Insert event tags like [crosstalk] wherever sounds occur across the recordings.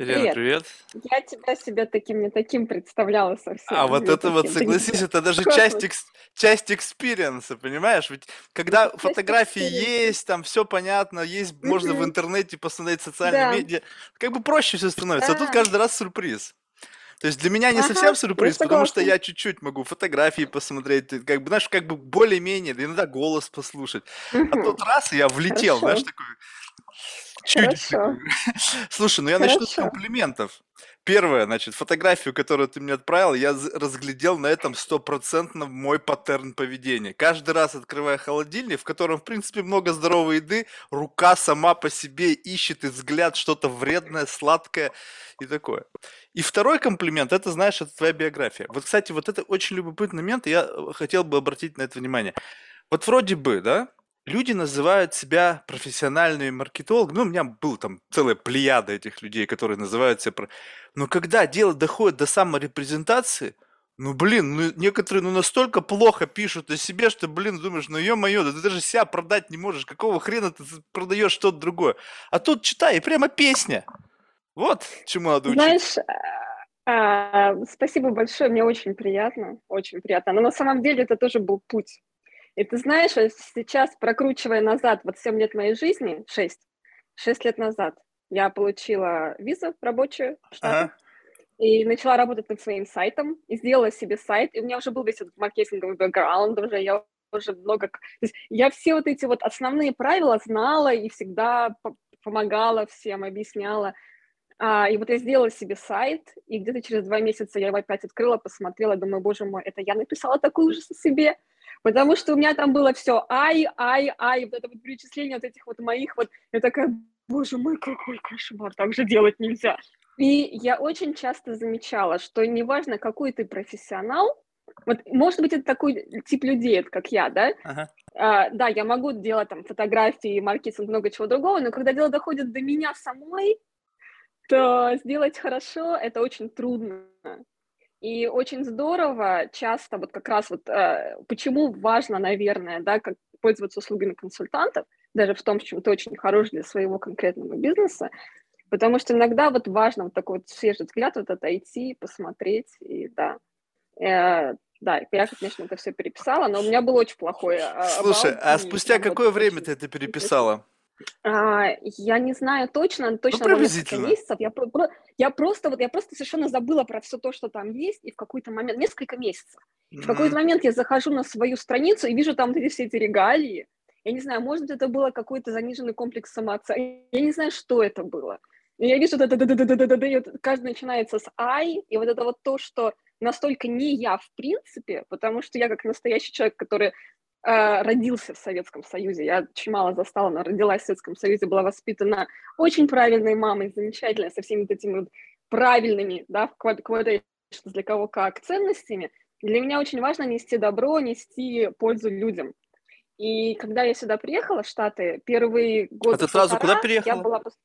Елена, привет. Я тебя себе таким не таким представляла совсем. А вот не это вот, таким. Согласись, это даже часть, вот? экс- часть experience а, понимаешь? Ведь когда Это фотографии есть, там все понятно, есть, можно в интернете посмотреть социальные Да, медиа, как бы проще все становится. А тут да. каждый раз сюрприз. То есть для меня не Ага, совсем сюрприз, потому что я чуть-чуть могу фотографии посмотреть, как бы, знаешь, как бы более-менее, да иногда голос послушать. А тут раз, я влетел, знаешь, Хорошо, такой, хорошо. [laughs] Слушай, ну я начну с комплиментов. Первое, значит, фотографию, которую ты мне отправил, я разглядел на этом стопроцентно мой паттерн поведения. Каждый раз, открывая холодильник, в котором, в принципе, много здоровой еды, рука сама по себе ищет и взгляд что-то вредное, сладкое и такое. И второй комплимент, это, знаешь, это твоя биография. Вот, кстати, вот это очень любопытный момент, и я э, хотел бы обратить на это внимание. Вот вроде бы, да, люди называют себя профессиональными маркетологами. Ну, у меня был там целая плеяда этих людей, которые называют себя... Но когда дело доходит до саморепрезентации, ну, блин, ну, некоторые ну, настолько плохо пишут о себе, что, блин, думаешь, ну, ё-моё, да ты даже себя продать не можешь. Какого хрена ты продаешь что-то другое? А тут читай, прямо песня. Вот чему надо учиться. Знаешь, а, спасибо большое, мне очень приятно, очень приятно. Но на самом деле это тоже был путь. И ты знаешь, сейчас, прокручивая назад, вот 7 лет моей жизни, 6, 6 лет назад, я получила визу рабочую в Штаты Ага. и начала работать над своим сайтом, и сделала себе сайт, и у меня уже был весь этот маркетинговый бэкграунд уже, я уже много... То есть я все вот эти вот основные правила знала и всегда по- помогала всем, объясняла. А, и вот я сделала себе сайт, и где-то через два месяца я его опять открыла, посмотрела, думаю, боже мой, это я написала ужас о себе, потому что у меня там было все ай, ай, ай, вот это вот перечисление вот этих вот моих вот, я такая, боже мой, какой кошмар, так же делать нельзя. И я очень часто замечала, что неважно, какой ты профессионал, вот, может быть, это такой тип людей, как я, да, Ага. а, да, я могу делать там фотографии, маркетинг, много чего другого, но когда дело доходит до меня самой, то сделать хорошо это очень трудно. И очень здорово часто вот как раз вот э, почему важно, наверное, да, как пользоваться услугами консультантов, даже в том, в чем ты очень хорош для своего конкретного бизнеса, потому что иногда вот важно вот такой вот свежий взгляд вот отойти, посмотреть, и да. Э, да, я, конечно, это все переписала, но у меня был очень плохой а, Слушай, а спустя вот какое время ты это переписала? А, я не знаю точно, Ну, точно было несколько месяцев. Я, я просто вот я просто совершенно забыла про все то, что там есть, и в какой-то момент, несколько месяцев. В какой-то момент я захожу на свою страницу и вижу там вот эти все эти регалии. Я не знаю, может быть, это было какой-то заниженный комплекс самооценки. Я не знаю, что это было. Но я вижу, и каждый начинается с «ай», и вот это вот то, что настолько не я в принципе, потому что я как настоящий человек, который родился в Советском Союзе, я очень мало застала, но родилась в Советском Союзе, была воспитана очень правильной мамой, замечательной, со всеми вот этими вот правильными, да, в quotations, для кого как, ценностями. Для меня очень важно нести добро, нести пользу людям. И когда я сюда приехала, в Штаты, первый А год ты сразу куда я переехала? была пос-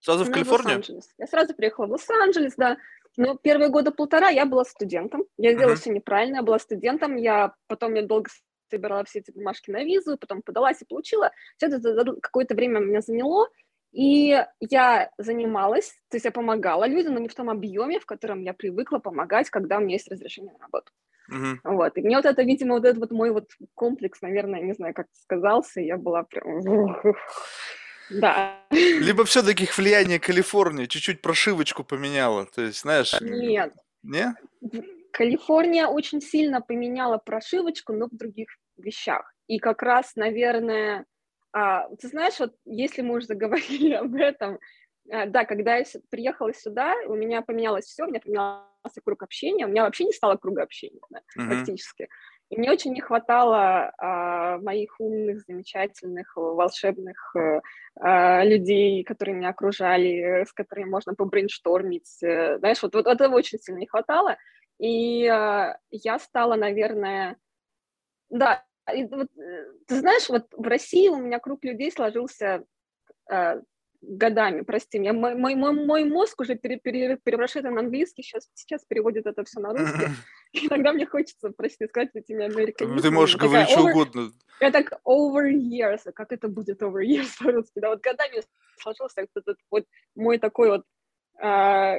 Сразу в в Калифорнию? Я сразу приехала в Лос-Анджелес, да. Но первые года полтора я была студентом. Я сделала Мгм. все неправильно, я была студентом. Я потом я долго собирала все эти бумажки на визу, потом подалась и получила. Все это какое-то время меня заняло. И я занималась, то есть я помогала людям, но не в том объеме, в котором я привыкла помогать, когда у меня есть разрешение на работу. Мгм. Вот. И мне вот это, видимо, вот этот вот мой вот комплекс, наверное, не знаю, как сказался, я была прям... Да. Либо все-таки влияние Калифорнии чуть-чуть прошивочку поменяло. То есть, знаешь, Нет, не? Калифорния очень сильно поменяла прошивочку, но в других вещах. И как раз, наверное, а, ты знаешь, вот если мы уже заговорили [laughs] об этом, а, да, когда я приехала сюда, у меня поменялось все, у меня поменялся круг общения, у меня вообще не стало круга общения, да, Мгм. практически. И мне очень не хватало а, моих умных, замечательных, волшебных э, а, людей, которые меня окружали, э, с которыми можно побрейнштормить. э, Знаешь, вот, вот этого очень сильно не хватало. И а, я стала, наверное, да, и вот, э, ты знаешь, вот в России у меня круг людей сложился э, годами, прости меня, мой, мой, мой, мой мозг уже пере, пере, перевращает на английский, сейчас, сейчас переводит это все на русский. [laughs] Иногда мне хочется, прости, сказать этими американцами. Ты можешь говорить что угодно. Я так over years, а как это будет over years по-русски, да, вот годами сложился вот этот вот мой такой вот а,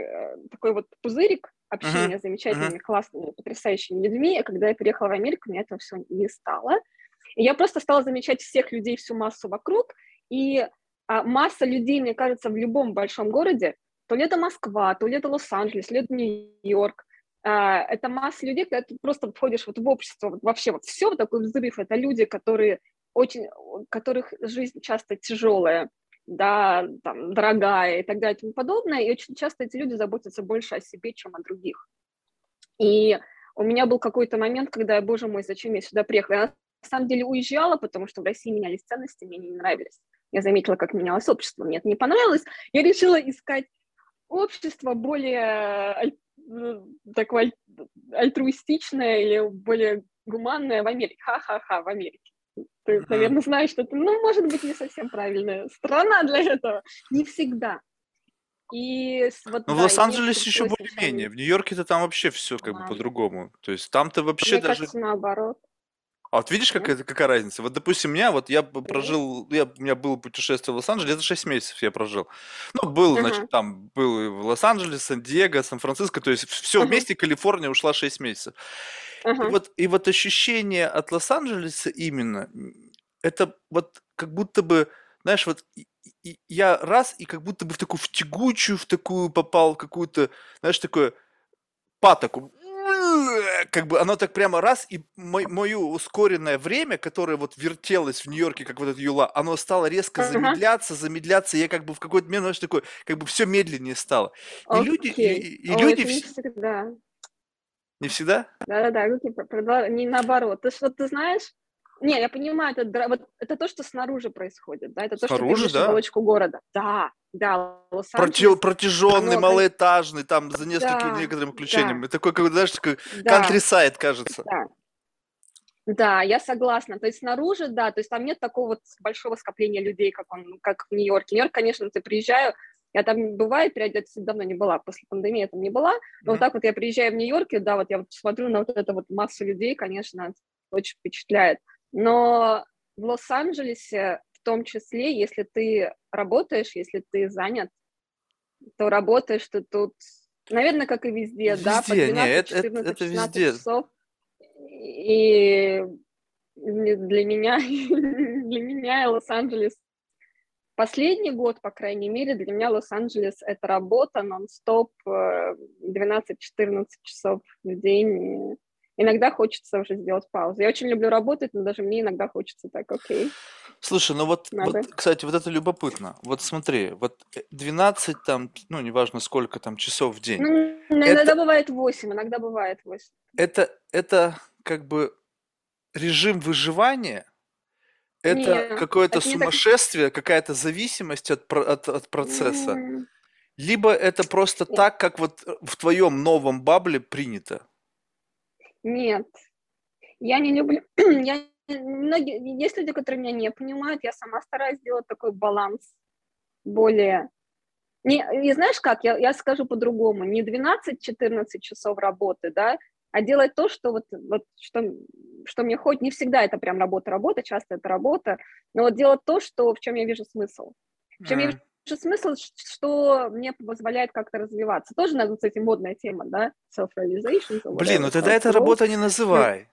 такой вот пузырик общения uh-huh. с замечательными, uh-huh. классными, потрясающими людьми. И когда я приехала в Америку, мне этого все не стало. И я просто стала замечать всех людей, всю массу вокруг. И а, масса людей, мне кажется, в любом большом городе, то ли это Москва, то ли это Лос-Анджелес, то ли это Нью-Йорк, а, это масса людей, когда ты просто входишь вот в общество, вот вообще вот все, вот такой взрыв, это люди, которые очень, которых жизнь часто тяжелая, да, там, дорогая и так далее и тому подобное, и очень часто эти люди заботятся больше о себе, чем о других. И у меня был какой-то момент, когда, боже мой, зачем я сюда приехала? Я на самом деле уезжала, потому что в России менялись ценности, мне не нравились. Я заметила, как менялось общество, мне это не понравилось. Я решила искать общество более такое альтруистичное или более гуманное в Америке. Ха-ха-ха, в Америке. Ты, mm-hmm. наверное, знаешь, что это, ну, может быть, не совсем правильная страна для этого. Не всегда. И вот, ну, да, в Лос-Анджелесе еще более-менее. В Нью-Йорке-то там вообще все как бы по-другому. То есть там-то вообще Мне даже... кажется, наоборот. А вот видишь, как это, какая разница? Вот, допустим, меня, вот я прожил, я, у меня было путешествие в Лос-Анджелес, это 6 месяцев я прожил. Ну, был, значит, там, был и в Лос-Анджелес, Сан-Диего, Сан-Франциско, то есть все uh-huh. вместе, Калифорния ушла 6 месяцев. И, вот, и вот ощущение от Лос-Анджелеса именно, это вот как будто бы, знаешь, вот и, я раз и как будто бы в такую в тягучую, в такую попал, какую-то, знаешь, такое патоку, как бы оно так прямо раз, и мой, мое ускоренное время, которое вот вертелось в Нью-Йорке, как вот эта юла, оно стало резко uh-huh. замедляться, замедляться, я как бы в какой-то момент, знаешь, такой, как бы все медленнее стало. И okay. люди, и, и О, люди... не всегда. Не всегда? Да-да-да, не наоборот. Ты что, ты знаешь, не, я понимаю, это, вот, это то, что снаружи происходит, да, это то, снаружи, что ты да? оболочку города. Да, да, Проти, Протяженный, оно... малоэтажный, там, за несколькими да, некоторыми включениями. Да. Такой, как, знаешь, такой да. countryside, кажется. Да. Да, я согласна. То есть снаружи, да, то есть там нет такого большого скопления людей, как он, как в Нью-Йорке. Нью-Йорк, конечно, ты приезжаю, я там бывает, я давно не была, после пандемии я там не была, но mm-hmm. вот так вот я приезжаю в Нью-Йорке, да, вот я вот смотрю на вот эту вот массу людей, конечно, очень впечатляет. Но в Лос-Анджелесе в том числе, если ты работаешь, если ты занят, то работаешь ты тут, наверное, как и везде, везде да, по 12, нет, 14, это, это 16 везде. часов. И для меня, [laughs] для меня Лос-Анджелес последний год, по крайней мере, для меня Лос-Анджелес — это работа нон-стоп 12-14 э, часов в день иногда хочется уже сделать паузу. Я очень люблю работать, но даже мне иногда хочется так, окей. Слушай, ну вот, вот, кстати, вот это любопытно. Вот смотри, вот 12 там, ну, неважно сколько там часов в день. Ну, иногда это, бывает 8, иногда бывает 8. Это, это как бы режим выживания, это какое-то сумасшествие, так... какая-то зависимость от, от, от процесса. Либо это просто Нет. так, как вот в твоем новом бабле принято. Нет, я не люблю, [clears throat] я многие, есть люди, которые меня не понимают, я сама стараюсь сделать такой баланс более... Не, и знаешь как, я, я скажу по-другому, не 12-14 часов работы, да, а делать то, что вот, вот что, что мне хоть, не всегда это прям работа, работа, часто это работа, но вот делать то, что, в чем я вижу смысл. В чем mm. я вижу же смысл, что мне позволяет как-то развиваться. Тоже, надо, кстати, модная тема, да? Self-realization. Блин, ну тогда это работа не называй.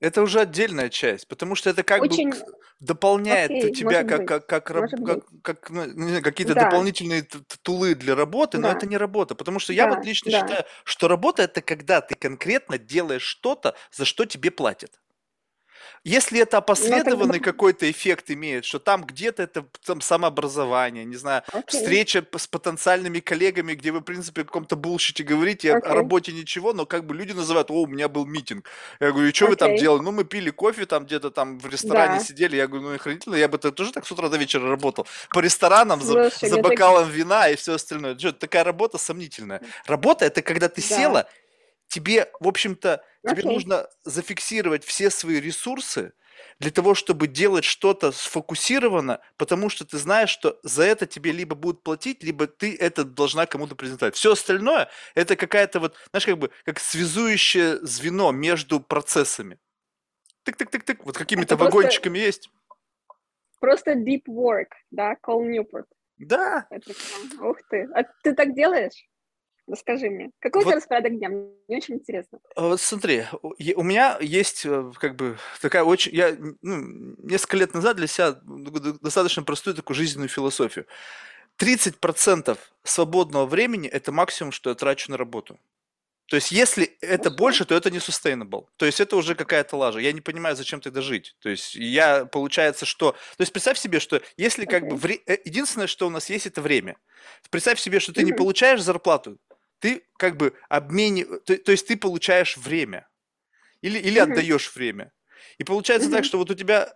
Это уже отдельная часть, потому что это как Очень... бы дополняет Окей, тебя как, как, как, как, как ну, какие-то да. дополнительные tool ы для работы, да. но это не работа. Потому что да, я вот лично да. считаю, что работа это когда ты конкретно делаешь что-то, за что тебе платят. Если это опосредованный какой-то эффект имеет, что там где-то это там самообразование, не знаю, okay. встреча с потенциальными коллегами, где вы, в принципе, о каком-то bullshit е говорите, okay. о работе ничего, но как бы люди называют, о, у меня был meeting. Я говорю, и что okay. вы там делали? Ну, мы пили кофе там где-то там в ресторане да. сидели. Я говорю, ну, охранительно, я бы тоже так с утра до вечера работал. По ресторанам, за, за бокалом так... вина и все остальное. Что, такая работа сомнительная. Работа – это когда ты да. села тебе, в общем-то, тебе okay. нужно зафиксировать все свои ресурсы для того, чтобы делать что-то сфокусированно, потому что ты знаешь, что за это тебе либо будут платить, либо ты это должна кому-то презентовать. Все остальное – это какая-то вот, знаешь, как бы как связующее звено между процессами. Тык-тык-тык-тык, вот какими-то вагончиками просто, есть. Просто deep work, да, Call Newport. Да. Это ух ты. А ты так делаешь? Расскажи мне. Какой у Вот тебя распорядок дня? Мне очень интересно. А Вот смотри, у у меня есть э, как бы такая очень... Я ну, несколько лет назад для себя достаточно простую такую жизненную философию. 30% свободного времени– это максимум, что я трачу на работу. То есть, если это больше, то это не sustainable. То есть, это уже какая-то лажа. Я не понимаю, зачем тогда жить. То есть, я, получается, что... То есть, представь себе, что если как бы... Вре- э, Единственное, что у нас есть, это время. Представь себе, что ты не Мгм. получаешь зарплату, ты как бы обмени... То, то есть, ты получаешь время. Или, или отдаешь время. И получается так, что вот у тебя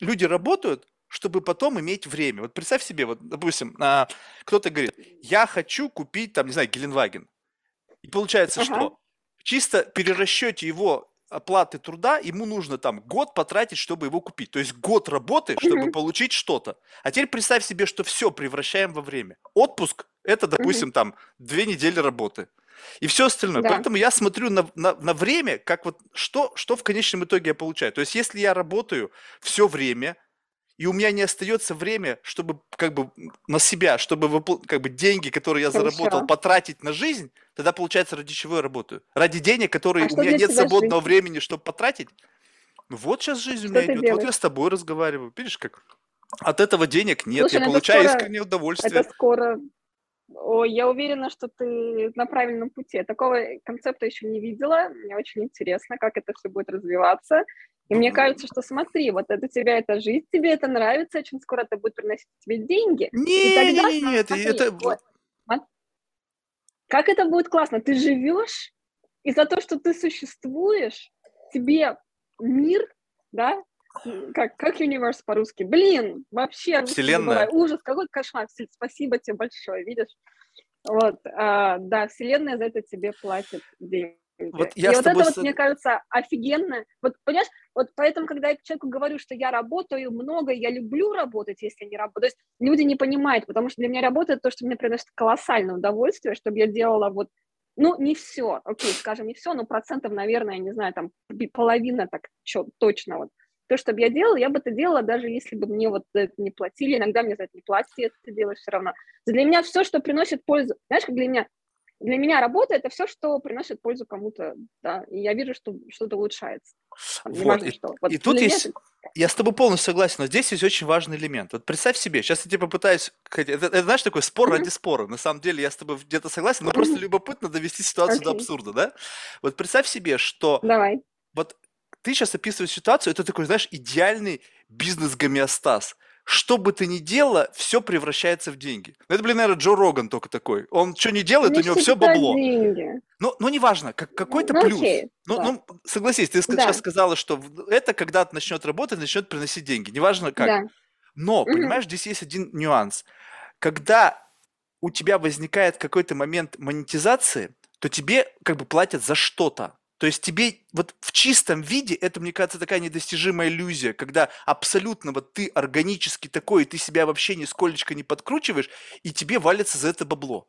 люди работают, чтобы потом иметь время. Вот представь себе, вот, допустим, а, кто-то говорит, я хочу купить, там, не знаю, Геленваген. И получается, Ага. что чисто перерасчете его оплаты труда ему нужно там год потратить, чтобы его купить. То есть год работы, чтобы Мгм. получить что-то. А теперь представь себе, что все превращаем во время. Отпуск– это, допустим, там две недели работы. И все остальное. Да. Поэтому я смотрю на, на, на время, как вот что, что в конечном итоге я получаю. То есть если я работаю все время, и у меня не остается время, чтобы как бы на себя, чтобы выпол- как бы деньги, которые я заработал, Хорошо. потратить на жизнь, тогда получается ради чего я работаю? Ради денег, которые А у меня нет свободного жизнь? времени, чтобы потратить. Ну вот сейчас жизнь у Что меня ты идет. Вот я делаешь? с тобой разговариваю. Видишь, как от этого денег нет, Слушай, я ну получаю скоро, искреннее удовольствие. это скоро. Ой, я уверена, что ты на правильном пути. Такого концепта еще не видела. Мне очень интересно, как это все будет развиваться. И мне кажется, что смотри, вот это тебя это жизнь, тебе это нравится, очень скоро это будет приносить тебе деньги. И тогда это, смотри, это вот, как это будет классно. Ты живешь, и за то, что ты существуешь, тебе мир, да, как, как universe по-русски, блин, вообще вселенная. ужас, какой кошмар, спасибо тебе большое, видишь, вот, а, да, вселенная за это тебе платит деньги. Вот И я с вот это тобой вот, сог- мне кажется, офигенно. Вот, понимаешь, вот поэтому, когда я человеку говорю, что я работаю много, я люблю работать, если я не работаю, то есть люди не понимают, потому что для меня работа это то, что мне приносит колоссальное удовольствие, чтобы я делала вот, ну, не все, окей, скажем, не все, но процентов, наверное, я не знаю, там, половина так чё, точно вот. То, что бы я делала, я бы это делала, даже если бы мне вот за это не платили. Иногда мне за это не платят, я это делаю все равно. Для меня все, что приносит пользу, знаешь, как для меня, для меня работа это все, что приносит пользу кому-то, да, и я вижу, что что-то улучшается. Там, Вот, и, что. Вот и тут меня есть, это- я с тобой полностью согласен, но здесь есть очень важный элемент. Вот представь себе, сейчас я тебе попытаюсь, это, это, знаешь, такой спор ради спора. На самом деле я с тобой где-то согласен, но просто любопытно довести ситуацию до абсурда, да? Вот представь себе, что Давай. вот ты сейчас описываешь ситуацию, это такой, знаешь, идеальный бизнес-гомеостаз. Что бы ты ни делала, все превращается в деньги. Ну, это, блин, наверное, Джо Роган только такой. Он что не делает, Не у него все бабло. деньги. Ну, ну неважно, как, какой-то Ну, плюс. окей, Ну, да. ну, согласись, ты Да. сейчас сказала, что это когда начнет работать, начнет приносить деньги. Неважно как. Да. Но, Мгм. понимаешь, здесь есть один нюанс. Когда у тебя возникает какой-то момент монетизации, то тебе как бы платят за что-то. То есть тебе вот в чистом виде, это, мне кажется, такая недостижимая иллюзия, когда абсолютно вот ты органически такой, и ты себя вообще нисколечко не подкручиваешь, и тебе валится за это бабло.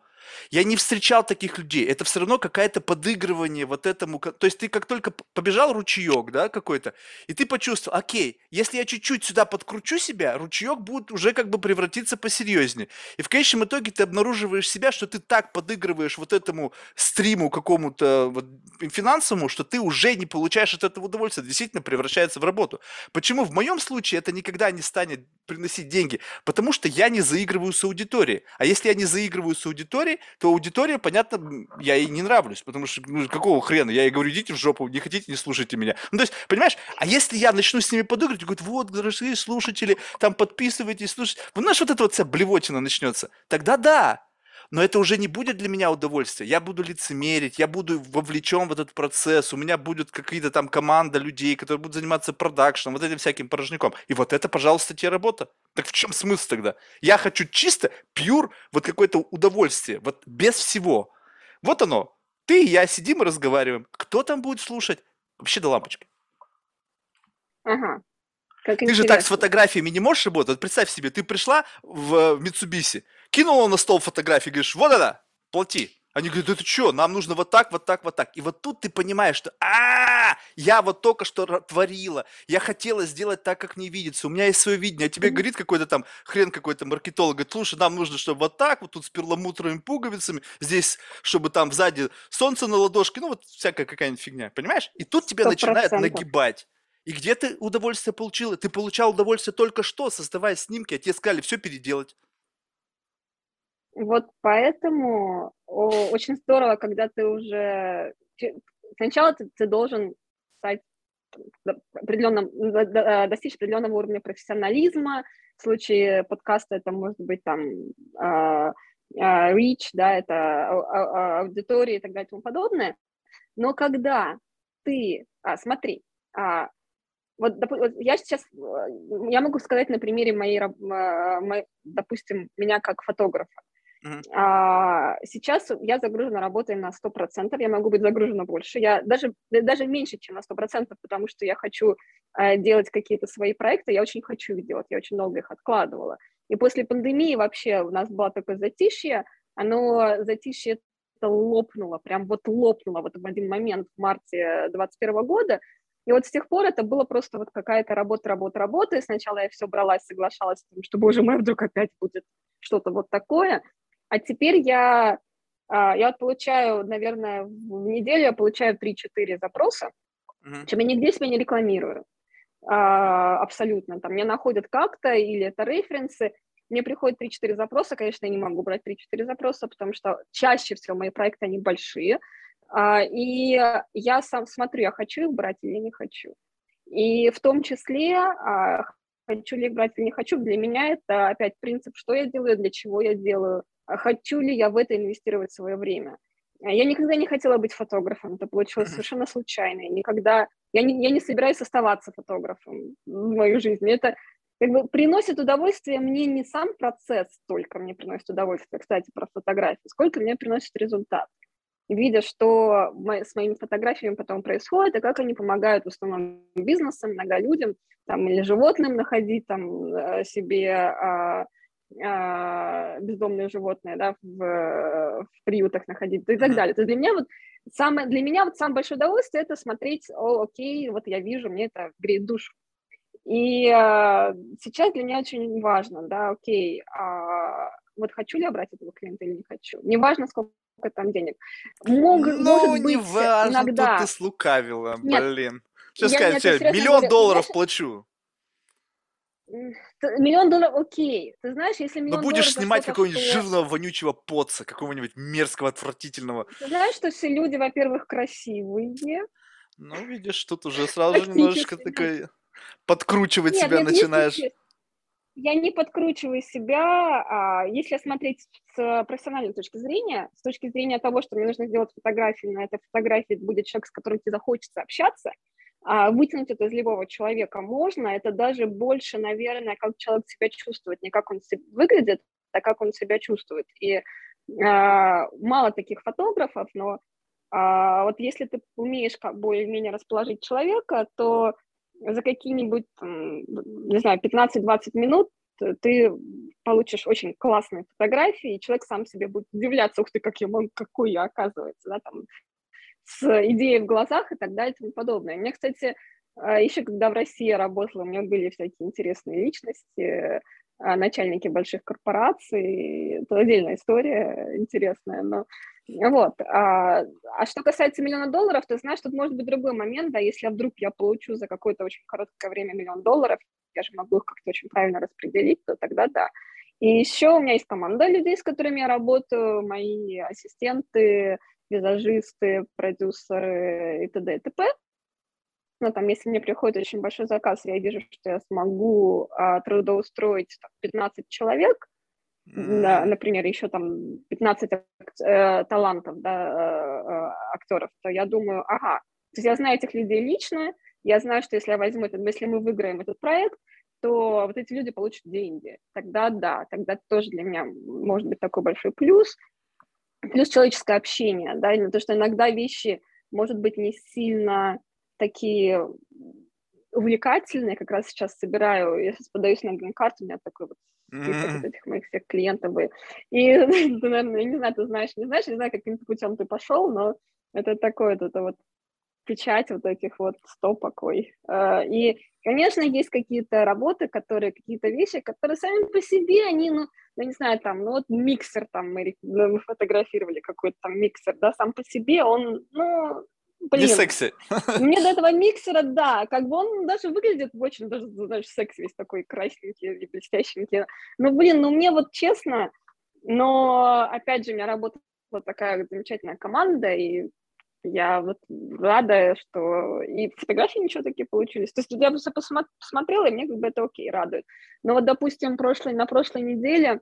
Я не встречал таких людей. Это все равно какое-то подыгрывание вот этому. То есть ты как только побежал ручеек, да, какой-то, и ты почувствовал, окей, если я чуть-чуть сюда подкручу себя, ручеек будет уже как бы превратиться посерьезнее. И в конечном итоге ты обнаруживаешь себя, что ты так подыгрываешь вот этому стриму какому-то вот финансовому, что ты уже не получаешь от этого удовольствия, действительно превращается в работу. Почему в моем случае это никогда не станет приносить деньги? Потому что я не заигрываю с аудиторией. А если я не заигрываю с аудиторией, то аудитория, понятно, я ей не нравлюсь, потому что ну, какого хрена? Я ей говорю, идите в жопу, не хотите, не слушайте меня. Ну, то есть, понимаешь, а если я начну с ними подыгрывать, говорят, вот, дорогие слушатели, там подписывайтесь, слушайте, ну, знаешь, вот эта вот вся блевотина начнется, тогда да, но это уже не будет для меня удовольствие. Я буду лицемерить, я буду вовлечен в этот процесс, у меня будет какие-то там команда людей, которые будут заниматься продакшном, вот этим всяким порожняком. И вот это, пожалуйста, тебе работа. Так в чем смысл тогда? Я хочу чисто, пьюр, вот какое-то удовольствие, вот без всего. Вот оно. Ты и я сидим и разговариваем. Кто там будет слушать? Вообще до лампочки. Ага. Как Ты же так с фотографиями не можешь работать. Вот представь себе, ты пришла в Митсубиси, кинула на стол фотографии, говоришь, вот это, плати. Они говорят, это что, нам нужно вот так, вот так, вот так. И вот тут ты понимаешь, что а я вот только что творила, я хотела сделать так, как мне видится, у меня есть свое видение, а тебе говорит какой-то там хрен какой-то маркетолог, говорит, слушай, нам нужно, чтобы вот так, вот тут с перламутровыми пуговицами, здесь, чтобы там сзади солнце на ладошке, ну вот всякая какая-нибудь фигня, понимаешь? И тут тебя 100%. начинает нагибать. И где ты удовольствие получила? Ты получал удовольствие только что, создавая снимки, а тебе сказали все переделать. Вот поэтому очень здорово, когда ты уже... Сначала ты, ты должен стать определенном, достичь определенного уровня профессионализма. В случае подкаста это может быть там uh, uh, reach, да, это аудитория и так далее и тому подобное. Но когда ты, а, смотри, а, вот, вот я сейчас, я могу сказать на примере моей, моей, допустим, меня как фотографа. А, сейчас я загружена работой на 100%, я могу быть загружена больше, я даже, даже меньше, чем на 100%, потому что я хочу э, делать какие-то свои проекты, я очень хочу их делать, я очень долго их откладывала. И после пандемии вообще у нас было такое затишье, оно затишье это лопнуло, прям вот лопнуло вот в один момент в марте 2021 года, и вот с тех пор это было просто вот какая-то работа, работа, работа, и сначала я все бралась, соглашалась тем, что, боже мой, вдруг опять будет что-то вот такое, а теперь я, а, я вот получаю, наверное, в неделю я получаю 3-4 запроса, uh-huh. чем я нигде себя не рекламирую. А, абсолютно. Там меня находят как-то, или это референсы. Мне приходят 3-4 запроса, конечно, я не могу брать 3-4 запроса, потому что чаще всего мои проекты, они большие. А, и я сам смотрю, я хочу их брать или не хочу. И в том числе, хочу ли их брать или не хочу, для меня это опять принцип, что я делаю, для чего я делаю, хочу ли я в это инвестировать свое время. А я никогда не хотела быть фотографом, это получилось совершенно случайно. И никогда я не, я не собираюсь оставаться фотографом в мою жизнь. Это как бы приносит удовольствие мне не сам процесс только мне приносит удовольствие, кстати, про фотографию, сколько мне приносит результат. Видя, что с моими фотографиями потом происходит, и как они помогают в основном бизнесам, многолюдям, там, или животным находить там э, себе а, а, бездомные животные, да, в, в приютах находить и так далее. То есть для меня вот самое, для меня вот самое большое удовольствие это смотреть, о, окей, вот я вижу, мне это греет душу. И а, сейчас для меня очень важно, да, окей, а, вот хочу ли я брать этого клиента или не хочу. Неважно, сколько там денег. Мог, ну, может быть, не важно, иногда... тут ты слукавила, нет, блин. Сейчас сказать, миллион говорю, долларов знаешь, плачу. Миллион долларов, окей. Ты знаешь, если миллион Но будешь снимать какого-нибудь что... жирного, вонючего поца, какого-нибудь мерзкого, отвратительного. Ты знаешь, что все люди, во-первых, красивые. Ну, видишь, тут уже сразу же немножечко такой подкручивать нет, себя нет, начинаешь. Я не подкручиваю себя, а если смотреть с профессиональной точки зрения, с точки зрения того, что мне нужно сделать фотографию, на этой фотографии будет человек, с которым тебе захочется общаться, а вытянуть это из любого человека можно, это даже больше, наверное, как человек себя чувствует, не как он выглядит, а как он себя чувствует. И а, мало таких фотографов, но а, вот если ты умеешь как более-менее расположить человека, то за какие-нибудь, не знаю, 15-20 минут ты получишь очень классные фотографии, и человек сам себе будет удивляться, ух ты, как я могу, какой я, оказывается, да, там, с идеей в глазах и так далее и тому подобное. Мне, кстати, а, еще когда в России работала, у меня были всякие интересные личности, а, начальники больших корпораций, это отдельная история интересная, но вот. А, а что касается миллиона долларов, ты знаешь, тут может быть другой момент, да, если вдруг я получу за какое-то очень короткое время миллион долларов, я же могу их как-то очень правильно распределить, то тогда да. И еще у меня есть команда людей, с которыми я работаю, мои ассистенты, визажисты, продюсеры и т.д. и т.п. Но там, если мне приходит очень большой заказ, я вижу, что я смогу а, трудоустроить там, 15 человек, да, например, еще там 15 э, талантов, да, э, э, актеров, то я думаю, ага, то есть я знаю этих людей лично, я знаю, что если я возьму этот, если мы выиграем этот проект, то вот эти люди получат деньги. Тогда да, тогда тоже для меня может быть такой большой плюс. Плюс человеческое общение, да, то что иногда вещи, может быть, не сильно такие увлекательные, как раз сейчас собираю, я сейчас подаюсь на грин-карту, у меня такой вот список этих моих всех клиентов. И, ты, [laughs] наверное, не знаю, ты знаешь, не знаешь, не знаю, каким путем ты пошел, но это такое, это вот печать вот этих вот стопок. Ой. А, и, конечно, есть какие-то работы, которые, какие-то вещи, которые сами по себе, они, ну, ну, не знаю, там, ну, вот миксер там мы, мы фотографировали, какой-то там миксер, да, сам по себе он, ну, Блин, не секси. [laughs] Мне до этого миксера, да, как бы он даже выглядит очень, даже, знаешь, секс весь такой красненький и блестященький. Ну, блин, ну мне вот честно, но, опять же, у меня работала такая замечательная команда, и я вот рада, что и фотографии ничего такие получились. То есть я просто посмотрела, и мне как бы это окей, радует. Но вот, допустим, прошлой, на прошлой неделе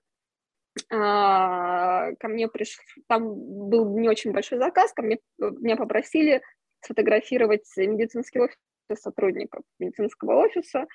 а, ко мне пришел, там был не очень большой заказ, ко мне, меня попросили сфотографировать медицинский офис сотрудников медицинского офиса,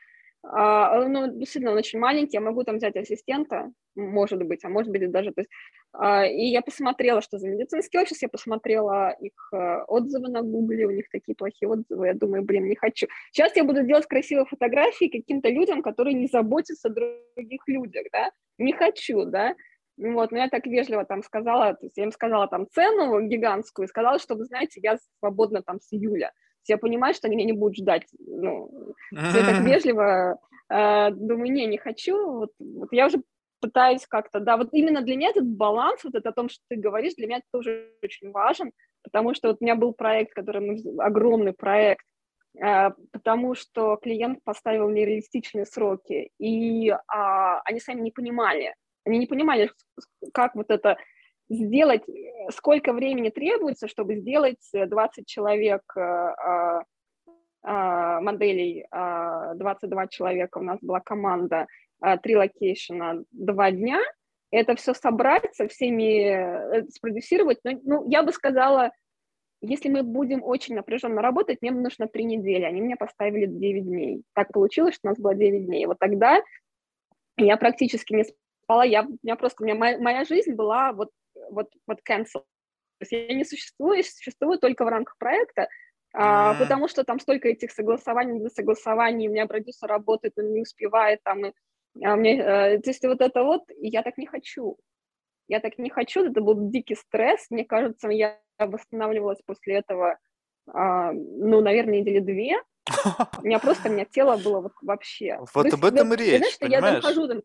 а, ну, действительно, он очень маленький, я могу там взять ассистента, может быть, а может быть даже, то есть, а, и я посмотрела, что за медицинский офис, я посмотрела их а, отзывы на гугле, у них такие плохие отзывы, я думаю, блин, не хочу. Сейчас я буду делать красивые фотографии каким-то людям, которые не заботятся о других людях, да, не хочу, да, вот, но я так вежливо там сказала, то есть я им сказала там цену гигантскую, и сказала, что, вы знаете, я свободна там с июля, я понимаю, что они меня не будут ждать. Ну, все так вежливо. Э, думаю, не, не хочу. Вот, вот я уже пытаюсь как-то, да, вот именно для меня этот баланс, вот это о том, что ты говоришь, для меня это тоже очень важен, потому что вот у меня был проект, который мы, огромный проект, э, потому что клиент поставил нереалистичные сроки, и э, они сами не понимали, они не понимали, как вот это сделать, э, сколько времени требуется, чтобы сделать 20 э, человек э, а, а, моделей, 22 а, человека, у нас была команда, три location а, два дня, это все собрать, со всеми спродюсировать, ну, ну, я бы сказала, если мы будем очень напряженно работать, мне нужно три недели, они мне поставили 9 дней. Так получилось, что у нас было 9 дней. Вот тогда я практически не спала, я, у меня просто, у меня моя, моя жизнь была вот вот, вот cancel. То есть я не существую, существую только в рамках проекта, а, потому что там столько этих согласований, согласований, у меня продюсер работает, он не успевает там, и, а мне, а, то есть вот это вот, я так не хочу. Я так не хочу, это был дикий стресс, мне кажется, я восстанавливалась после этого, а, ну, наверное, недели две, [laughs] у меня просто, у меня тело было вот вообще. Вот об этом и речь, знаешь, понимаешь? Я там хожу, там,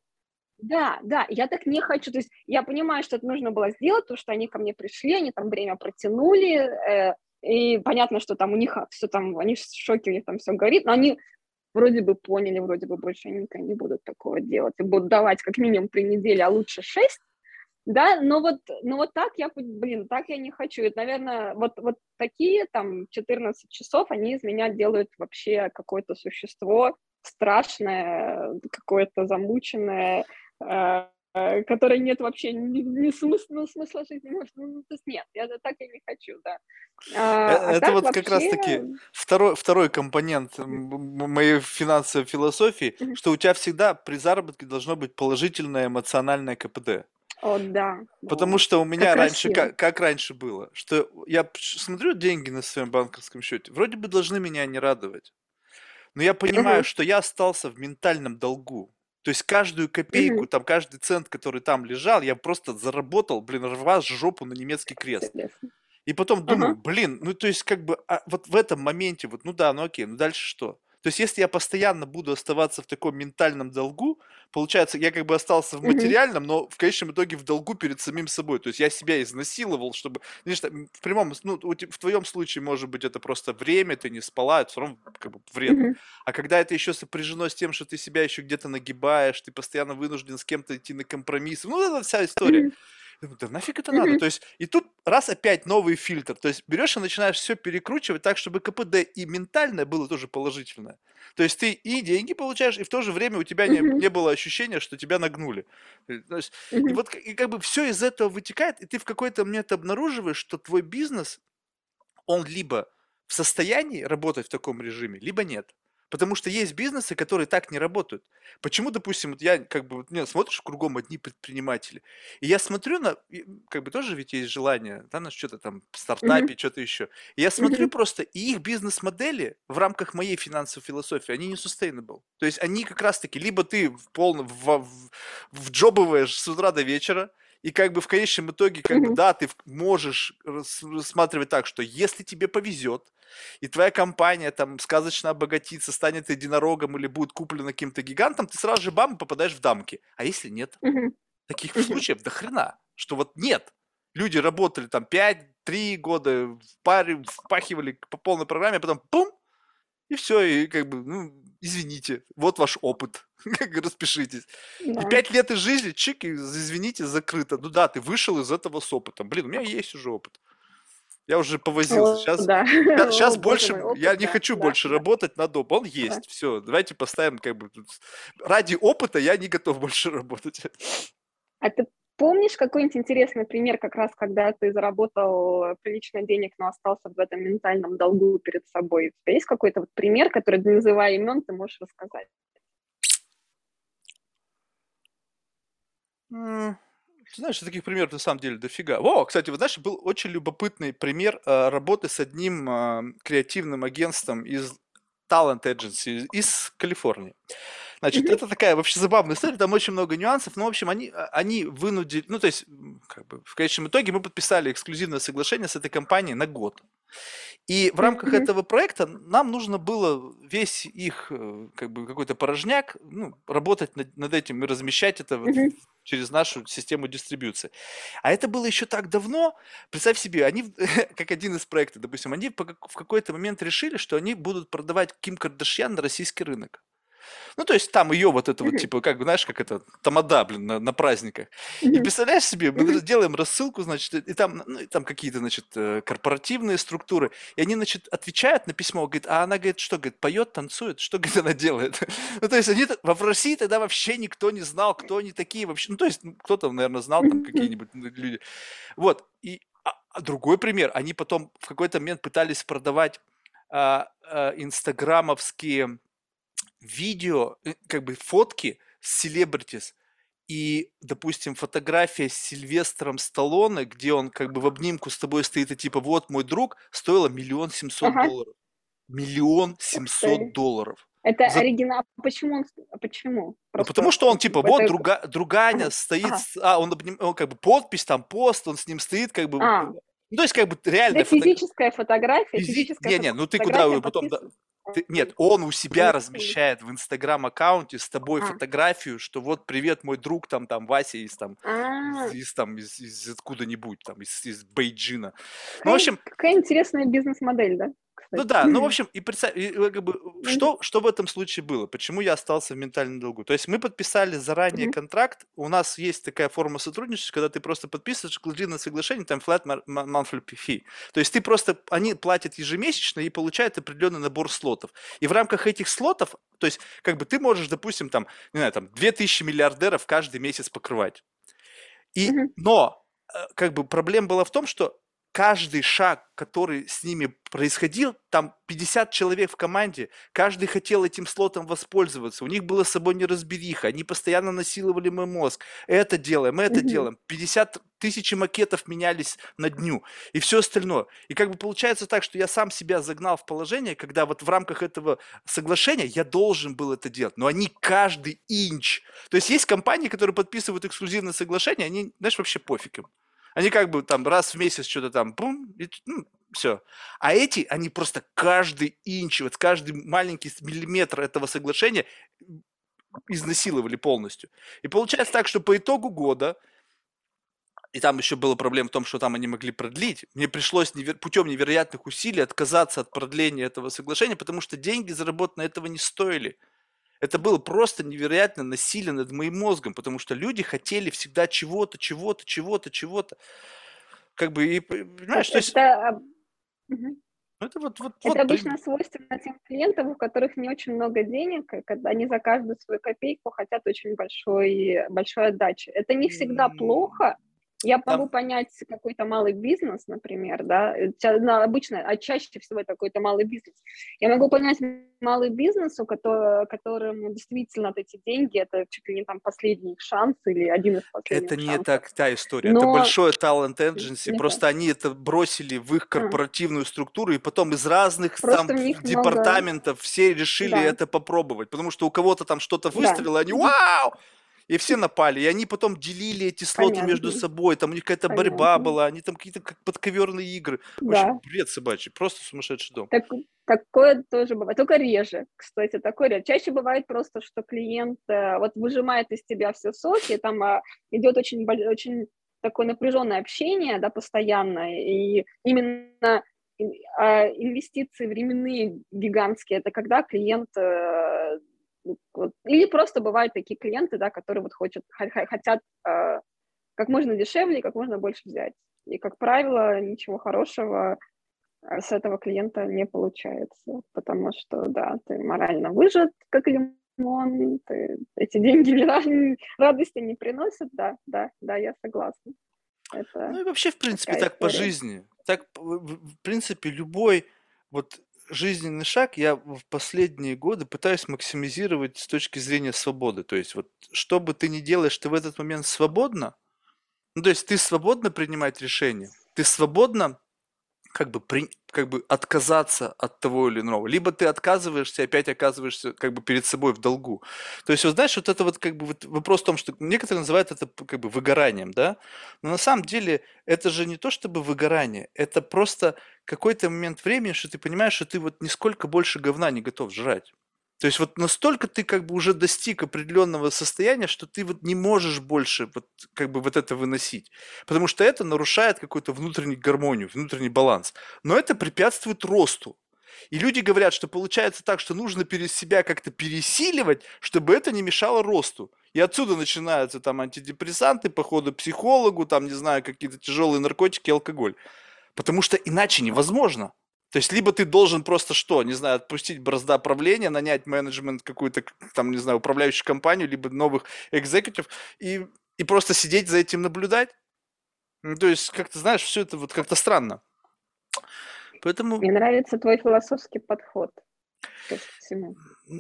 да, да, я так не хочу. То есть я понимаю, что это нужно было сделать, потому что они ко мне пришли, они там время протянули, э, и понятно, что там у них все там, они в шоке, у них там все горит, но они вроде бы поняли, вроде бы больше они никогда не будут такого делать, и будут давать как минимум три недели, а лучше шесть, да, но вот, но вот так я, блин, так я не хочу. Это, наверное, вот, вот такие там 14 часов, они из меня делают вообще какое-то существо страшное, какое-то замученное, которой нет вообще ни, ни смысла, ну, смысла жизни, может, ну, ну, то есть нет, я так я не хочу, да. А, э, а это вот вообще... как раз-таки второй, второй компонент моей финансовой философии, mm-hmm. что у тебя всегда при заработке должно быть положительное эмоциональное КПД. О, да. Потому что у меня как раньше, как, как раньше было, что я смотрю деньги на своем банковском счете, вроде бы должны меня не радовать. Но я понимаю, mm-hmm. что я остался в ментальном долгу. То есть каждую копейку, mm-hmm. там каждый цент, который там лежал, я просто заработал, блин, рвал жопу на немецкий крест. И потом думаю, uh-huh. блин, ну то есть как бы а вот в этом моменте, вот, ну да, ну окей, ну дальше что? То есть, если я постоянно буду оставаться в таком ментальном долгу, получается, я как бы остался в материальном, но в конечном итоге в долгу перед самим собой. То есть я себя изнасиловал, чтобы... Конечно, в прямом... Ну, в твоем случае, может быть, это просто время, ты не спала, это все равно как бы вредно. А когда это еще сопряжено с тем, что ты себя еще где-то нагибаешь, ты постоянно вынужден с кем-то идти на компромиссы, ну, это вся история. Да нафиг это надо? То есть, и тут раз опять новый фильтр. То есть, берешь и начинаешь все перекручивать так, чтобы КПД и ментальное было тоже положительное. То есть, ты и деньги получаешь, и в то же время у тебя не, не было ощущения, что тебя нагнули. Э, то есть, и вот и как бы все из этого вытекает, и ты в какой-то момент обнаруживаешь, что твой бизнес, он либо в состоянии работать в таком режиме, либо нет. Потому что есть бизнесы, которые так не работают. Почему, допустим, вот я как бы, не, смотришь, кругом одни предприниматели, и я смотрю на, как бы тоже ведь есть желание, да, на что-то там в стартапе, mm-hmm. что-то еще. И я смотрю mm-hmm. просто, и их бизнес-модели в рамках моей финансовой философии, они не sustainable. То есть они как раз-таки, либо ты в полно, в, в, в джобываешь с утра до вечера, и как бы в конечном итоге, как бы, да, ты можешь рассматривать так, что если тебе повезет, и твоя компания там сказочно обогатится, станет единорогом или будет куплена каким-то гигантом, ты сразу же бам попадаешь в дамки. А если нет? Таких случаев до хрена, что вот нет. Люди работали там 5-3 года, в паре, впахивали по полной программе, а потом пум, и все, и как бы, ну, извините, вот ваш опыт, [laughs] распишитесь. Да. И пять лет из жизни, чик, и, извините, закрыто. Ну да, ты вышел из этого с опытом. Блин, у меня есть уже опыт. Я уже повозился. Сейчас, да. сейчас, сейчас О, больше, опыт, я не да, хочу да, больше да. работать на доп. Он есть. Да. Все, давайте поставим как бы ради опыта я не готов [laughs] больше работать. А ты Помнишь какой-нибудь интересный пример, как раз когда ты заработал прилично денег, но остался в этом ментальном долгу перед собой? У тебя есть какой-то вот пример, который, не называя имен, ты можешь рассказать? знаешь, таких примеров на самом деле дофига. О, кстати, вот знаешь, был очень любопытный пример э, работы с одним э, креативным агентством из Talent Agency из Калифорнии. Значит, это такая вообще забавная история, там очень много нюансов, но, в общем, они, а, они вынудили, ну, то есть, как бы, в конечном итоге мы подписали эксклюзивное соглашение с этой компанией на год. И в рамках mm-hmm. этого проекта нам нужно было весь их э, как бы какой-то порожняк, ну, работать над, над этим и размещать это вот mm-hmm. через нашу систему дистрибьюции. А это было еще так давно. Представь себе, они, [laughs] как один из проектов, допустим, они в какой-то момент решили, что они будут продавать Ким Кардашьян на российский рынок. Ну, то есть там ее вот это вот, типа, как, знаешь, как это, тамада, блин, на, на праздниках. И представляешь себе, мы делаем рассылку, значит, и там, ну, и там какие-то, значит, э, корпоративные структуры, и они, значит, отвечают на письмо, говорит, а она, говорит, что, говорит, поет, танцует, что, говорит, она делает? [laughs] ну, то есть они, в России тогда вообще никто не знал, кто они такие вообще, ну, то есть ну, кто-то, наверное, знал там какие-нибудь люди. Вот, и а, а другой пример, они потом в какой-то момент пытались продавать а, а, инстаграмовские видео, э, как бы фотки с селебритис, и, допустим, фотография с Сильвестром Сталлоне, где он как бы в обнимку с тобой стоит, и типа, вот мой друг, стоила миллион семьсот ага. долларов. Миллион семьсот долларов. Это За... оригинал. Почему он? Почему? Ну, потому что он типа, вот друга, друганя стоит, ага. а он, он как бы подпись там, пост, он с ним стоит, как бы. А. Ну, то есть, как бы реально... Это физическая фотография? Физи... Физическая не, не, ну ты куда потом... Ты, нет, он у себя размещает в Инстаграм-аккаунте с тобой а. фотографию, что вот привет, мой друг, там, там, Вася из там, а. из, там, из, из откуда-нибудь, там, из, из Бейджина. Ну, в общем... Какая интересная бизнес-модель, да? Ну да, ну в общем, и представь, и, как бы, что, что в этом случае было? Почему я остался в ментальном долгу? То есть мы подписали заранее контракт, у нас есть такая форма сотрудничества, когда ты просто подписываешь эксклюзивное соглашение, там flat monthly fee. То есть ты просто, они платят ежемесячно и получают определенный набор слотов. И в рамках этих слотов, то есть как бы ты можешь, допустим, там, не знаю, там 2000 миллиардеров каждый месяц покрывать. И, но э, как бы проблема была в том, что каждый шаг, который с ними происходил, там 50 человек в команде, каждый хотел этим слотом воспользоваться, у них было с собой неразбериха, они постоянно насиловали мой мозг, это делаем, это mm-hmm. делаем, 50 тысяч макетов менялись на дню и все остальное. И как бы получается так, что я сам себя загнал в положение, когда вот в рамках этого соглашения я должен был это делать, но они каждый инч. То есть есть компании, которые подписывают эксклюзивное соглашение, они, знаешь, вообще пофиг им. Они как бы там раз в месяц что-то там, бум, и, ну, все. А эти, они просто каждый инч, вот каждый маленький миллиметр этого соглашения изнасиловали полностью. И получается так, что по итогу года, и там еще была проблема в том, что там они могли продлить, мне пришлось невер... путем невероятных усилий отказаться от продления этого соглашения, потому что деньги заработанные этого не стоили. Это было просто невероятно насилие над моим мозгом, потому что люди хотели всегда чего-то, чего-то, чего-то, чего-то. Как бы, и, понимаешь, то есть... Это, угу. это, вот, вот, это вот, обычно блин. свойственно тем клиентам, у которых не очень много денег, когда они за каждую свою копейку хотят очень большой, большой отдачи. Это не всегда плохо, Я могу понять какой-то малый бизнес, например, да, ну, обычно, а чаще всего это какой-то малый бизнес. Я могу понять малый бизнес, у которого, которому действительно вот эти деньги, это чуть ли не там последний шанс или один из последних Это не шансов. так та история, Но... это большое talent agency, Не просто они это бросили в их А. корпоративную структуру, и потом из разных Просто там в них много- департаментов все решили Да. это попробовать, потому что у кого-то там что-то Да. выстрелило, они вау! И все напали, и они потом делили эти слоты Понятно. между собой, там у них какая-то борьба была, они там какие-то как подковерные игры. В Да. общем, бред собачий, просто сумасшедший дом. Так, такое тоже бывает, только реже, кстати, такое реже. Чаще бывает просто, что клиент э, вот выжимает из тебя все соки, там а, идет очень, очень такое напряженное общение, да, постоянное, и именно а, инвестиции временные гигантские, это когда клиент э, или просто бывают такие клиенты, да, которые вот хотят, хо- хо- хотят э, как можно дешевле, как можно больше взять. И, как правило, ничего хорошего а с этого клиента не получается, потому что, да, ты морально выжат, как лимон, ты, эти деньги [laughs] радости не приносят, да, да, да, я согласна. Это, Ну и вообще, в принципе, так по история. жизни. Так, в принципе, любой вот жизненный шаг я в последние годы пытаюсь максимизировать с точки зрения свободы. То есть вот что бы ты ни делаешь, ты в этот момент свободна. Ну, то есть ты свободно принимать решения, ты свободно как бы, при, как бы отказаться от того или иного. Либо ты отказываешься опять оказываешься как бы перед собой в долгу. То есть, вот знаешь, вот это вот как бы вот вопрос в том, что некоторые называют это как бы выгоранием, да? Но на самом деле это же не то чтобы выгорание, это просто какой-то момент времени, что ты понимаешь, что ты вот нисколько больше говна не готов жрать. То есть вот настолько ты как бы уже достиг определенного состояния, что ты вот не можешь больше вот как бы вот это выносить. Потому что это нарушает какую-то внутреннюю гармонию, внутренний баланс. Но это препятствует росту. И люди говорят, что получается так, что нужно перед себя как-то пересиливать, чтобы это не мешало росту. И отсюда начинаются там антидепрессанты, походы к психологу, там, не знаю, какие-то тяжелые наркотики, алкоголь. Потому что иначе невозможно. То есть либо ты должен просто что, не знаю, отпустить бразда правления, нанять менеджмент какую-то, там, не знаю, управляющую компанию, либо новых экзекутив, и, и просто сидеть за этим наблюдать. Ну, то есть, как ты знаешь, все это вот как-то странно. Поэтому Мне нравится твой философский подход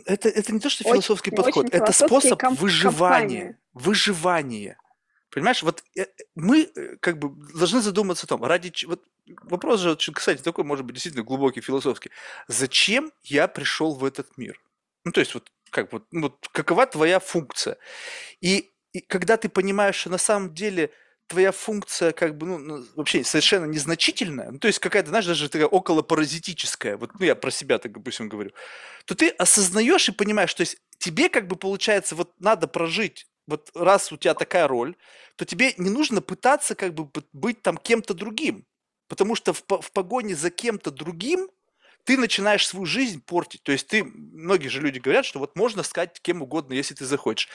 это, это не то, что Очень- философский подход, очень это способ ком- выживания. компания. Выживания. Понимаешь, вот э, мы э, как бы должны задуматься о том, ради ч- вот вопрос же, кстати, такой, может быть, действительно глубокий, философский. Зачем я пришел в этот мир? Ну, то есть, вот как вот, ну, вот какова твоя функция? И, и когда ты понимаешь, что на самом деле твоя функция как бы, ну, ну, вообще совершенно незначительная, ну, то есть какая-то, знаешь, даже такая околопаразитическая, вот ну, я про себя так, допустим, говорю, то ты осознаешь и понимаешь, то есть тебе как бы получается, вот надо прожить, вот раз у тебя такая роль, то тебе не нужно пытаться как бы быть там кем-то другим, потому что в, в погоне за кем-то другим ты начинаешь свою жизнь портить. То есть ты, многие же люди говорят, что вот можно стать кем угодно, если ты захочешь.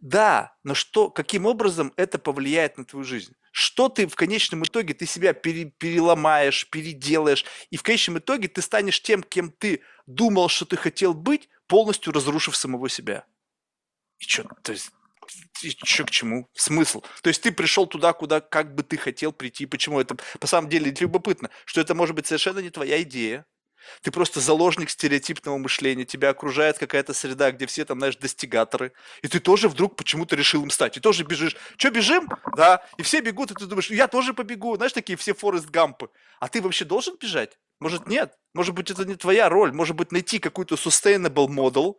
Да, но что, каким образом это повлияет на твою жизнь? Что ты в конечном итоге, ты себя пере- переломаешь, переделаешь, и в конечном итоге ты станешь тем, кем ты думал, что ты хотел быть, полностью разрушив самого себя. И что, то есть, чё к чему? Смысл? То есть ты пришел туда, куда как бы ты хотел прийти. Почему это? По самом деле любопытно, что это может быть совершенно не твоя идея. Ты просто заложник стереотипного мышления, тебя окружает какая-то среда, где все там, знаешь, достигаторы, и ты тоже вдруг почему-то решил им стать, и тоже бежишь. Че, бежим? Да. И все бегут, и ты думаешь, я тоже побегу. Знаешь, такие все Форест Гампы. А ты вообще должен бежать? Может, нет? Может быть, это не твоя роль. Может быть, найти какой-то sustainable model,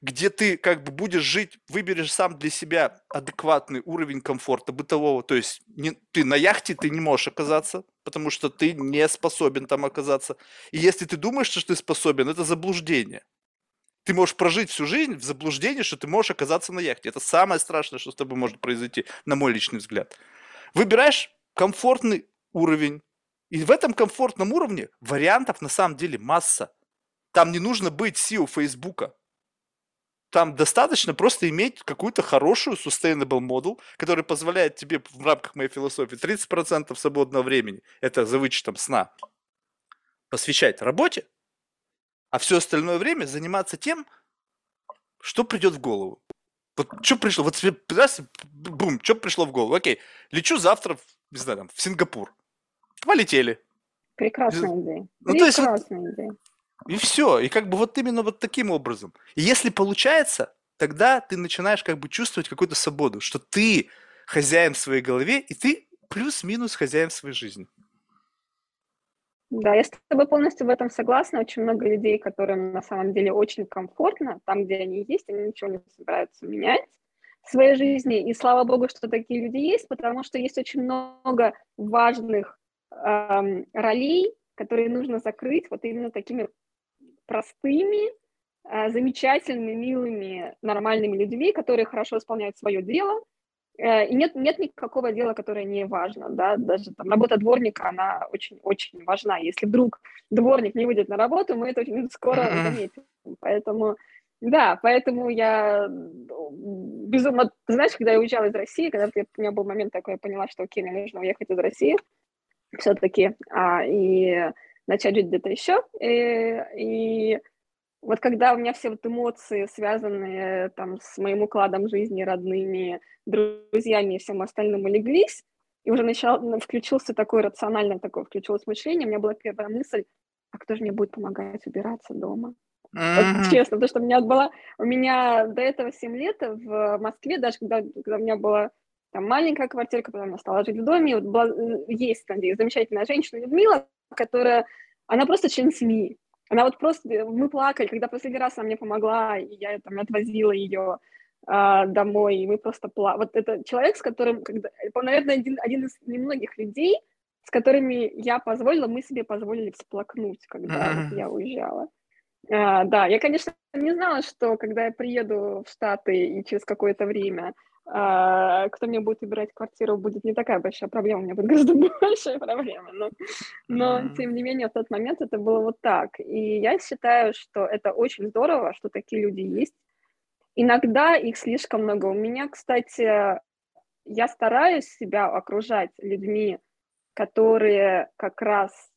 где ты как бы будешь жить, выберешь сам для себя адекватный уровень комфорта бытового. То есть не, ты на яхте ты не можешь оказаться, потому что ты не способен там оказаться. И если ты думаешь, что ты способен, это заблуждение. Ты можешь прожить всю жизнь в заблуждении, что ты можешь оказаться на яхте. Это самое страшное, что с тобой может произойти, на мой личный взгляд. Выбираешь комфортный уровень. И в этом комфортном уровне вариантов на самом деле масса. Там не нужно быть CEO Фейсбука. Там достаточно просто иметь какую-то хорошую sustainable model, который позволяет тебе в рамках моей философии 30% свободного времени, это за вычетом сна, посвящать работе, а все остальное время заниматься тем, что придет в голову. Вот что пришло? Вот тебе раз, бум, что пришло в голову? Окей, лечу завтра не знаю, там, в Сингапур. Полетели. Прекрасная идея. Ну, Прекрасная то есть, идея. И все. И как бы вот именно вот таким образом. И если получается, тогда ты начинаешь как бы чувствовать какую-то свободу, что ты хозяин в своей голове, и ты плюс-минус хозяин своей жизни. Да, я с тобой полностью в этом согласна. Очень много людей, которым на самом деле очень комфортно, там, где они есть, они ничего не собираются менять в своей жизни. И слава богу, что такие люди есть, потому что есть очень много важных эм, ролей, которые нужно закрыть вот именно такими простыми, э, замечательными, милыми, нормальными людьми, которые хорошо исполняют свое дело, Э, и нет, нет никакого дела, которое не важно, да, даже там работа дворника, она очень-очень важна. Если вдруг дворник не выйдет на работу, мы это очень скоро заметим. Поэтому, да, поэтому я безумно... Знаешь, когда я уезжала из России, когда у меня был момент такой, я поняла, что окей, мне нужно уехать из России все-таки, а, и начать жить где-то еще, и, и вот когда у меня все вот эмоции, связанные там с моим укладом жизни, родными, друзьями и всем остальным улеглись, и уже начал, ну, включился такой рациональное такое, включилось мышление, у меня была первая мысль, а кто же мне будет помогать убираться дома? Mm-hmm. Вот, честно, потому что у меня была, у меня до этого 7 лет в Москве, даже когда, когда у меня была там маленькая квартирка, потом я стала жить в доме, вот была, есть, надеюсь, замечательная женщина Людмила, которая, она просто член семьи, она вот просто, мы плакали, когда последний раз она мне помогла, и я там отвозила ее а, домой, и мы просто плакали. Вот это человек, с которым, когда, наверное, один, один из немногих людей, с которыми я позволила, мы себе позволили всплакнуть, когда mm-hmm. вот я уезжала. А, да, я, конечно, не знала, что когда я приеду в Штаты и через какое-то время кто мне будет убирать квартиру, будет не такая большая проблема, у меня будет гораздо [laughs] большая проблема. Но, но mm-hmm. тем не менее, в тот момент это было вот так. И я считаю, что это очень здорово, что такие люди есть. Иногда их слишком много. У меня, кстати, я стараюсь себя окружать людьми, которые как раз...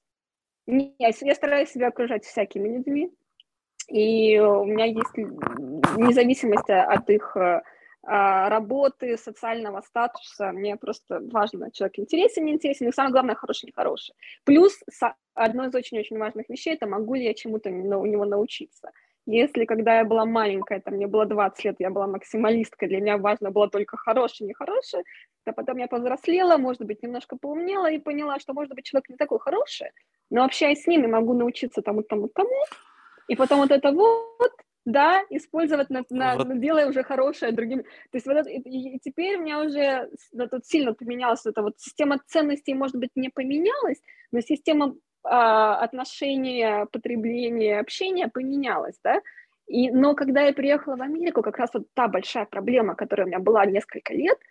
Я стараюсь себя окружать всякими людьми, и у меня есть независимость от их а, работы, социального статуса. Мне просто важно, человек интересен, не интересен, и самое главное, хороший, не хороший. Плюс одно из очень-очень важных вещей, это могу ли я чему-то у него научиться. Если когда я была маленькая, там мне было 20 лет, я была максималисткой, для меня важно было только хорошее, нехорошее, то потом я повзрослела, может быть, немножко поумнела и поняла, что, может быть, человек не такой хороший, но общаясь с ними, могу научиться тому, тому, тому, и потом вот это вот да, использовать, на, на, вот. делая уже хорошее другим. То есть вот это, и, и теперь у меня уже да, тут сильно поменялась эта вот система ценностей, может быть, не поменялась, но система а, отношения, потребления, общения поменялась, да. И, но когда я приехала в Америку, как раз вот та большая проблема, которая у меня была несколько лет –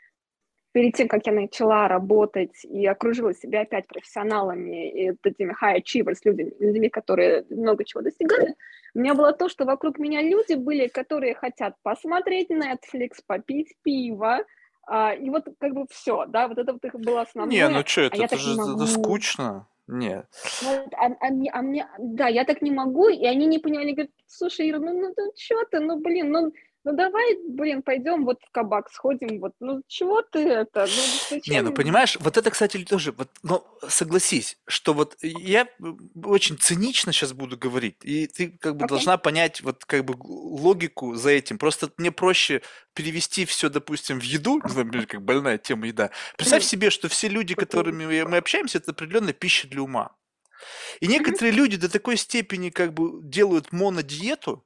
перед тем, как я начала работать и окружила себя опять профессионалами и этими high achievers, людьми, людьми, которые много чего достигали, у меня было то, что вокруг меня люди были, которые хотят посмотреть Netflix, попить пиво, а, и вот как бы все, да, вот это вот их было основное. Не, ну что, это, а это же это скучно. Нет. Вот, а, а, мне, а мне, да, я так не могу, и они не поняли, говорят, слушай, Ира, ну, ну, ну что ты, ну, блин, ну, ну давай, блин, пойдем вот в кабак сходим, вот, ну чего ты это, ну зачем? Не, ну понимаешь, вот это, кстати, тоже, вот, ну согласись, что вот я очень цинично сейчас буду говорить, и ты как бы okay. должна понять вот как бы логику за этим, просто мне проще перевести все, допустим, в еду, [laughs] не знаю, как больная тема еда. Представь себе, что все люди, которыми мы общаемся, это определенная пища для ума. И некоторые mm-hmm. люди до такой степени как бы делают монодиету,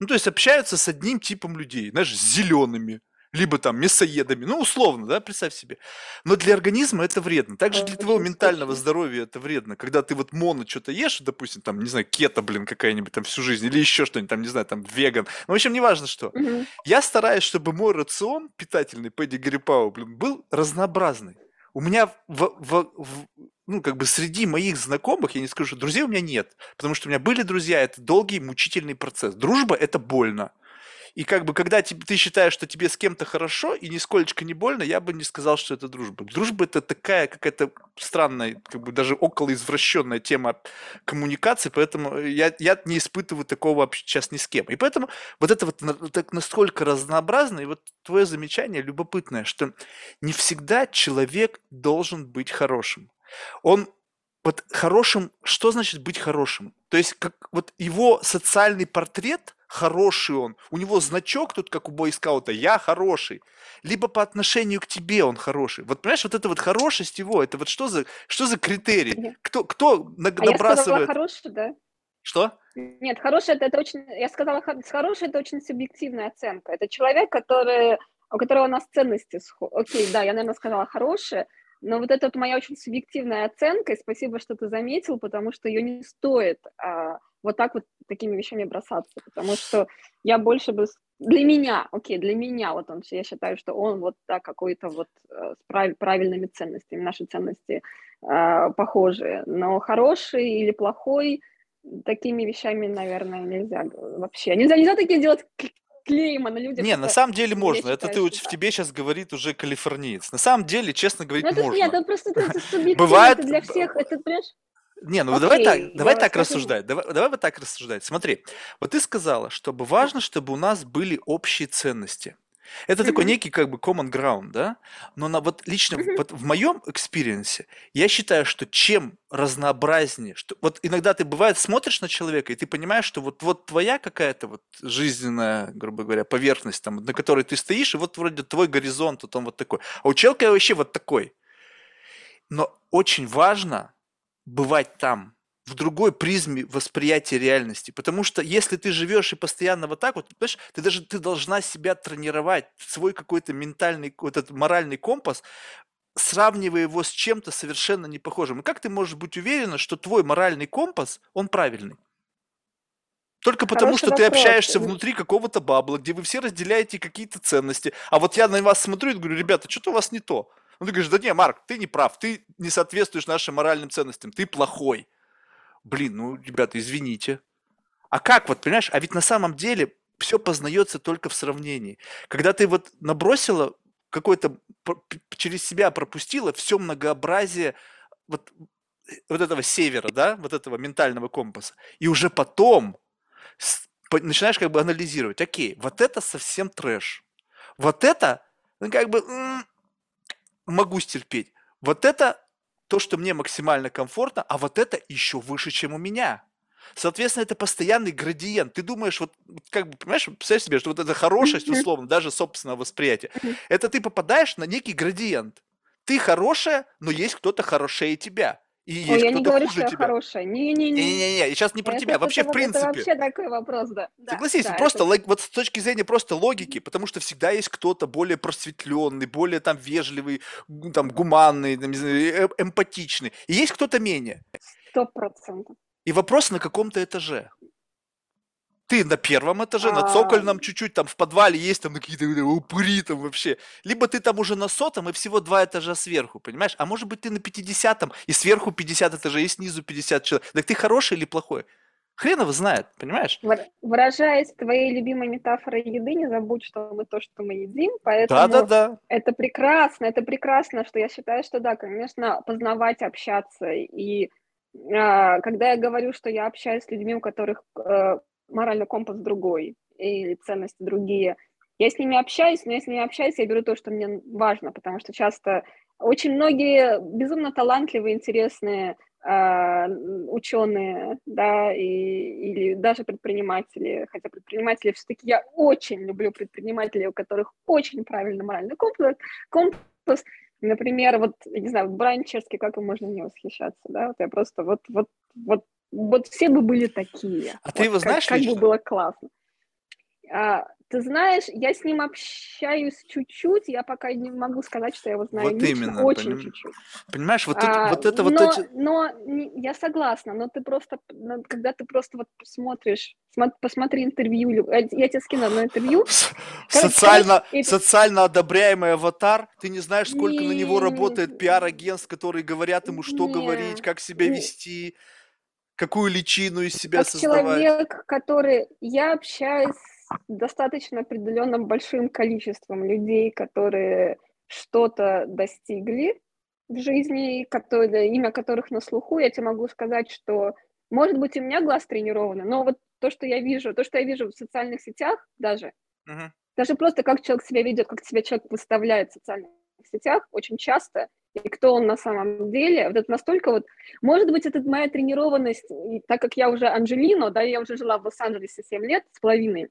ну, то есть общаются с одним типом людей, знаешь, с зелеными, либо там мясоедами, ну, условно, да, представь себе. Но для организма это вредно. Также для твоего ментального здоровья это вредно. Когда ты вот моно что-то ешь, допустим, там, не знаю, кето, блин, какая-нибудь там всю жизнь, или еще что-нибудь, там, не знаю, там, веган. Ну, в общем, неважно что. Угу. Я стараюсь, чтобы мой рацион питательный, педигри пау, блин, был разнообразный. У меня в, в, в, ну, как бы среди моих знакомых, я не скажу, что друзей у меня нет, потому что у меня были друзья, это долгий, мучительный процесс. Дружба – это больно. И как бы, когда ты, считаешь, что тебе с кем-то хорошо и нисколечко не больно, я бы не сказал, что это дружба. Дружба это такая какая-то странная, как бы даже около извращенная тема коммуникации, поэтому я, я не испытываю такого вообще сейчас ни с кем. И поэтому вот это вот так настолько разнообразно, и вот твое замечание любопытное, что не всегда человек должен быть хорошим. Он вот хорошим, что значит быть хорошим? То есть как вот его социальный портрет хороший он, у него значок тут, как у бойскаута, я хороший, либо по отношению к тебе он хороший. Вот понимаешь, вот это вот хорошесть его, это вот что за, что за критерий? Кто, кто набрасывает? А я сказала хороший, да? Что? Нет, хороший это, это очень, я сказала, хороший это очень субъективная оценка. Это человек, который, у которого у нас ценности Окей, да, я, наверное, сказала хороший, но вот это вот моя очень субъективная оценка, и спасибо, что ты заметил, потому что ее не стоит а, вот так вот такими вещами бросаться, потому что я больше бы... Для меня, окей, для меня, вот он, я считаю, что он вот так какой-то вот э, с прав, правильными ценностями, наши ценности э, похожие, но хороший или плохой, такими вещами, наверное, нельзя вообще. Нельзя, нельзя такие делать клейма на людях. Не, на самом деле можно. Это ты, в тебе сейчас говорит уже калифорниец. На самом деле, честно говорить, ну, это, можно. Нет, это просто это [laughs] субъективно. Бывает... для всех. Это, понимаешь? Не, ну Окей, давай так, давай так рассуждать. Давай, давай вот так рассуждать. Смотри, вот ты сказала, чтобы важно, чтобы у нас были общие ценности. Это такой некий как бы common ground, да? Но на, вот лично вот в моем experience е я считаю, что чем разнообразнее, что вот иногда ты бывает смотришь на человека и ты понимаешь, что вот вот твоя какая-то вот жизненная, грубо говоря, поверхность там, на которой ты стоишь, и вот вроде твой горизонт, вот он вот такой, а у человека вообще вот такой. Но очень важно бывать там, в другой призме восприятия реальности. Потому что если ты живешь и постоянно вот так вот, понимаешь, ты даже ты должна себя тренировать, свой какой-то ментальный, вот этот моральный компас, сравнивая его с чем-то совершенно не похожим. И как ты можешь быть уверена, что твой моральный компас, он правильный? Только потому, Хороший что вопрос. ты общаешься внутри какого-то бабла, где вы все разделяете какие-то ценности. А вот я на вас смотрю и говорю, ребята, что-то у вас не то. Ну, ты говоришь, да не, Марк, ты не прав, ты не соответствуешь нашим моральным ценностям, ты плохой блин, ну, ребята, извините. А как вот, понимаешь, а ведь на самом деле все познается только в сравнении. Когда ты вот набросила какой-то, через себя пропустила все многообразие вот, вот этого севера, да, вот этого ментального компаса, и уже потом начинаешь как бы анализировать, окей, вот это совсем трэш, вот это, ну, как бы, могу стерпеть, вот это то, что мне максимально комфортно, а вот это еще выше, чем у меня. Соответственно, это постоянный градиент. Ты думаешь, вот как бы, понимаешь, представь себе, что вот эта хорошесть, условно, даже собственного восприятия, это ты попадаешь на некий градиент. Ты хорошая, но есть кто-то хорошее тебя. И есть Ой, я не говорю, что я тебя. хорошая. Не-не-не. Не-не-не, я сейчас не про это, тебя, это, вообще это, в принципе. Это вообще такой вопрос, да. Согласись, да, просто это... вот с точки зрения просто логики, потому что всегда есть кто-то более просветленный, более там вежливый, там гуманный, там, не знаю, э, эмпатичный. И есть кто-то менее. Сто процентов. И вопрос на каком-то этаже. Ты на первом этаже, на цокольном чуть-чуть, там в подвале есть там какие-то упыри там вообще. Либо ты там уже на сотом и всего два этажа сверху, понимаешь? А может быть ты на пятидесятом и сверху 50 этажей и снизу 50 человек. Так ты хороший или плохой? Хрен его знает, понимаешь? Выражаясь твоей любимой метафорой еды, не забудь, что мы то, что мы едим, поэтому да, да, да. это прекрасно, это прекрасно, что я считаю, что да, конечно, познавать, общаться, и а, когда я говорю, что я общаюсь с людьми, у которых э, моральный компас другой и ценности другие. Я с ними общаюсь, но если не общаюсь, я беру то, что мне важно, потому что часто очень многие безумно талантливые, интересные э, ученые, да, и, или даже предприниматели, хотя предприниматели все-таки я очень люблю предпринимателей, у которых очень правильный моральный компас, компас. Например, вот, я не знаю, вот Брайан Черский, как ему можно не восхищаться, да, вот я просто, вот, вот, вот вот все бы были такие. А вот ты его как, знаешь Как лично? бы было классно. А, ты знаешь, я с ним общаюсь чуть-чуть, я пока не могу сказать, что я его знаю вот лично, именно, очень поним... чуть-чуть. Понимаешь, вот, а, это, вот это но, вот эти... Но я согласна, но ты просто, когда ты просто вот посмотришь, посмотри интервью, я тебе скину одно интервью. Социально, социально одобряемый аватар, ты не знаешь, сколько не, на него работает пиар-агентств, которые говорят ему, что не, говорить, как себя не, вести какую личину из себя как создавать. человек, который... Я общаюсь достаточно определенным большим количеством людей, которые что-то достигли в жизни, которые, имя которых на слуху, я тебе могу сказать, что, может быть, у меня глаз тренированный, но вот то, что я вижу, то, что я вижу в социальных сетях даже, uh-huh. даже просто как человек себя ведет, как себя человек выставляет в социальных сетях, очень часто, и кто он на самом деле, вот это настолько вот, может быть, это моя тренированность, и так как я уже Анджелино, да, я уже жила в Лос-Анджелесе 7 лет с половиной,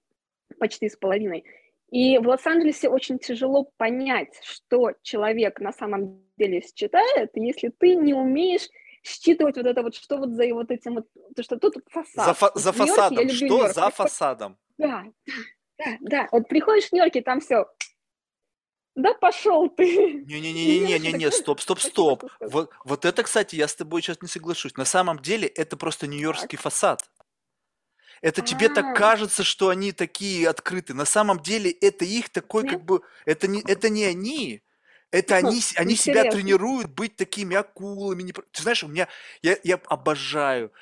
почти с половиной, и в Лос-Анджелесе очень тяжело понять, что человек на самом деле считает, если ты не умеешь считывать вот это вот, что вот за вот этим вот, то, что тут фасад. За, фа- за фасадом, что за фасадом? Да, да, да, вот приходишь в Нью-Йорке, там все, да пошел ты. Не-не-не-не-не-не, стоп, стоп, стоп. Вот, вот это, кстати, я с тобой сейчас не соглашусь. На самом деле это просто нью-йоркский фасад. Это тебе так а. кажется, что они такие открыты. На самом деле это их такой как бы... Это не, это не они. Это они, они себя тренируют быть такими акулами. Ты знаешь, у меня... Я, я обожаю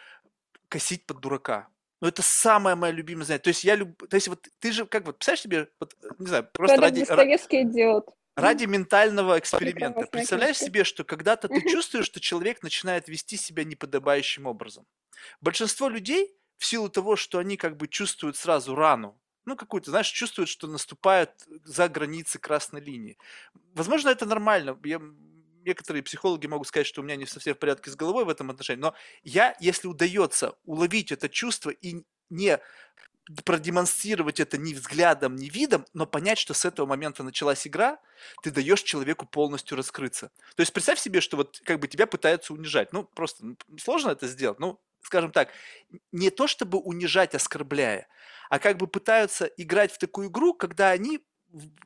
косить под дурака. Ну, это самое мое любимое занятие. То есть я люб... То есть вот ты же как вот, представляешь себе, вот, не знаю, просто ради... идет. Ради ментального эксперимента. Представляешь себе, что когда-то ты [laughs] чувствуешь, что человек начинает вести себя неподобающим образом. Большинство людей в силу того, что они как бы чувствуют сразу рану, ну, какую-то, знаешь, чувствуют, что наступают за границы красной линии. Возможно, это нормально. Я некоторые психологи могут сказать, что у меня не совсем в порядке с головой в этом отношении, но я, если удается уловить это чувство и не продемонстрировать это ни взглядом, ни видом, но понять, что с этого момента началась игра, ты даешь человеку полностью раскрыться. То есть представь себе, что вот как бы тебя пытаются унижать. Ну, просто сложно это сделать. Ну, скажем так, не то чтобы унижать, оскорбляя, а как бы пытаются играть в такую игру, когда они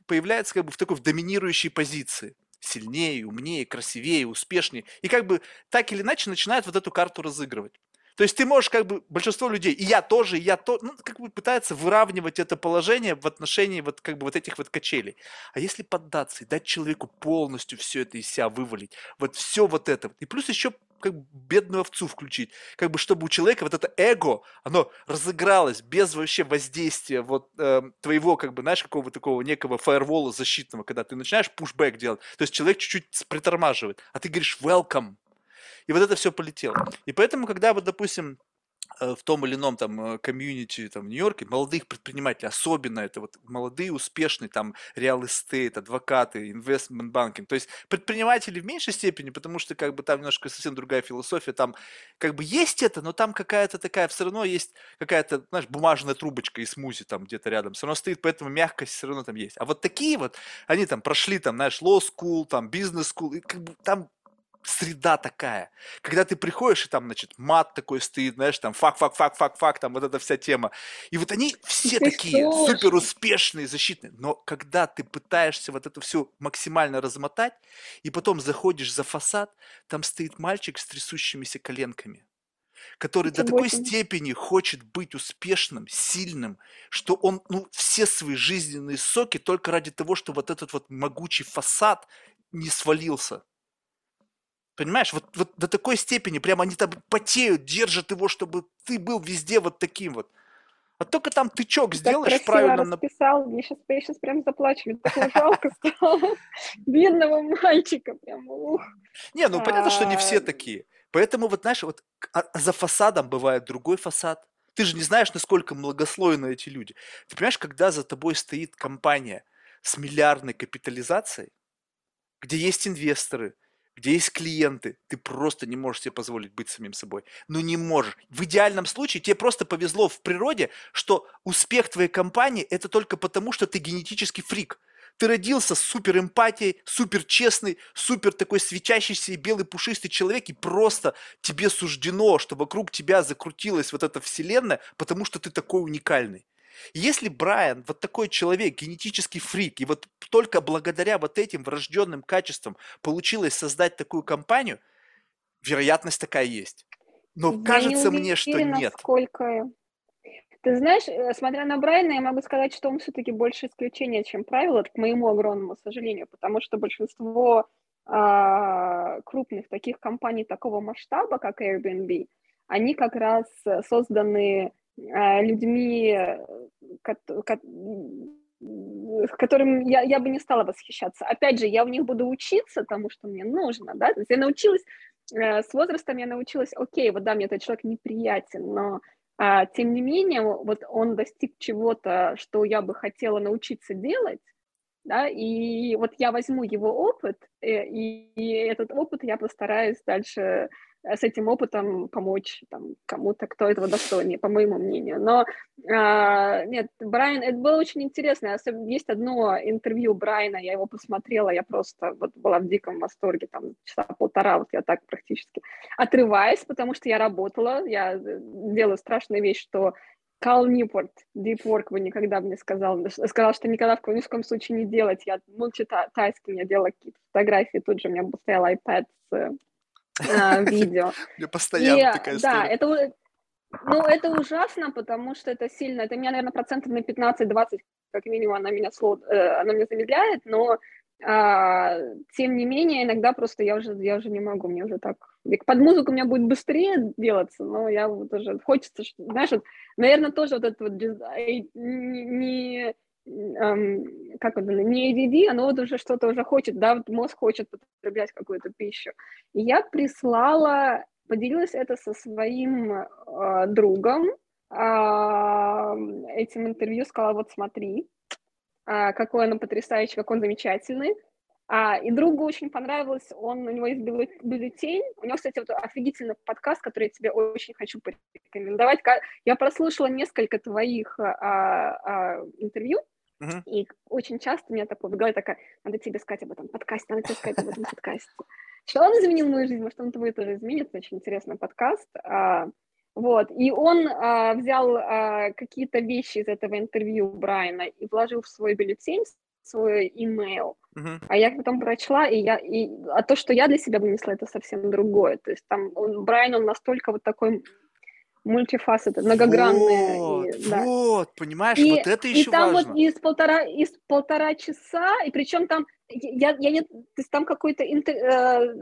появляются как бы в такой в доминирующей позиции сильнее, умнее, красивее, успешнее. И как бы так или иначе начинают вот эту карту разыгрывать. То есть ты можешь как бы большинство людей, и я тоже, и я то, ну, как бы пытаются выравнивать это положение в отношении вот как бы вот этих вот качелей. А если поддаться и дать человеку полностью все это из себя вывалить, вот все вот это, и плюс еще как бедную овцу включить, как бы чтобы у человека вот это эго, оно разыгралось без вообще воздействия вот э, твоего, как бы, знаешь, какого-то такого некого фаервола защитного, когда ты начинаешь pushback делать, то есть человек чуть-чуть притормаживает, а ты говоришь welcome, и вот это все полетело. И поэтому, когда вот, допустим, в том или ином там э, комьюнити там, в Нью-Йорке, молодых предпринимателей, особенно это вот молодые, успешные там real estate, адвокаты, investment banking, то есть предприниматели в меньшей степени, потому что как бы там немножко совсем другая философия, там как бы есть это, но там какая-то такая, все равно есть какая-то, знаешь, бумажная трубочка и смузи там где-то рядом, все равно стоит, поэтому мягкость все равно там есть. А вот такие вот, они там прошли там, знаешь, law school, там business school, и как бы там среда такая. Когда ты приходишь, и там, значит, мат такой стоит, знаешь, там fuck, fuck, fuck, fuck, fuck, там вот эта вся тема. И вот они все такие супер успешные, защитные. Но когда ты пытаешься вот эту всю максимально размотать, и потом заходишь за фасад, там стоит мальчик с трясущимися коленками который до такой степени хочет быть успешным, сильным, что он ну, все свои жизненные соки только ради того, что вот этот вот могучий фасад не свалился. Понимаешь, вот, вот до такой степени, прямо они там потеют, держат его, чтобы ты был везде вот таким вот. А только там тычок сделаешь так правильно. расписал, мне сейчас, я сейчас прям заплачу, мне так жалко [laughs] стало. Бедного мальчика прям, ух. Не, ну понятно, что не все такие. Поэтому вот, знаешь, вот а, за фасадом бывает другой фасад. Ты же не знаешь, насколько многослойны эти люди. Ты понимаешь, когда за тобой стоит компания с миллиардной капитализацией, где есть инвесторы, где есть клиенты, ты просто не можешь себе позволить быть самим собой. Ну не можешь. В идеальном случае тебе просто повезло в природе, что успех твоей компании это только потому, что ты генетический фрик. Ты родился с супер эмпатией, супер честный, супер такой свечащийся и белый пушистый человек, и просто тебе суждено, что вокруг тебя закрутилась вот эта вселенная, потому что ты такой уникальный. Если Брайан, вот такой человек, генетический фрик, и вот только благодаря вот этим врожденным качествам получилось создать такую компанию, вероятность такая есть. Но я кажется не мне, что нет. Сколько... Ты знаешь, э, смотря на Брайана, я могу сказать, что он все-таки больше исключение, чем правило, к моему огромному сожалению, потому что большинство а, крупных таких компаний такого масштаба, как Airbnb, они как раз созданы Э, людьми, с которым я, я бы не стала восхищаться. Опять же, я у них буду учиться тому, что мне нужно, да, то есть я научилась, э, с возрастом я научилась, окей, вот да, мне этот человек неприятен, но а, тем не менее, вот он достиг чего-то, что я бы хотела научиться делать, да, и вот я возьму его опыт, э, и, и этот опыт я постараюсь дальше Э, с этим опытом помочь там, кому-то, кто этого достойнее, по моему мнению. Но а, нет, Брайан, это было очень интересно. Есть одно интервью Брайана, я его посмотрела, я просто вот была в диком восторге, там часа полтора, вот я так практически отрываюсь, потому что я работала, я э, делаю страшную вещь, что Кал Ньюпорт, Deep Work бы никогда бы не сказал. Сказал, что никогда в ни случае не делать. Я мультитаскинг, я делала какие-то фотографии, тут же у меня стоял iPad с а, [laughs] видео. Мне постоянно такая Да, это, ну, это ужасно, потому что это сильно, это меня, наверное, процентов на 15-20, как минимум, она меня, э, она меня замедляет, но а, тем не менее, иногда просто я уже, я уже не могу, мне уже так... Под музыку у меня будет быстрее делаться, но я вот уже... Хочется, что, знаешь, вот, наверное, тоже вот это вот не, не эм, как это, не ADD, оно вот уже что-то уже хочет, да, вот мозг хочет потреблять какую-то пищу. И я прислала, поделилась это со своим э, другом, э, этим интервью, сказала, вот смотри, э, какой он потрясающий, как он замечательный. А, и другу очень понравилось, он, у него есть бюллетень, у него, кстати, вот офигительный подкаст, который я тебе очень хочу порекомендовать. Я прослушала несколько твоих а, а, интервью, Uh-huh. И очень часто у меня такое в голове такая, надо тебе сказать об этом подкасте, надо тебе сказать об этом подкасте. Что он изменил мою жизнь, может, он твою тоже изменит, очень интересный подкаст. А, вот, и он а, взял а, какие-то вещи из этого интервью Брайана и вложил в свой бюллетень, свой имейл, uh-huh. а я потом прочла, и я, и, а то, что я для себя вынесла, это совсем другое, то есть там он, Брайан, он настолько вот такой мультифасеты, многогранные. Вот, и, да. вот понимаешь, и, вот это еще И там важно. вот из полтора, из полтора часа, и причем там, я, я не, то есть там какой-то, э,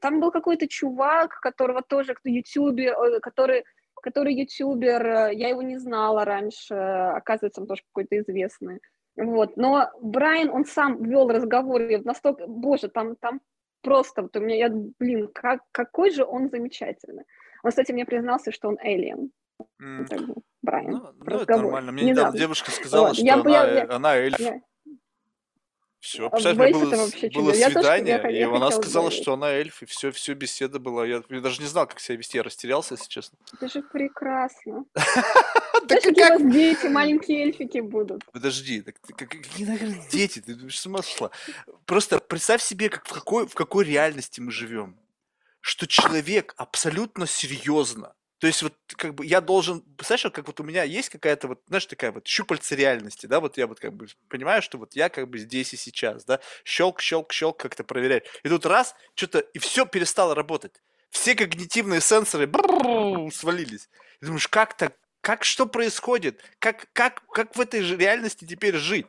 там был какой-то чувак, которого тоже, кто ютубер, э, который, который ютубер, э, я его не знала раньше, оказывается, он тоже какой-то известный. Вот, но Брайан, он сам вел разговор, и настолько, боже, там, там просто, вот у меня, я, блин, как, какой же он замечательный. Он, кстати, мне признался, что он alien. Mm. Брайан. Ну, ну это нормально. Мне недавно девушка сказала, вот. что я, она, я, она эльф. Я... Все, представляешь, было, было свидание, я, и она сказала, говорить. что она эльф, и все, все беседа была. Я, я даже не знал, как себя вести, я растерялся, если честно. [laughs] Это же прекрасно. Знаешь, какие у вас дети, маленькие эльфики будут. Подожди, какие, наверное, дети? Ты с ума сошла. Просто представь себе, как, в, какой, в какой реальности мы живем что человек абсолютно серьезно, то есть вот как бы я должен, представляешь, как вот у меня есть какая-то вот, знаешь, такая вот щупальца реальности, да, вот я вот как бы понимаю, что вот я как бы здесь и сейчас, да, щелк, щелк, щелк как-то проверять. И тут раз, что-то, и все перестало работать. Все когнитивные сенсоры свалились. И думаешь, как так, как что происходит? Как, как, как в этой же реальности теперь жить?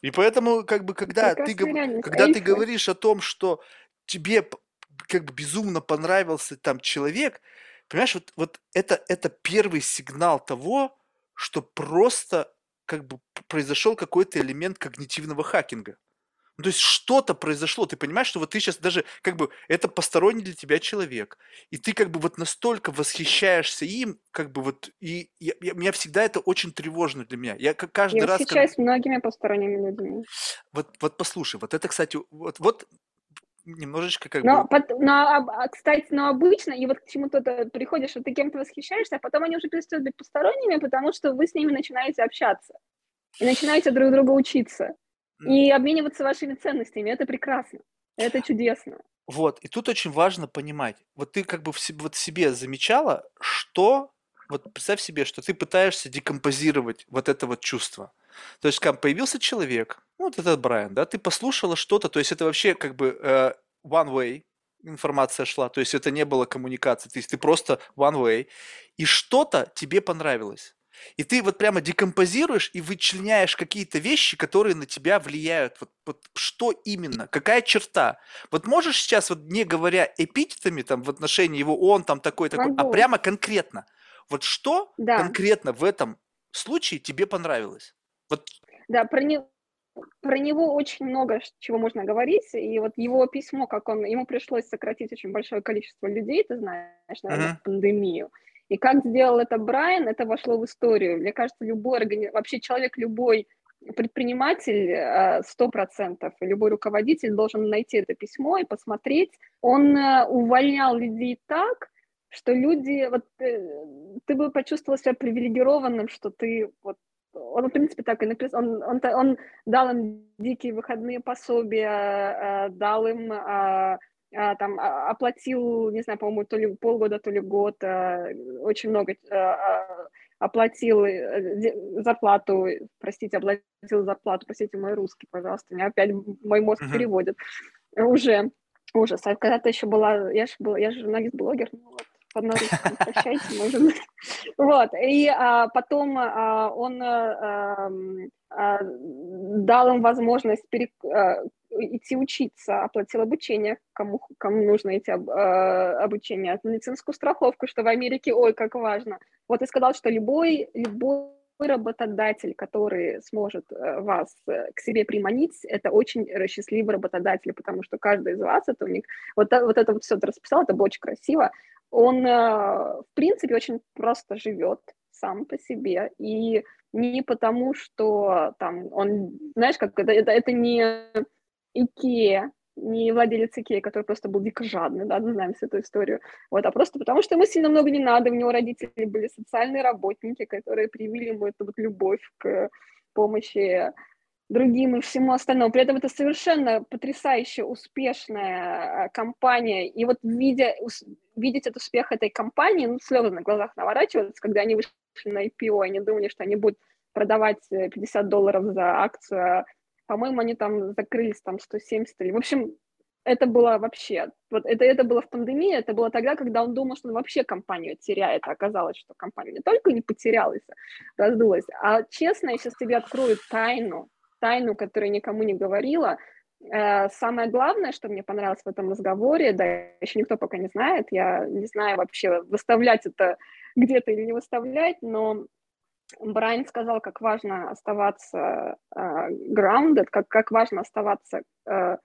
И поэтому, как бы, когда, ты, когда ты говоришь о том, что тебе как бы безумно понравился там человек, понимаешь, вот, вот это, это первый сигнал того, что просто как бы произошел какой-то элемент когнитивного хакинга. Ну, то есть что-то произошло, ты понимаешь, что вот ты сейчас даже, как бы, это посторонний для тебя человек, и ты как бы вот настолько восхищаешься им, как бы вот, и я, я, меня всегда это очень тревожно для меня. Я каждый я раз... Я восхищаюсь как... многими посторонними людьми. Вот, вот послушай, вот это, кстати, вот, вот немножечко как но, бы... Под, но, а, кстати, но обычно, и вот к чему-то ты приходишь, что ты кем-то восхищаешься, а потом они уже перестают быть посторонними, потому что вы с ними начинаете общаться и начинаете друг друга учиться и обмениваться вашими ценностями. Это прекрасно, это чудесно. Вот, и тут очень важно понимать, вот ты как бы в себе, вот себе замечала, что, вот представь себе, что ты пытаешься декомпозировать вот это вот чувство. То есть, как появился человек, ну, вот этот Брайан, да, ты послушала что-то, то есть это вообще как бы э, one way информация шла, то есть это не было коммуникации, то есть ты просто one way, и что-то тебе понравилось. И ты вот прямо декомпозируешь и вычленяешь какие-то вещи, которые на тебя влияют. Вот, вот что именно? Какая черта? Вот можешь сейчас, вот не говоря эпитетами там в отношении его, он там такой-такой, а прямо конкретно. Вот что да. конкретно в этом случае тебе понравилось? Вот Да, про него про него очень много чего можно говорить, и вот его письмо, как он, ему пришлось сократить очень большое количество людей, ты знаешь, наверное, в пандемию. И как сделал это Брайан, это вошло в историю. Мне кажется, любой органи... вообще человек любой предприниматель э, сто процентов, любой руководитель должен найти это письмо и посмотреть. Он э, увольнял людей так, что люди, вот э, ты бы почувствовал себя привилегированным, что ты вот он, в принципе, так и написал. Он, он, он дал им дикие выходные пособия, дал им там оплатил, не знаю, по-моему, то ли полгода, то ли год, очень много оплатил э, зарплату, простите, оплатил зарплату, простите, мой русский, пожалуйста, меня опять мой мозг uh-huh. переводит. Уже ужас. А когда-то еще была, я же была, я же журналист-блогер, ну вот, наручником прощайте, быть. [laughs] Вот, и а, потом а, он а, а, дал им возможность пере, а, идти учиться, оплатил обучение, кому, кому нужно идти а, обучение, медицинскую страховку, что в Америке, ой, как важно. Вот и сказал, что любой, любой работодатель, который сможет э, вас э, к себе приманить, это очень счастливый работодатель, потому что каждый из вас, это у них, вот, вот это вот все ты расписал, это было очень красиво, он, э, в принципе, очень просто живет сам по себе, и не потому, что там он, знаешь, как это, это, это не Икея, не владелец Икеи, который просто был дико жадный, да, знаем всю эту историю, вот, а просто потому, что ему сильно много не надо, у него родители были социальные работники, которые привили ему эту вот любовь к помощи другим и всему остальному. При этом это совершенно потрясающе успешная а, компания. И вот видя, видеть этот успех этой компании, ну, слезы на глазах наворачиваются, когда они вышли на IPO, они думали, что они будут продавать 50 э, долларов за акцию. А, по-моему, они там закрылись там 170 или... В общем, это было вообще... Вот это, это было в пандемии, это было тогда, когда он думал, что он вообще компанию теряет. А оказалось, что компания не только не потерялась, раздулась, а честно, я сейчас тебе открою тайну, тайну, которую никому не говорила. Э, самое главное, что мне понравилось в этом разговоре, да, еще никто пока не знает, я не знаю вообще, выставлять это где-то или не выставлять, но Брайан сказал, как важно оставаться uh, grounded, как, как важно оставаться, uh,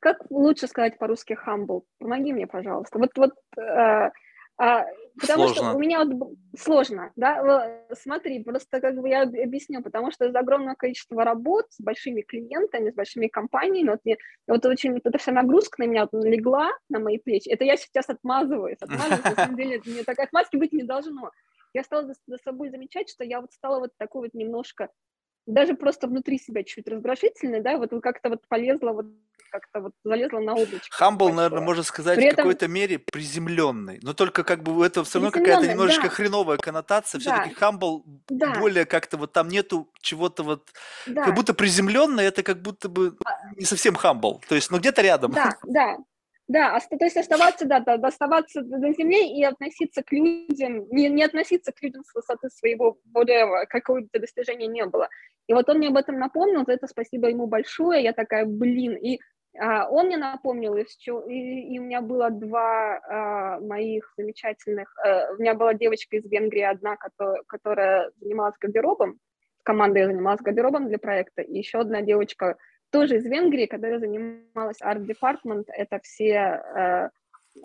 как лучше сказать по-русски humble. Помоги мне, пожалуйста. Вот, вот uh, а, потому сложно. что у меня вот сложно, да, смотри, просто как бы я объясню, потому что из огромного количества работ с большими клиентами, с большими компаниями, вот, мне, вот очень вот эта вся нагрузка на меня вот легла на мои плечи, это я сейчас отмазываюсь, отмазываюсь, на самом деле, мне так отмазки быть не должно. Я стала за, за собой замечать, что я вот стала вот такой вот немножко даже просто внутри себя чуть раздражительной, да, вот как-то вот полезла, вот как-то вот залезла на облачко. Хамбл, наверное, можно сказать, При в этом... какой-то мере приземленный, но только как бы это все равно какая-то немножечко да. хреновая коннотация, все-таки да. Хамбл да. более как-то вот там нету чего-то вот, да. как будто приземленный, это как будто бы а не совсем хамбл, то есть, ну где-то рядом. Да, да, да, то есть оставаться, да, да, оставаться на земле и относиться к людям, не, не относиться к людям с высоты своего whatever, какое бы то достижение не было. И вот он мне об этом напомнил, за это спасибо ему большое, я такая, блин, и а, он мне напомнил, и, и, у меня было два а, моих замечательных, а, у меня была девочка из Венгрии одна, которая, которая занималась гардеробом, командой занималась гардеробом для проекта, и еще одна девочка, тоже из Венгрии, которая занималась арт-департмент, это все uh,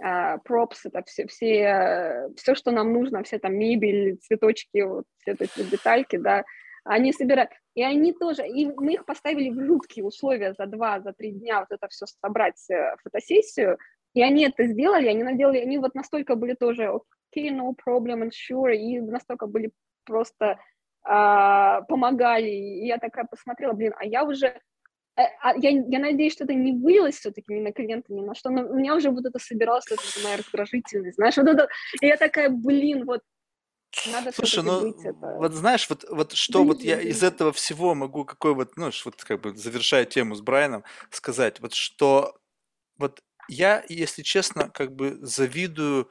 uh, props, это все, все, все, что нам нужно, все там мебель, цветочки, вот, все эти детальки, да, они собирают, и они тоже, и мы их поставили в жуткие условия за два, за три дня вот это все собрать, э, фотосессию, и они это сделали, они наделали, они вот настолько были тоже окей, okay, no problem, and sure, и настолько были просто а, помогали, и я такая посмотрела, блин, а я уже Э, я, я надеюсь, что это не вылилось все-таки ни на клиента, ни на что, но у меня уже вот это собиралось, это моя раздражительность, знаешь, вот это, и я такая, блин, вот надо Слушай, ну, это... вот знаешь, вот, вот что вот я из этого всего могу, какой вот, ну, вот как бы завершая тему с Брайаном, сказать, вот что, вот я, если честно, как бы завидую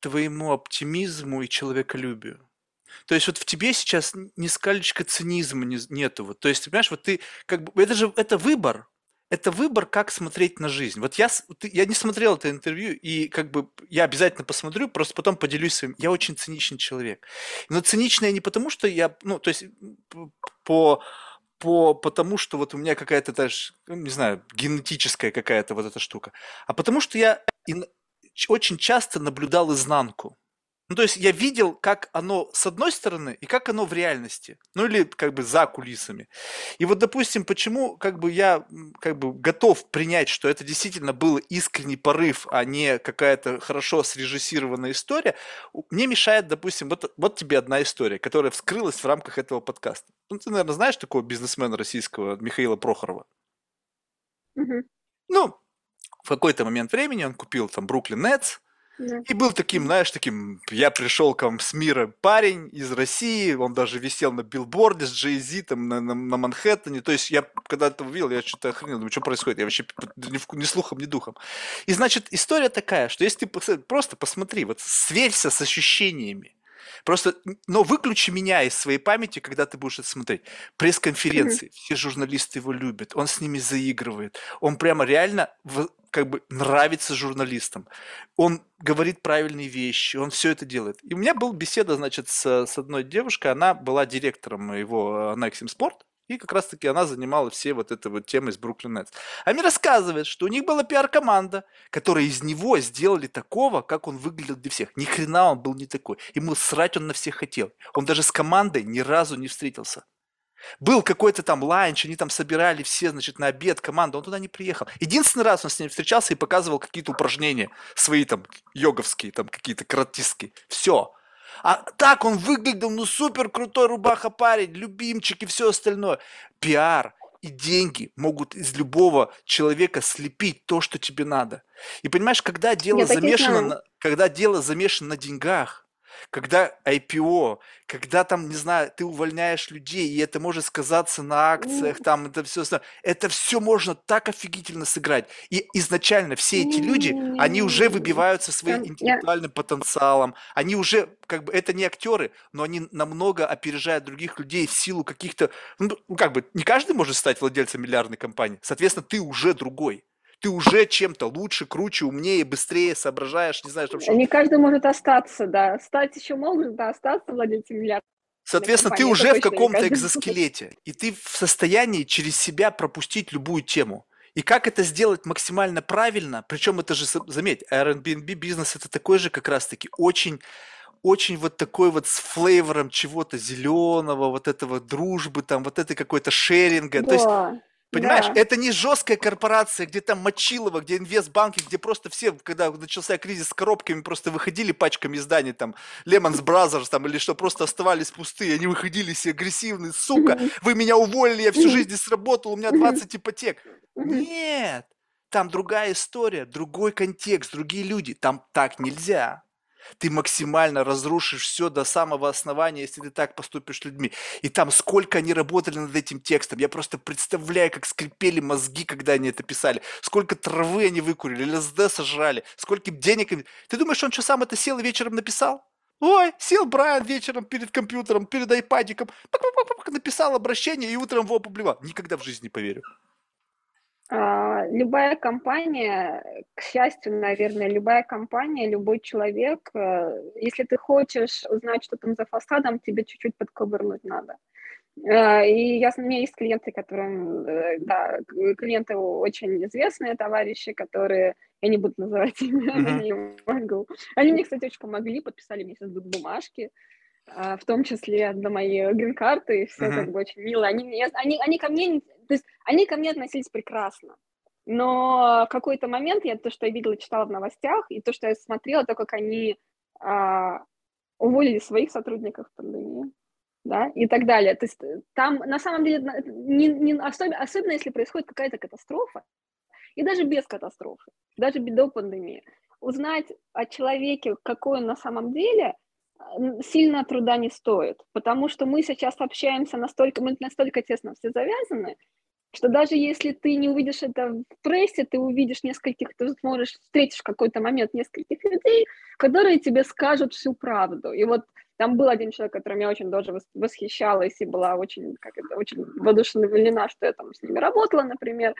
твоему оптимизму и человеколюбию. То есть вот в тебе сейчас ни скалечка цинизма не, нету. Вот. То есть, понимаешь, вот ты как бы... Это же это выбор. это выбор, как смотреть на жизнь. Вот я, я не смотрел это интервью, и как бы я обязательно посмотрю, просто потом поделюсь своим. Я очень циничный человек. Но циничный не потому, что я, ну, то есть по по, потому что вот у меня какая-то даже, ну, не знаю, генетическая какая-то вот эта штука, а потому что я очень часто наблюдал изнанку. Ну, то есть я видел, как оно с одной стороны и как оно в реальности. Ну, или как бы за кулисами. И вот, допустим, почему как бы я как бы готов принять, что это действительно был искренний порыв, а не какая-то хорошо срежиссированная история, мне мешает, допустим, вот, вот тебе одна история, которая вскрылась в рамках этого подкаста. Ну, ты, наверное, знаешь такого бизнесмена российского Михаила Прохорова? Угу. Ну, в какой-то момент времени он купил там Бруклин Нетс, и был таким, знаешь, таким, я пришел к вам с мира парень из России, он даже висел на билборде с Джей Зи там на, на, на Манхэттене, то есть я когда это увидел, я что-то охренел, думаю, что происходит, я вообще ни, ни слухом, ни духом. И значит, история такая, что если ты просто посмотри, вот сверься с ощущениями, Просто, но выключи меня из своей памяти, когда ты будешь это смотреть. Пресс-конференции, mm-hmm. [laughs] все журналисты его любят, он с ними заигрывает, он прямо реально как бы нравится журналистам, он говорит правильные вещи, он все это делает. И у меня была беседа, значит, с, с одной девушкой, она была директором его Nexim Sport, и как раз-таки она занимала все вот этой вот темы с Бруклин Нетс. А мне рассказывает, что у них была пиар-команда, которая из него сделали такого, как он выглядел для всех. Ни хрена он был не такой. Ему срать он на всех хотел. Он даже с командой ни разу не встретился. Был какой-то там ланч, они там собирали все, значит, на обед команду, он туда не приехал. Единственный раз он с ним встречался и показывал какие-то упражнения свои там йоговские, там какие-то каратистские. Все. А так он выглядел, ну супер крутой рубаха парень, любимчик и все остальное. Пиар и деньги могут из любого человека слепить то, что тебе надо. И понимаешь, когда дело замешано, на, когда дело замешано на деньгах, когда IPO, когда там, не знаю, ты увольняешь людей, и это может сказаться на акциях, там это все, это все можно так офигительно сыграть. И изначально все эти люди, они уже выбиваются своим интеллектуальным потенциалом, они уже, как бы, это не актеры, но они намного опережают других людей в силу каких-то, ну, как бы, не каждый может стать владельцем миллиардной компании, соответственно, ты уже другой ты уже чем-то лучше, круче, умнее, быстрее соображаешь, не знаю, что... Не каждый может остаться, да. Стать еще могут, да, остаться владельцем миллиарда. Соответственно, ты уже в каком-то экзоскелете, и ты в состоянии через себя пропустить любую тему. И как это сделать максимально правильно, причем это же, заметь, Airbnb бизнес это такой же как раз-таки очень очень вот такой вот с флейвором чего-то зеленого, вот этого дружбы, там, вот этой какой-то шеринга. Да. То есть Понимаешь, да. это не жесткая корпорация, где там Мочилова, где инвестбанки, где просто все, когда начался кризис с коробками, просто выходили пачками зданий, там, Lehman's Brothers, там, или что, просто оставались пустые, они выходили все агрессивные, сука, вы меня уволили, я всю жизнь не сработал, у меня 20 ипотек. Нет, там другая история, другой контекст, другие люди, там так нельзя ты максимально разрушишь все до самого основания, если ты так поступишь с людьми. И там сколько они работали над этим текстом. Я просто представляю, как скрипели мозги, когда они это писали. Сколько травы они выкурили, ЛСД сожрали, сколько денег... Ты думаешь, он что, сам это сел и вечером написал? Ой, сел Брайан вечером перед компьютером, перед айпадиком, написал обращение и утром его опубликовал. Никогда в жизни не поверю. А, любая компания, к счастью, наверное, любая компания, любой человек, э, если ты хочешь узнать, что там за фасадом, тебе чуть-чуть подковырнуть надо. Э, и я, у меня есть клиенты, которые, э, да, клиенты очень известные товарищи, которые, я не буду называть [laughs] имя, mm-hmm. не могу. Они мне, кстати, очень помогли, подписали мне сейчас бумажки, в том числе на мои грин-карты, все mm-hmm. как бы очень мило. Они, они, они ко мне то есть они ко мне относились прекрасно. Но в какой-то момент я то, что я видела, читала в новостях, и то, что я смотрела, то, как они а, уволили своих сотрудников в пандемии, да, и так далее. То есть там на самом деле, не, не, особенно, особенно если происходит какая-то катастрофа, и даже без катастрофы, даже до пандемии, узнать о человеке, какой он на самом деле, сильно труда не стоит, потому что мы сейчас общаемся настолько, мы настолько тесно все завязаны, что даже если ты не увидишь это в прессе, ты увидишь нескольких, ты сможешь, встретишь в какой-то момент нескольких людей, которые тебе скажут всю правду. И вот там был один человек, которым я очень тоже восхищалась и была очень, как это, очень воодушевлена, что я там с ними работала, например.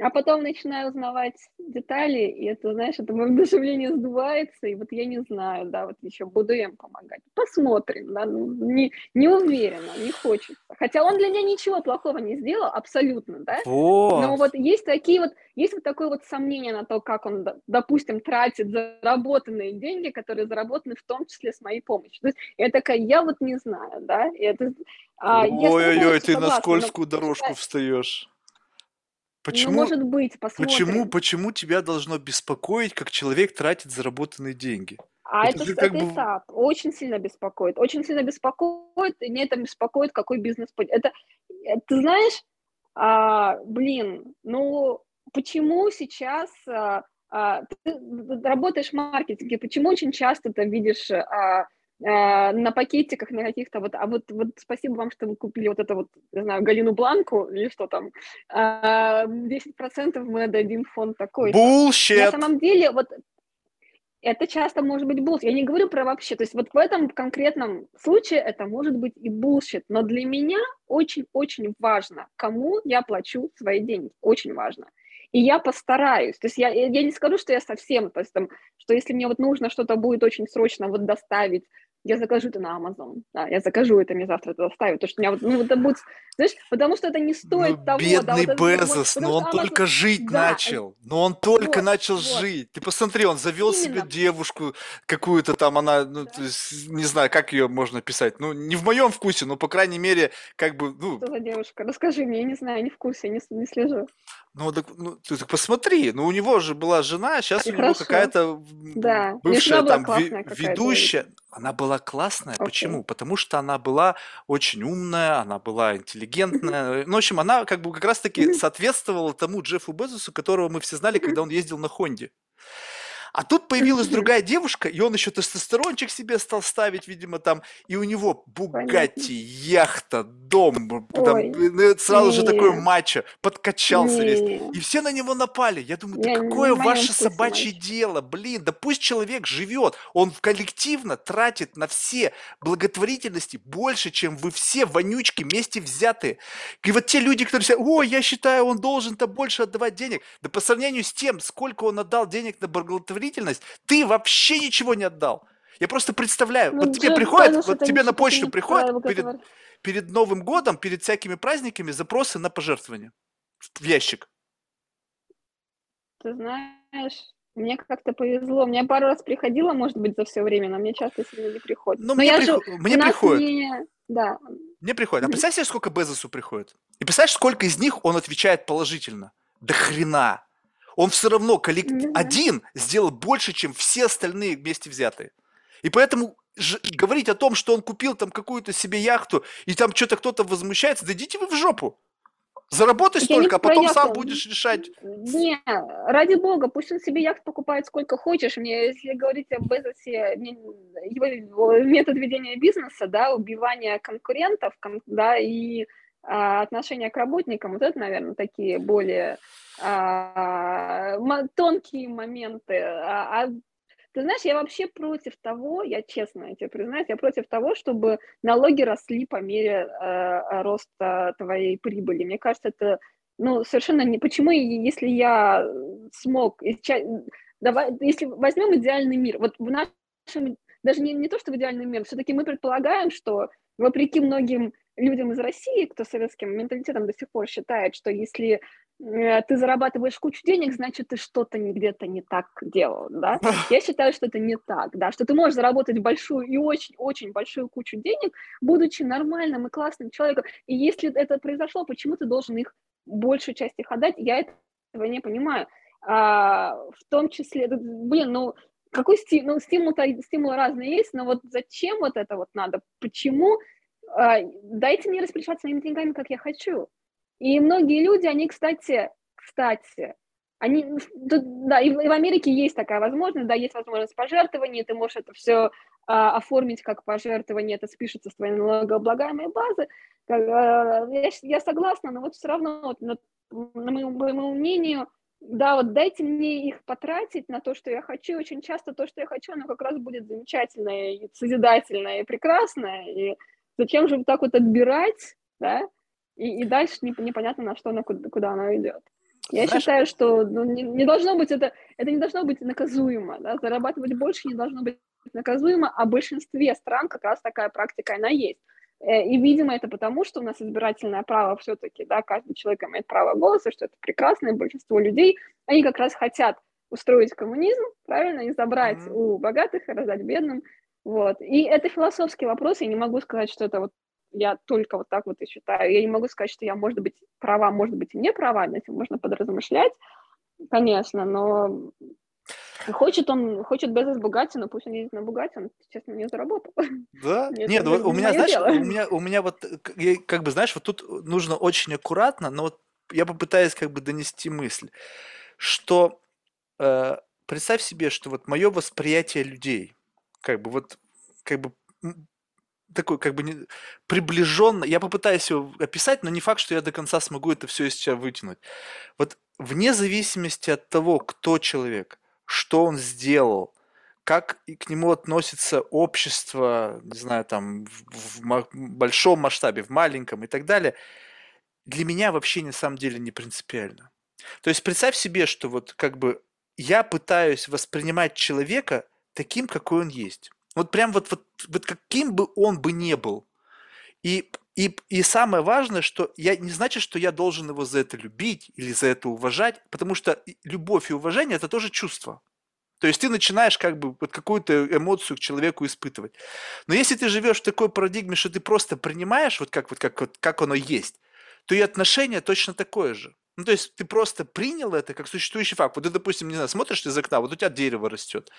А потом начинаю узнавать детали, и это, знаешь, это воодушевление сдувается, и вот я не знаю, да, вот еще буду им помогать. Посмотрим, да, ну, не, не уверена, не хочется. Хотя он для меня ничего плохого не сделал, абсолютно, да. Вот. Но вот есть такие вот, есть вот такое вот сомнение на то, как он, допустим, тратит заработанные деньги, которые заработаны в том числе с моей помощью. То есть я такая, я вот не знаю, да, и это... А, Ой-ой-ой, ты на скользкую но... дорожку встаешь. Ну, почему, ну, может быть, посмотрим. Почему, почему тебя должно беспокоить, как человек тратит заработанные деньги? А это, это, это бы... этап. Очень сильно беспокоит. Очень сильно беспокоит, и мне это беспокоит, какой бизнес... Это, это ты знаешь, а, блин, ну, почему сейчас а, а, ты работаешь в маркетинге, почему очень часто ты видишь а, на пакетиках, на каких-то вот, а вот, вот спасибо вам, что вы купили вот это вот, не знаю, Галину Бланку или что там, а, 10% мы отдадим фонд такой. Bullshit! На самом деле, вот это часто может быть булшит. Я не говорю про вообще. То есть вот в этом конкретном случае это может быть и булшит. Но для меня очень-очень важно, кому я плачу свои деньги. Очень важно и я постараюсь. То есть я, я не скажу, что я совсем, то есть там, что если мне вот нужно что-то будет очень срочно вот доставить, я закажу это на Amazon, да, я закажу это, мне завтра это доставят, потому что у меня вот, ну, это будет, знаешь, потому что это не стоит ну, того, бедный да, вот Безос, но он Amazon... только жить да, начал, но он только вот, начал вот. жить, ты посмотри, он завел Именно. себе девушку какую-то там, она, ну, да. есть, не знаю, как ее можно писать, ну, не в моем вкусе, но, по крайней мере, как бы, ну... Что за девушка? Расскажи мне, я не знаю, не в курсе, не, не слежу. Ну, так, ну, ты так посмотри, ну, у него же была жена, сейчас И у него какая-то да. бывшая там ведущая. Она была классная. Okay. Почему? Потому что она была очень умная, она была интеллигентная. Ну, в общем, она как бы как раз-таки соответствовала тому Джеффу Безосу, которого мы все знали, когда он ездил на Хонде. А тут появилась другая девушка, и он еще тестостерончик себе стал ставить, видимо, там, и у него Бугатти, яхта, дом, там, ну, сразу же такой мачо, подкачался весь. И все на него напали. Я думаю, да какое ваше собачье дело, блин, да пусть человек живет, он коллективно тратит на все благотворительности больше, чем вы все вонючки вместе взятые. И вот те люди, которые говорят, ой, я считаю, он должен-то больше отдавать денег, да по сравнению с тем, сколько он отдал денег на благотворительность, благотворительность, ты вообще ничего не отдал. Я просто представляю, ну, вот тебе приходит, вот тебе на почту приходит перед, перед Новым годом, перед всякими праздниками запросы на пожертвование в ящик. Ты знаешь, мне как-то повезло. Мне пару раз приходило, может быть, за все время, но мне часто сильно не приходит. Но, но мне, приход... же... мне приходит. Не... Да. Мне приходит. А представь себе, сколько Безосу приходит. И представляешь, сколько из них он отвечает положительно. Да хрена он все равно коллект... mm-hmm. один сделал больше, чем все остальные вместе взятые. И поэтому ж... говорить о том, что он купил там какую-то себе яхту, и там что-то кто-то возмущается, да идите вы в жопу. Заработай столько, а потом сам будешь решать. Не, ради бога, пусть он себе яхт покупает сколько хочешь. Мне, если говорить об Безосе, его, метод ведения бизнеса, да, убивание конкурентов, да, и а, отношение к работникам, вот это, наверное, такие более тонкие моменты. А, а ты знаешь, я вообще против того, я честно тебе признаюсь, я против того, чтобы налоги росли по мере э, роста твоей прибыли. Мне кажется, это ну, совершенно не... Почему, если я смог... Давай, если возьмем идеальный мир, вот в нашем... Даже не, не то, что в идеальный мир, все-таки мы предполагаем, что вопреки многим людям из России, кто советским менталитетом до сих пор считает, что если э, ты зарабатываешь кучу денег, значит, ты что-то где-то не так делал, да? [laughs] Я считаю, что это не так, да, что ты можешь заработать большую и очень-очень большую кучу денег, будучи нормальным и классным человеком. И если это произошло, почему ты должен их, большую часть их отдать? Я этого не понимаю. А, в том числе, блин, ну, какой стимул, ну, стимул, стимул разные есть, но вот зачем вот это вот надо? Почему дайте мне распоряжаться своими деньгами, как я хочу. И многие люди, они, кстати, кстати, они, да, и в, и в Америке есть такая возможность, да, есть возможность пожертвования, ты можешь это все а, оформить как пожертвование, это спишется с твоей налогооблагаемой базы. Как, а, я, я согласна, но вот все равно, вот, на, на моему, моему мнению, да, вот дайте мне их потратить на то, что я хочу. Очень часто то, что я хочу, оно как раз будет замечательное, и созидательное, и прекрасное, и Зачем же вот так вот отбирать, да, и, и дальше непонятно, на что она, куда, она идет. Я Знаешь, считаю, что ну, не, не должно быть это, это не должно быть наказуемо, да? зарабатывать больше не должно быть наказуемо, а в большинстве стран как раз такая практика она есть. Э, и, видимо, это потому, что у нас избирательное право все-таки, да, каждый человек имеет право голоса, что это прекрасно, и большинство людей, они как раз хотят устроить коммунизм, правильно, и забрать mm-hmm. у богатых и раздать бедным, вот. И это философский вопрос, я не могу сказать, что это вот я только вот так вот и считаю. Я не могу сказать, что я, может быть, права, может быть, и не права, над этим можно подразмышлять, конечно, но хочет он, хочет без Бугати, но пусть он едет на Бугати, он, честно, не заработал. Да? [laughs] Нет, Нет у меня, знаешь, дело. у меня, у меня вот, как бы, знаешь, вот тут нужно очень аккуратно, но вот я попытаюсь как бы донести мысль, что э, представь себе, что вот мое восприятие людей, как бы вот, как бы такой как бы не, приближенно, я попытаюсь его описать, но не факт, что я до конца смогу это все из себя вытянуть. Вот вне зависимости от того, кто человек, что он сделал, как к нему относится общество, не знаю, там, в, в большом масштабе, в маленьком и так далее, для меня вообще на самом деле не принципиально. То есть представь себе, что вот как бы я пытаюсь воспринимать человека таким, какой он есть. Вот прям вот, вот, вот каким бы он бы не был. И, и, и самое важное, что я не значит, что я должен его за это любить или за это уважать, потому что любовь и уважение это тоже чувство. То есть ты начинаешь как бы вот какую-то эмоцию к человеку испытывать. Но если ты живешь в такой парадигме, что ты просто принимаешь вот как, вот как, вот как оно есть, то и отношение точно такое же. Ну, то есть ты просто принял это как существующий факт. Вот ты, допустим, не знаю, смотришь из окна, вот у тебя дерево растет.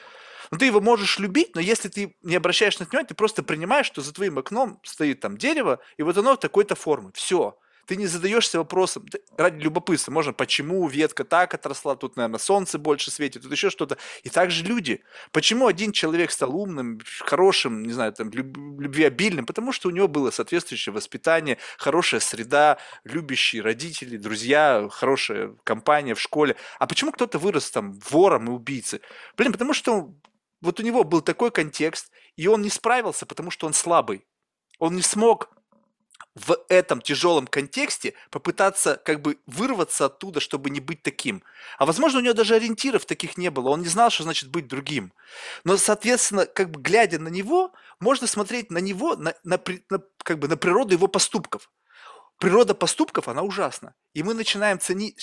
Ну, ты его можешь любить, но если ты не обращаешь на внимания, ты просто принимаешь, что за твоим окном стоит там дерево, и вот оно такой-то формы. Все. Ты не задаешься вопросом, ради любопытства, можно, почему ветка так отросла, тут, наверное, солнце больше светит, тут еще что-то. И также люди. Почему один человек стал умным, хорошим, не знаю, там, любвеобильным? Потому что у него было соответствующее воспитание, хорошая среда, любящие родители, друзья, хорошая компания в школе. А почему кто-то вырос там вором и убийцей? Блин, потому что вот у него был такой контекст, и он не справился, потому что он слабый. Он не смог в этом тяжелом контексте попытаться как бы вырваться оттуда, чтобы не быть таким. А возможно, у него даже ориентиров таких не было, он не знал, что значит быть другим. Но, соответственно, как бы глядя на него, можно смотреть на него, на, на, на, как бы на природу его поступков. Природа поступков, она ужасна. И мы начинаем цени,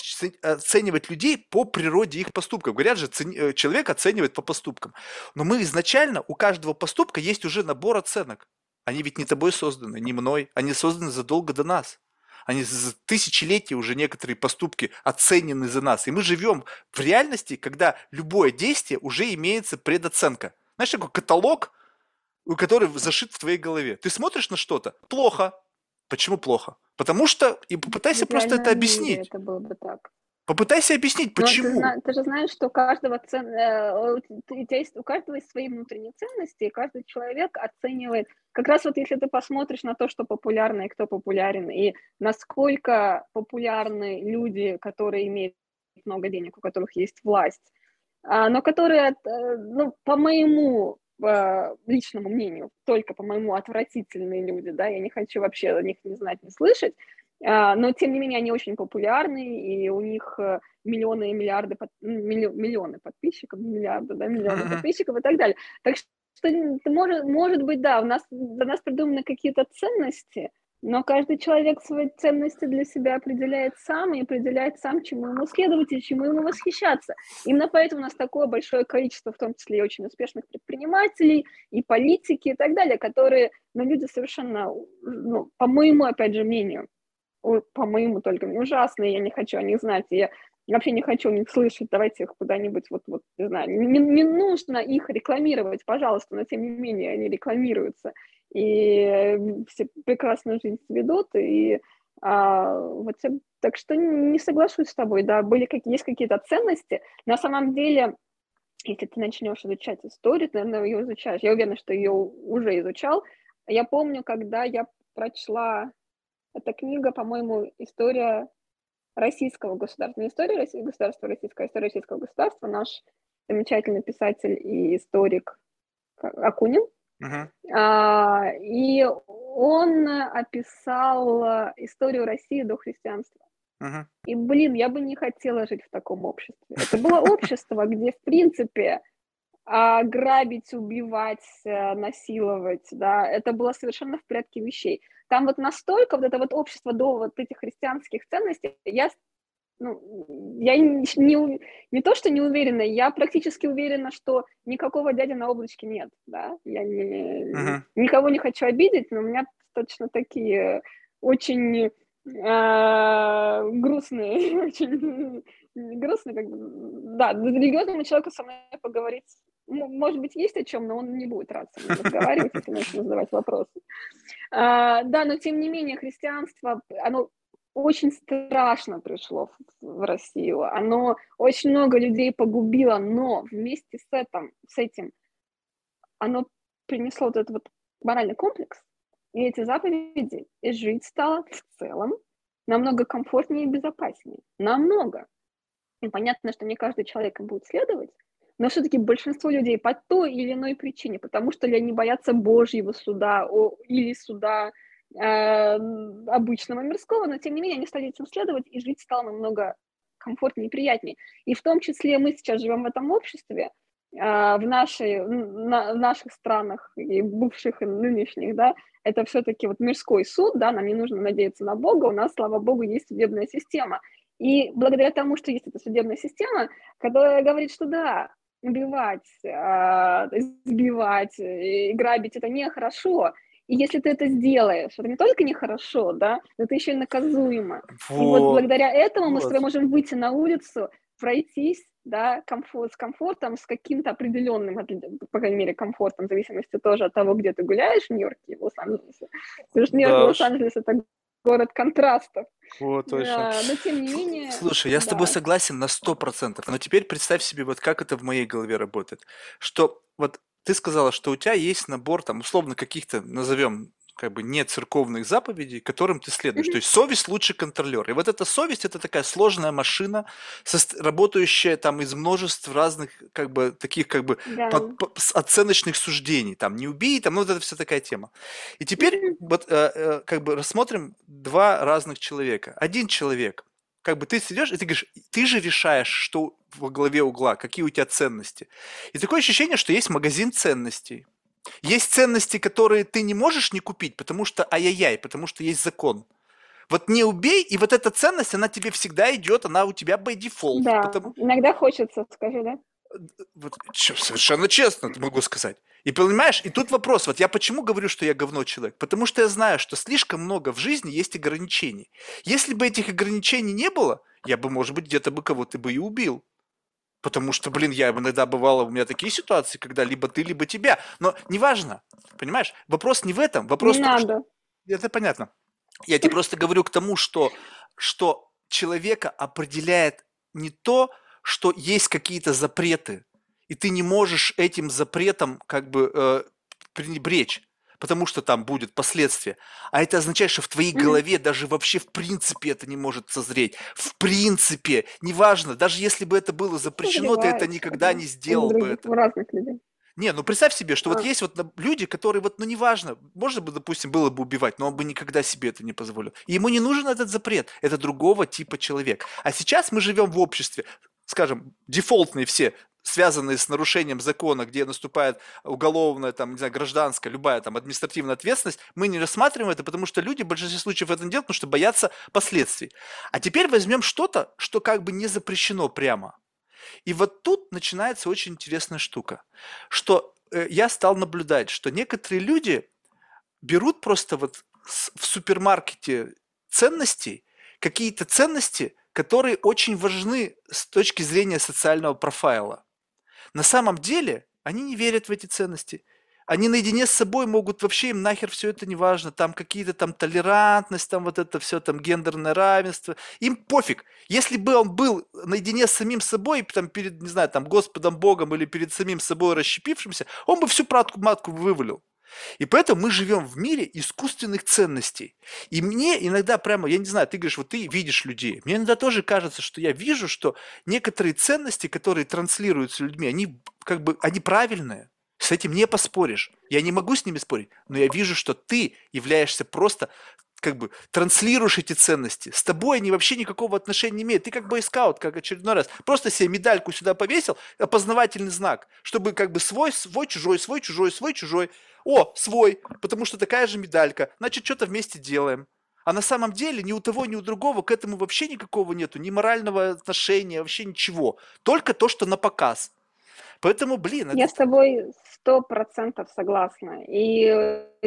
оценивать людей по природе их поступков. Говорят же, цени, э, человек оценивает по поступкам. Но мы изначально, у каждого поступка есть уже набор оценок. Они ведь не тобой созданы, не мной. Они созданы задолго до нас. Они за тысячелетия уже некоторые поступки оценены за нас. И мы живем в реальности, когда любое действие уже имеется предоценка. Знаешь, такой каталог, который зашит в твоей голове. Ты смотришь на что-то, плохо. Почему плохо? Потому что, и попытайся просто это объяснить. Это было бы так. Попытайся объяснить, почему. ты, ты же знаешь, что у каждого, цен... Э, у каждого есть свои внутренние ценности, и каждый человек оценивает. Как раз вот если ты посмотришь на то, что популярно и кто популярен, и насколько популярны люди, которые имеют много денег, у которых есть власть, а, но которые, э, ну, по моему э, личному мнению, только по моему отвратительные люди, да, я не хочу вообще о них не знать, не слышать, но, тем не менее, они очень популярны, и у них э, миллионы и миллиарды, под... миллионы подписчиков, миллиарды, да, миллионы uh-huh. подписчиков и так далее. Так что, может, может быть, да, у нас, для нас придуманы какие-то ценности, но каждый человек свои ценности для себя определяет сам и определяет сам, чему ему следовать и чему ему восхищаться. Именно поэтому у нас такое большое количество, в том числе и очень успешных предпринимателей, и политики и так далее, которые, ну, люди совершенно, ну, по моему, опять же, мнению, по-моему, только ужасные, я не хочу о них знать, я вообще не хочу о них слышать, давайте их куда-нибудь, вот, вот не знаю, не, не нужно их рекламировать, пожалуйста, но тем не менее они рекламируются, и все прекрасно жизнь ведут, и а, вот, так что не соглашусь с тобой, да, были какие, есть какие-то ценности, на самом деле, если ты начнешь изучать историю, ты, наверное, ее изучаешь, я уверена, что ее уже изучал, я помню, когда я прочла эта книга, по-моему, история российского государства, не история России, государства российского, а история российского государства. Наш замечательный писатель и историк Акунин. Uh-huh. А, и он описал историю России до христианства. Мгм. И, блин, я бы не хотела жить в таком обществе. Это было общество, где, в принципе, а, грабить, убивать, э, насиловать, да, это было совершенно в порядке вещей. Там вот настолько вот это вот общество до вот этих христианских ценностей, я, ну, я не, не, не то, что не уверена, я практически уверена, что никакого дяди на облачке нет, да, я не, Мгм. никого не хочу обидеть, но у меня точно такие очень а, грустные, [laughs] очень грустные, как бы, да, религиозному человеку со мной поговорить, может быть, есть о чем, но он не будет рад со мной разговаривать, если начну задавать вопросы. А, да, но тем не менее христианство, оно очень страшно пришло в Россию, оно очень много людей погубило, но вместе с этим, с этим оно принесло вот этот вот моральный комплекс, и эти заповеди, и жить стало в целом намного комфортнее и безопаснее. Намного. И понятно, что не каждый человек им будет следовать, но все-таки большинство людей по той или иной причине, потому что ли они боятся Божьего суда о, или суда э, обычного мирского, но тем не менее они стали этим следовать, и жить стало намного комфортнее и приятнее. И в том числе мы сейчас живем в этом обществе, э, в, нашей, на, в наших странах, и бывших, и нынешних, да, это все-таки вот мирской суд, да, нам не нужно надеяться на Бога, у нас, слава Богу, есть судебная система. И благодаря тому, что есть эта судебная система, которая говорит, что да, убивать, а, избивать и грабить это нехорошо, и если ты это сделаешь, это не только нехорошо, да, но это еще и наказуемо. Вот. И вот благодаря этому мы вот. можем выйти на улицу, пройтись, да, комфорт, с комфортом, с каким-то определенным, по крайней мере, комфортом, в зависимости тоже от того, где ты гуляешь в Нью-Йорке, в Лос-Анджелесе. Потому что Нью-Йорк да Лос-Анджелес — это город контрастов. Вот, точно. Да, но тем не менее... Слушай, я да. с тобой согласен на сто процентов, но теперь представь себе, вот как это в моей голове работает. Что вот ты сказала, что у тебя есть набор, там, условно, каких-то, назовем, как бы не церковных заповедей, которым ты следуешь. Mm-hmm. То есть совесть лучше контролер. И вот эта совесть это такая сложная машина, работающая там из множеств разных как бы таких как бы yeah. под, под, оценочных суждений. Там не убей, там ну, вот это вся такая тема. И теперь mm-hmm. вот э, э, как бы рассмотрим два разных человека. Один человек как бы ты сидишь и ты говоришь, ты же решаешь, что во главе угла, какие у тебя ценности. И такое ощущение, что есть магазин ценностей. Есть ценности, которые ты не можешь не купить, потому что ай-яй-яй, потому что есть закон. Вот не убей, и вот эта ценность, она тебе всегда идет, она у тебя by default. Да, потому... иногда хочется, скажи, да? Вот, совершенно честно могу сказать. И понимаешь, и тут вопрос, вот я почему говорю, что я говно человек? Потому что я знаю, что слишком много в жизни есть ограничений. Если бы этих ограничений не было, я бы, может быть, где-то бы кого-то бы и убил. Потому что, блин, я иногда бывало, у меня такие ситуации, когда либо ты, либо тебя. Но неважно, понимаешь? Вопрос не в этом. Вопрос не том, надо. Что... Это понятно. Я тебе просто говорю к тому, что, что человека определяет не то, что есть какие-то запреты, и ты не можешь этим запретом как бы э, пренебречь потому что там будет последствия. А это означает, что в твоей голове даже вообще в принципе это не может созреть. В принципе, неважно, даже если бы это было запрещено, ты это никогда не сделал бы. Это. разных людей. Не, ну представь себе, что а. вот есть вот люди, которые вот, ну неважно, можно бы, допустим, было бы убивать, но он бы никогда себе это не позволил. И ему не нужен этот запрет, это другого типа человек. А сейчас мы живем в обществе, скажем, дефолтные все, связанные с нарушением закона, где наступает уголовная, там, не знаю, гражданская, любая там административная ответственность, мы не рассматриваем это, потому что люди в большинстве случаев это делают, потому что боятся последствий. А теперь возьмем что-то, что как бы не запрещено прямо. И вот тут начинается очень интересная штука, что э, я стал наблюдать, что некоторые люди берут просто вот в супермаркете ценностей какие-то ценности, которые очень важны с точки зрения социального профайла. На самом деле они не верят в эти ценности. Они наедине с собой могут вообще им нахер все это не важно, там какие-то там толерантность, там вот это все, там гендерное равенство, им пофиг. Если бы он был наедине с самим собой, там перед, не знаю, там Господом Богом или перед самим собой расщепившимся, он бы всю пратку матку вывалил. И поэтому мы живем в мире искусственных ценностей. И мне иногда прямо, я не знаю, ты говоришь, вот ты видишь людей. Мне иногда тоже кажется, что я вижу, что некоторые ценности, которые транслируются людьми, они как бы, они правильные. С этим не поспоришь. Я не могу с ними спорить, но я вижу, что ты являешься просто как бы транслируешь эти ценности, с тобой они вообще никакого отношения не имеют. Ты как бойскаут, как очередной раз. Просто себе медальку сюда повесил, опознавательный знак, чтобы как бы свой, свой, чужой, свой, чужой, свой, чужой. О, свой, потому что такая же медалька. Значит, что-то вместе делаем. А на самом деле ни у того, ни у другого к этому вообще никакого нету, ни морального отношения, вообще ничего. Только то, что на показ. Поэтому, блин... Я это... с тобой сто процентов согласна. И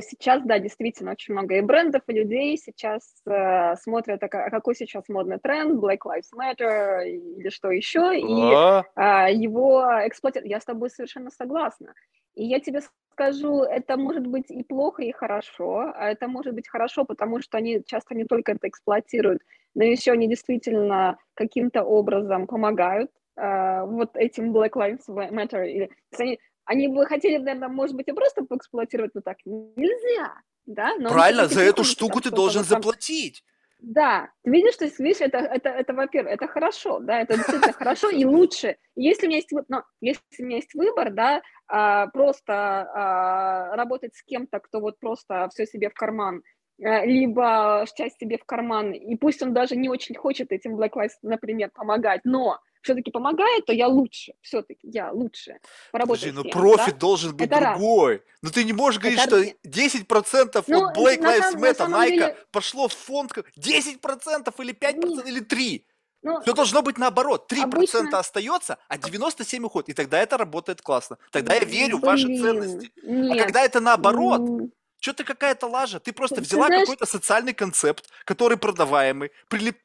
сейчас, да, действительно, очень много и брендов, и людей сейчас э, смотрят, а какой сейчас модный тренд, Black Lives Matter или что еще, и э, его эксплуатируют. Я с тобой совершенно согласна. И я тебе скажу, это может быть и плохо, и хорошо. А это может быть хорошо, потому что они часто не только это эксплуатируют, но еще они действительно каким-то образом помогают э, вот этим Black Lives Matter. Или, они, они бы хотели, наверное, может быть, и просто поэксплуатировать, но так нельзя. Да? Но Правильно, за эту штуку ты должен заплатить. Да, ты видишь, то есть, видишь, это, это, это во-первых, это хорошо, да, это действительно хорошо и лучше. Если у меня есть, но если у меня есть выбор, да, а, просто а, работать с кем-то, кто вот просто все себе в карман, а, либо часть себе в карман, и пусть он даже не очень хочет этим Black Lives, например, помогать, но все-таки помогает, то я лучше, все-таки я лучше поработать Подожди, ну профит да? другой. быть это другой. Раз. Ну ты не можешь говорить, это... что 10% ну, от Black Lives Matter, Nike деле... пошло в фонд, 10% или 5% ну, или 3%. Ну, Все должно быть наоборот. 3% обычно... остается, а 97% уходит. И тогда это работает классно. Тогда я верю Блин, в ваши ценности. А нет. А когда это наоборот, что ты какая-то лажа? Ты просто ты взяла знаешь... какой-то социальный концепт, который продаваемый, прилип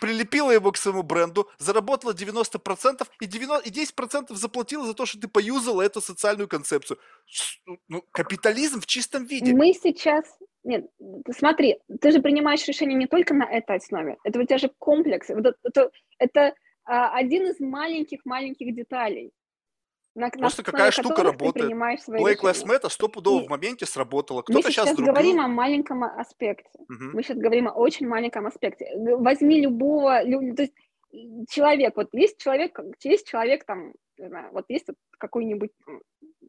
прилепила его к своему бренду, заработала 90% и, 90, и 10% заплатила за то, что ты поюзала эту социальную концепцию. Ну, капитализм в чистом виде. Мы сейчас... Нет, смотри, ты же принимаешь решение не только на этой основе. Это у тебя же комплекс. Это, это, это а, один из маленьких-маленьких деталей. На, Просто на какая штука работает. Black Lives Matter стопудово и... в моменте сработала. Кто-то сейчас, сейчас другую... говорим о маленьком аспекте. Угу. Мы сейчас говорим о очень маленьком аспекте. Возьми любого... То есть человек, вот есть человек, есть человек там, знаю, вот есть вот какой-нибудь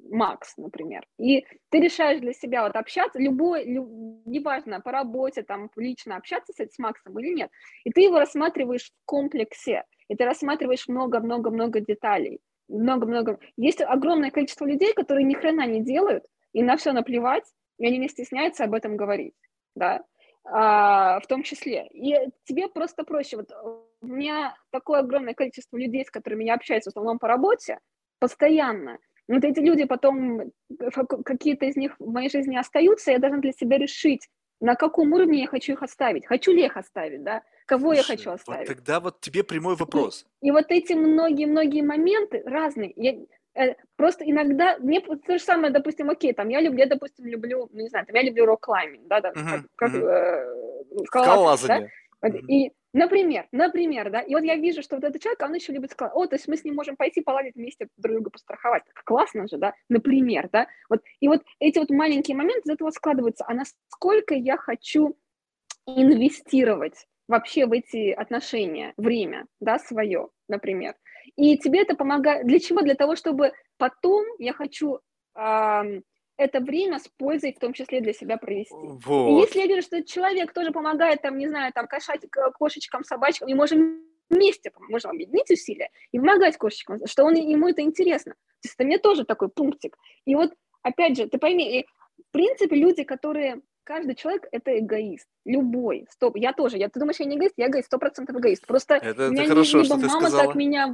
Макс, например, и ты решаешь для себя вот общаться, любой, люб, неважно, по работе, там, лично общаться с, с Максом или нет, и ты его рассматриваешь в комплексе, и ты рассматриваешь много-много-много деталей много-много. Есть огромное количество людей, которые ни хрена не делают, и на все наплевать, и они не стесняются об этом говорить, да, а, в том числе. И тебе просто проще. Вот у меня такое огромное количество людей, с которыми я общаюсь в основном по работе, постоянно. Вот эти люди потом, какие-то из них в моей жизни остаются, я должна для себя решить, на каком уровне я хочу их оставить. Хочу ли их оставить, да? Кого Слушай, я хочу оставить? Вот тогда вот тебе прямой вопрос. И, и вот эти многие-многие моменты разные. Я, э, просто иногда мне то же самое, допустим, окей, там я люблю, я, допустим, люблю, ну, не знаю, там я люблю рок-клайминг, да, да, uh-huh, как, как uh-huh. э, скалолазание. Да? Uh-huh. И, например, например, да, и вот я вижу, что вот этот человек, он еще любит скалолазить. О, то есть мы с ним можем пойти поладить вместе, друг друга постраховать. Классно же, да, например, да. Вот, и вот эти вот маленькие моменты из этого складываются, а насколько я хочу инвестировать вообще в эти отношения, время, да, свое, например. И тебе это помогает. Для чего? Для того, чтобы потом я хочу э, это время с пользой в том числе для себя провести. Вот. И если я вижу, что человек тоже помогает, там, не знаю, там, кошать, кошечкам, собачкам, и можем вместе, можем объединить усилия и помогать кошечкам, что он, ему это интересно. То есть это мне тоже такой пунктик. И вот, опять же, ты пойми, и, в принципе, люди, которые каждый человек это эгоист. Любой. Стоп. Я тоже. Я, ты думаешь, я не эгоист? Я эгоист, сто процентов эгоист. Просто это, меня это хорошо, либо что мама сказала. так меня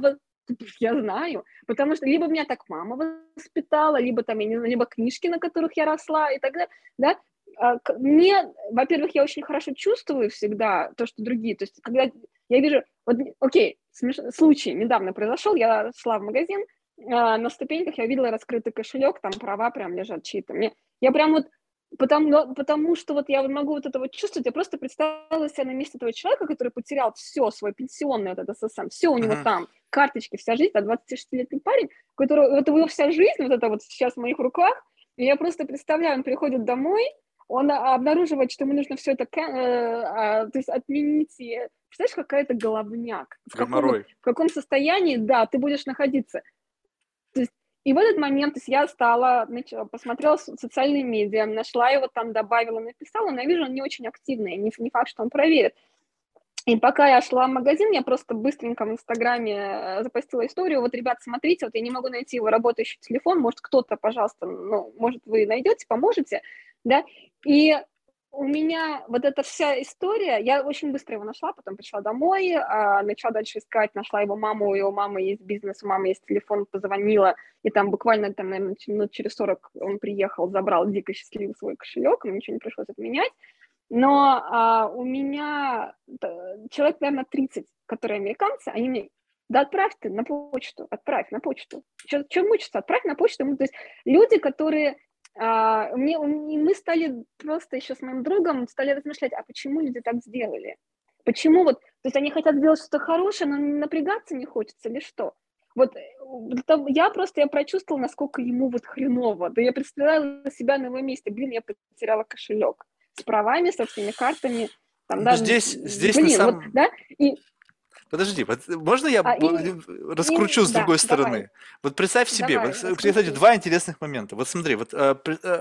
[laughs] я знаю, потому что либо меня так мама воспитала, либо там, я не знаю, либо книжки, на которых я росла и так далее, да, а, мне, во-первых, я очень хорошо чувствую всегда то, что другие, то есть когда я вижу, вот, окей, смеш... случай недавно произошел, я шла в магазин, а, на ступеньках я видела раскрытый кошелек, там права прям лежат чьи-то, мне, я прям вот Потому, потому что вот я могу вот это вот чувствовать, я просто представила себя на месте этого человека, который потерял все, свой пенсионный вот этот СССР, все у него uh-huh. там, карточки, вся жизнь, а 26-летний парень, который, вот его вся жизнь, вот это вот сейчас в моих руках, и я просто представляю, он приходит домой, он обнаруживает, что ему нужно все это, э, э, то есть отменить, представляешь, какая-то головняк, в каком, в каком состоянии, да, ты будешь находиться. И в этот момент, то есть я стала, начала, посмотрела социальные медиа, нашла его там, добавила, написала, но я вижу, он не очень активный, не, не факт, что он проверит. И пока я шла в магазин, я просто быстренько в Инстаграме э, запостила историю. Вот, ребят, смотрите, вот я не могу найти его работающий телефон, может, кто-то, пожалуйста, ну, может, вы найдете, поможете, да? И у меня вот эта вся история, я очень быстро его нашла, потом пришла домой, а, начала дальше искать, нашла его маму, у его мамы есть бизнес, у мамы есть телефон, позвонила, и там буквально, там, наверное, минут через 40 он приехал, забрал дико счастливый свой кошелек, ему ничего не пришлось отменять, но а, у меня человек, наверное, 30, которые американцы, они мне да отправь ты на почту, отправь на почту. Чем мучиться? Отправь на почту. Ну, то есть люди, которые а, мне, мы стали просто еще с моим другом стали размышлять, а почему люди так сделали? Почему вот, то есть они хотят сделать что-то хорошее, но напрягаться не хочется или что? Вот это, я просто я прочувствовала, насколько ему вот хреново. Да я представляла себя на его месте. Блин, я потеряла кошелек с правами, со всеми картами. Там, да, здесь, здесь блин, на самом... вот, да, и Подожди, можно я а, и, раскручу и, с другой да, стороны? Давай. Вот представь себе, давай, вот, кстати, два интересных момента. Вот смотри, вот, э, э,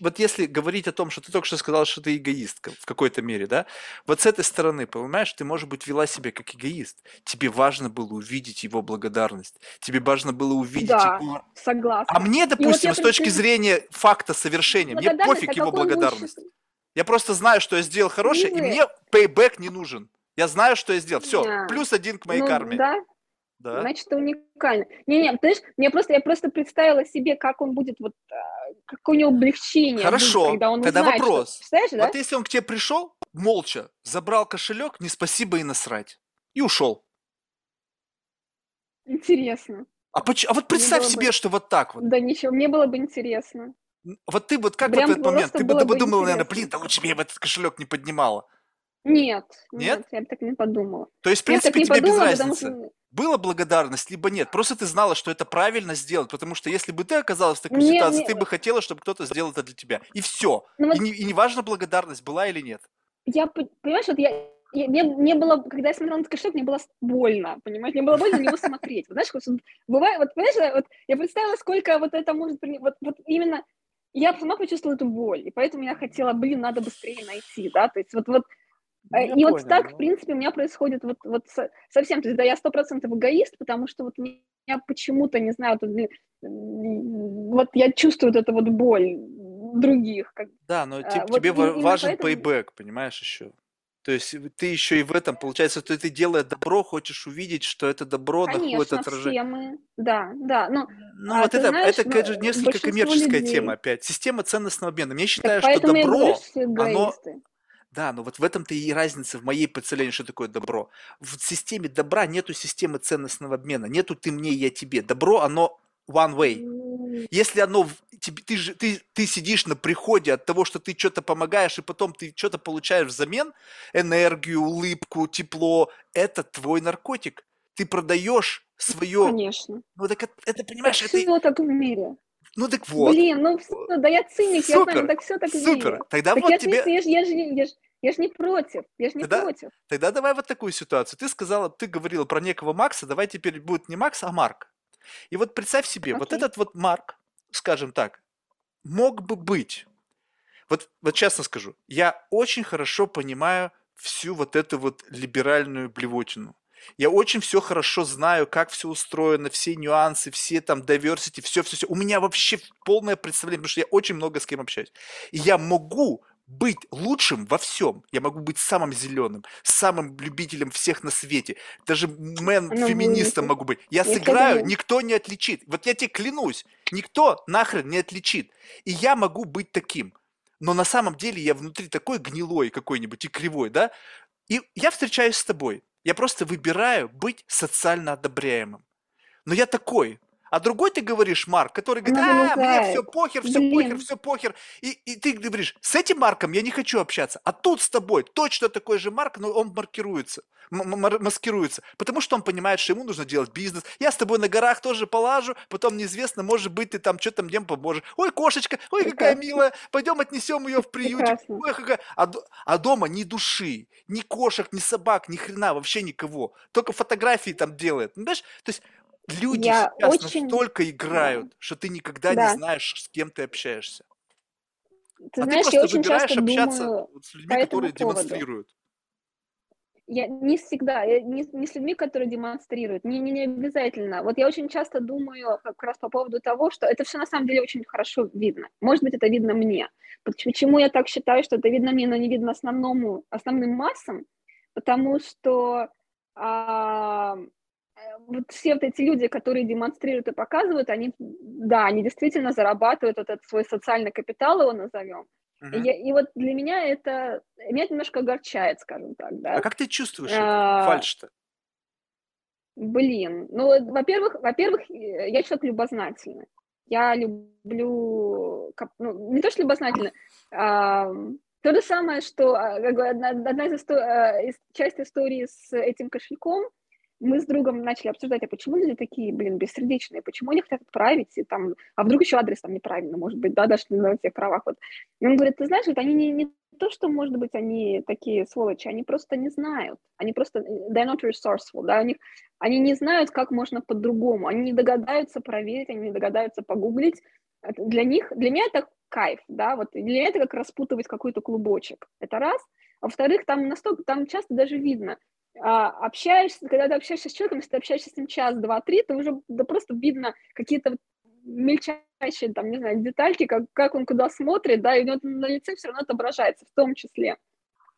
вот если говорить о том, что ты только что сказал, что ты эгоистка в какой-то мере, да, вот с этой стороны, понимаешь, ты, может быть, вела себя как эгоист. Тебе важно было увидеть его благодарность. Тебе важно было увидеть да, его... согласна. А мне, допустим, вот с точки представ... зрения факта совершения, мне пофиг его благодарность. Лучше... Я просто знаю, что я сделал хорошее, и мне пейбэк не нужен. Я знаю, что я сделал. Все, да. плюс один к моей ну, карме. Да, да. Значит, это уникально. Не-не, ты знаешь, мне просто, я просто представила себе, как он будет, вот, а, какое у него облегчение Хорошо, будет, когда он тогда узнает, вопрос. Что, вот да? если он к тебе пришел, молча, забрал кошелек, не спасибо и насрать, и ушел. Интересно. А, поч- а вот представь себе, бы... что вот так вот. Да ничего, мне было бы интересно. Вот ты вот как Прям вот в этот момент, ты бы, ты бы думала, наверное, блин, да лучше бы я в этот кошелек не поднимала. Нет, нет, нет, я бы так не подумала. То есть, в принципе, тебе подумала, без разницы. Что... Была благодарность, либо нет. Просто ты знала, что это правильно сделать, потому что если бы ты оказалась в такой нет, ситуации, нет. ты бы хотела, чтобы кто-то сделал это для тебя. И все. Ну, вот... и, не, и неважно, благодарность была или нет. Я, понимаешь, вот я, я, мне, мне было, когда я смотрела на этот кошелек, мне было больно, понимаешь, мне было больно на него смотреть. Вот, знаешь, вот, бывает, вот, понимаешь, вот, я представила, сколько вот это может, вот, вот именно, я сама почувствовала эту боль, и поэтому я хотела, блин, надо быстрее найти, да, то есть вот, вот ну, и понял, вот так, ну... в принципе, у меня происходит вот, вот совсем, то есть, да, я сто процентов эгоист, потому что вот меня почему-то, не знаю, вот, вот я чувствую вот эту вот боль других. Как, да, но а, вот тебе важен поэтому... понимаешь, еще. То есть ты еще и в этом, получается, что ты делая добро, хочешь увидеть, что это добро Конечно, находит отражение. Все мы, да, да. Ну, ну а вот это, знаешь, это, конечно, несколько коммерческая людей. тема опять. Система ценностного обмена. Мне считаю, что добро, оно, да, но вот в этом-то и разница в моей представлении, что такое добро. В системе добра нету системы ценностного обмена, нету ты мне, я тебе. Добро, оно one way. Если оно, ты, ты, ты, ты сидишь на приходе от того, что ты что-то помогаешь, и потом ты что-то получаешь взамен, энергию, улыбку, тепло, это твой наркотик. Ты продаешь свое... Конечно. Ну так это, это понимаешь, так это... в мире. Ну так вот. Блин, ну да я циник, Супер. я знаю, так все так Супер. Мире. Тогда так вот я, тебе... Я, я, я, я, я же не против, я же не тогда, против. Тогда давай вот такую ситуацию. Ты сказала, ты говорила про некого Макса, давай теперь будет не Макс, а Марк. И вот представь себе, Окей. вот этот вот Марк, скажем так, мог бы быть. Вот, вот честно скажу, я очень хорошо понимаю всю вот эту вот либеральную блевотину. Я очень все хорошо знаю, как все устроено, все нюансы, все там diversity, все, все, все. У меня вообще полное представление, потому что я очень много с кем общаюсь. И я могу быть лучшим во всем. Я могу быть самым зеленым, самым любителем всех на свете. Даже мэн-феминистом могу быть. Я сыграю, никто не отличит. Вот я тебе клянусь, никто нахрен не отличит. И я могу быть таким. Но на самом деле я внутри такой гнилой какой-нибудь и кривой, да? И я встречаюсь с тобой. Я просто выбираю быть социально одобряемым. Но я такой. А другой ты говоришь, Марк, который говорит, а, мне все похер, все Блин. похер, все похер. И, и ты говоришь, с этим Марком я не хочу общаться. А тут с тобой точно такой же Марк, но он маркируется, маскируется. Потому что он понимает, что ему нужно делать бизнес. Я с тобой на горах тоже полажу, потом неизвестно, может быть, ты там что-то мне поможешь. Ой, кошечка, ой, какая милая, пойдем отнесем ее в приютик. Ой, какая... А, а дома ни души, ни кошек, ни собак, ни хрена, вообще никого. Только фотографии там делает. Понимаешь? То есть люди Я сейчас очень... настолько Да, играют, что ты никогда не да. знаешь, с кем ты общаешься. Ты А ты знаешь, я просто очень часто выбираешь общаться думаю с людьми, по которые поводу. демонстрируют. Я не всегда, я не, не с людьми, которые демонстрируют, не, не, не обязательно. Вот я очень часто думаю как раз по поводу того, что это все на самом деле очень хорошо видно. Может быть, это видно мне. Поч- Почему я так считаю, что это видно мне, но не видно основному, основным массам? Потому что а, вот все вот эти люди, которые демонстрируют и показывают, они, да, они действительно зарабатывают вот этот свой социальный капитал, его назовем. И, Мгм. я- и вот для меня это, меня это немножко огорчает, скажем так, А да. как ты чувствуешь это, А, фальшь-то? Блин, ну, во-первых, во-первых, э, я человек любознательный. Я люблю, ну, не то, что любознательный, а, то же самое, что а, как бы одна, одна из, исто- а, из- часть истории с этим кошельком, мы с другом начали обсуждать, а почему люди такие, блин, бессердечные, почему они хотят отправить, и там, а вдруг еще адрес там неправильно, может быть, да, даже на всех правах. Вот. И он говорит, ты знаешь, вот они не, не то, что, может быть, они такие сволочи, они просто не знают, они просто, э, they're not resourceful, да, у них они не знают, как можно по-другому, они не догадаются проверить, они не догадаются погуглить. Для них, для меня это кайф, да, вот для меня это как распутывать какой-то клубочек, это раз. А во-вторых, там настолько, там часто даже видно, а, общаешься, когда ты общаешься с человеком, если ты общаешься с ним час, два, три, то уже да, просто видно какие-то вот мельчайшие, там, не знаю, детальки, как, как он куда смотрит, да, и у него на лице все равно отображается, в том числе.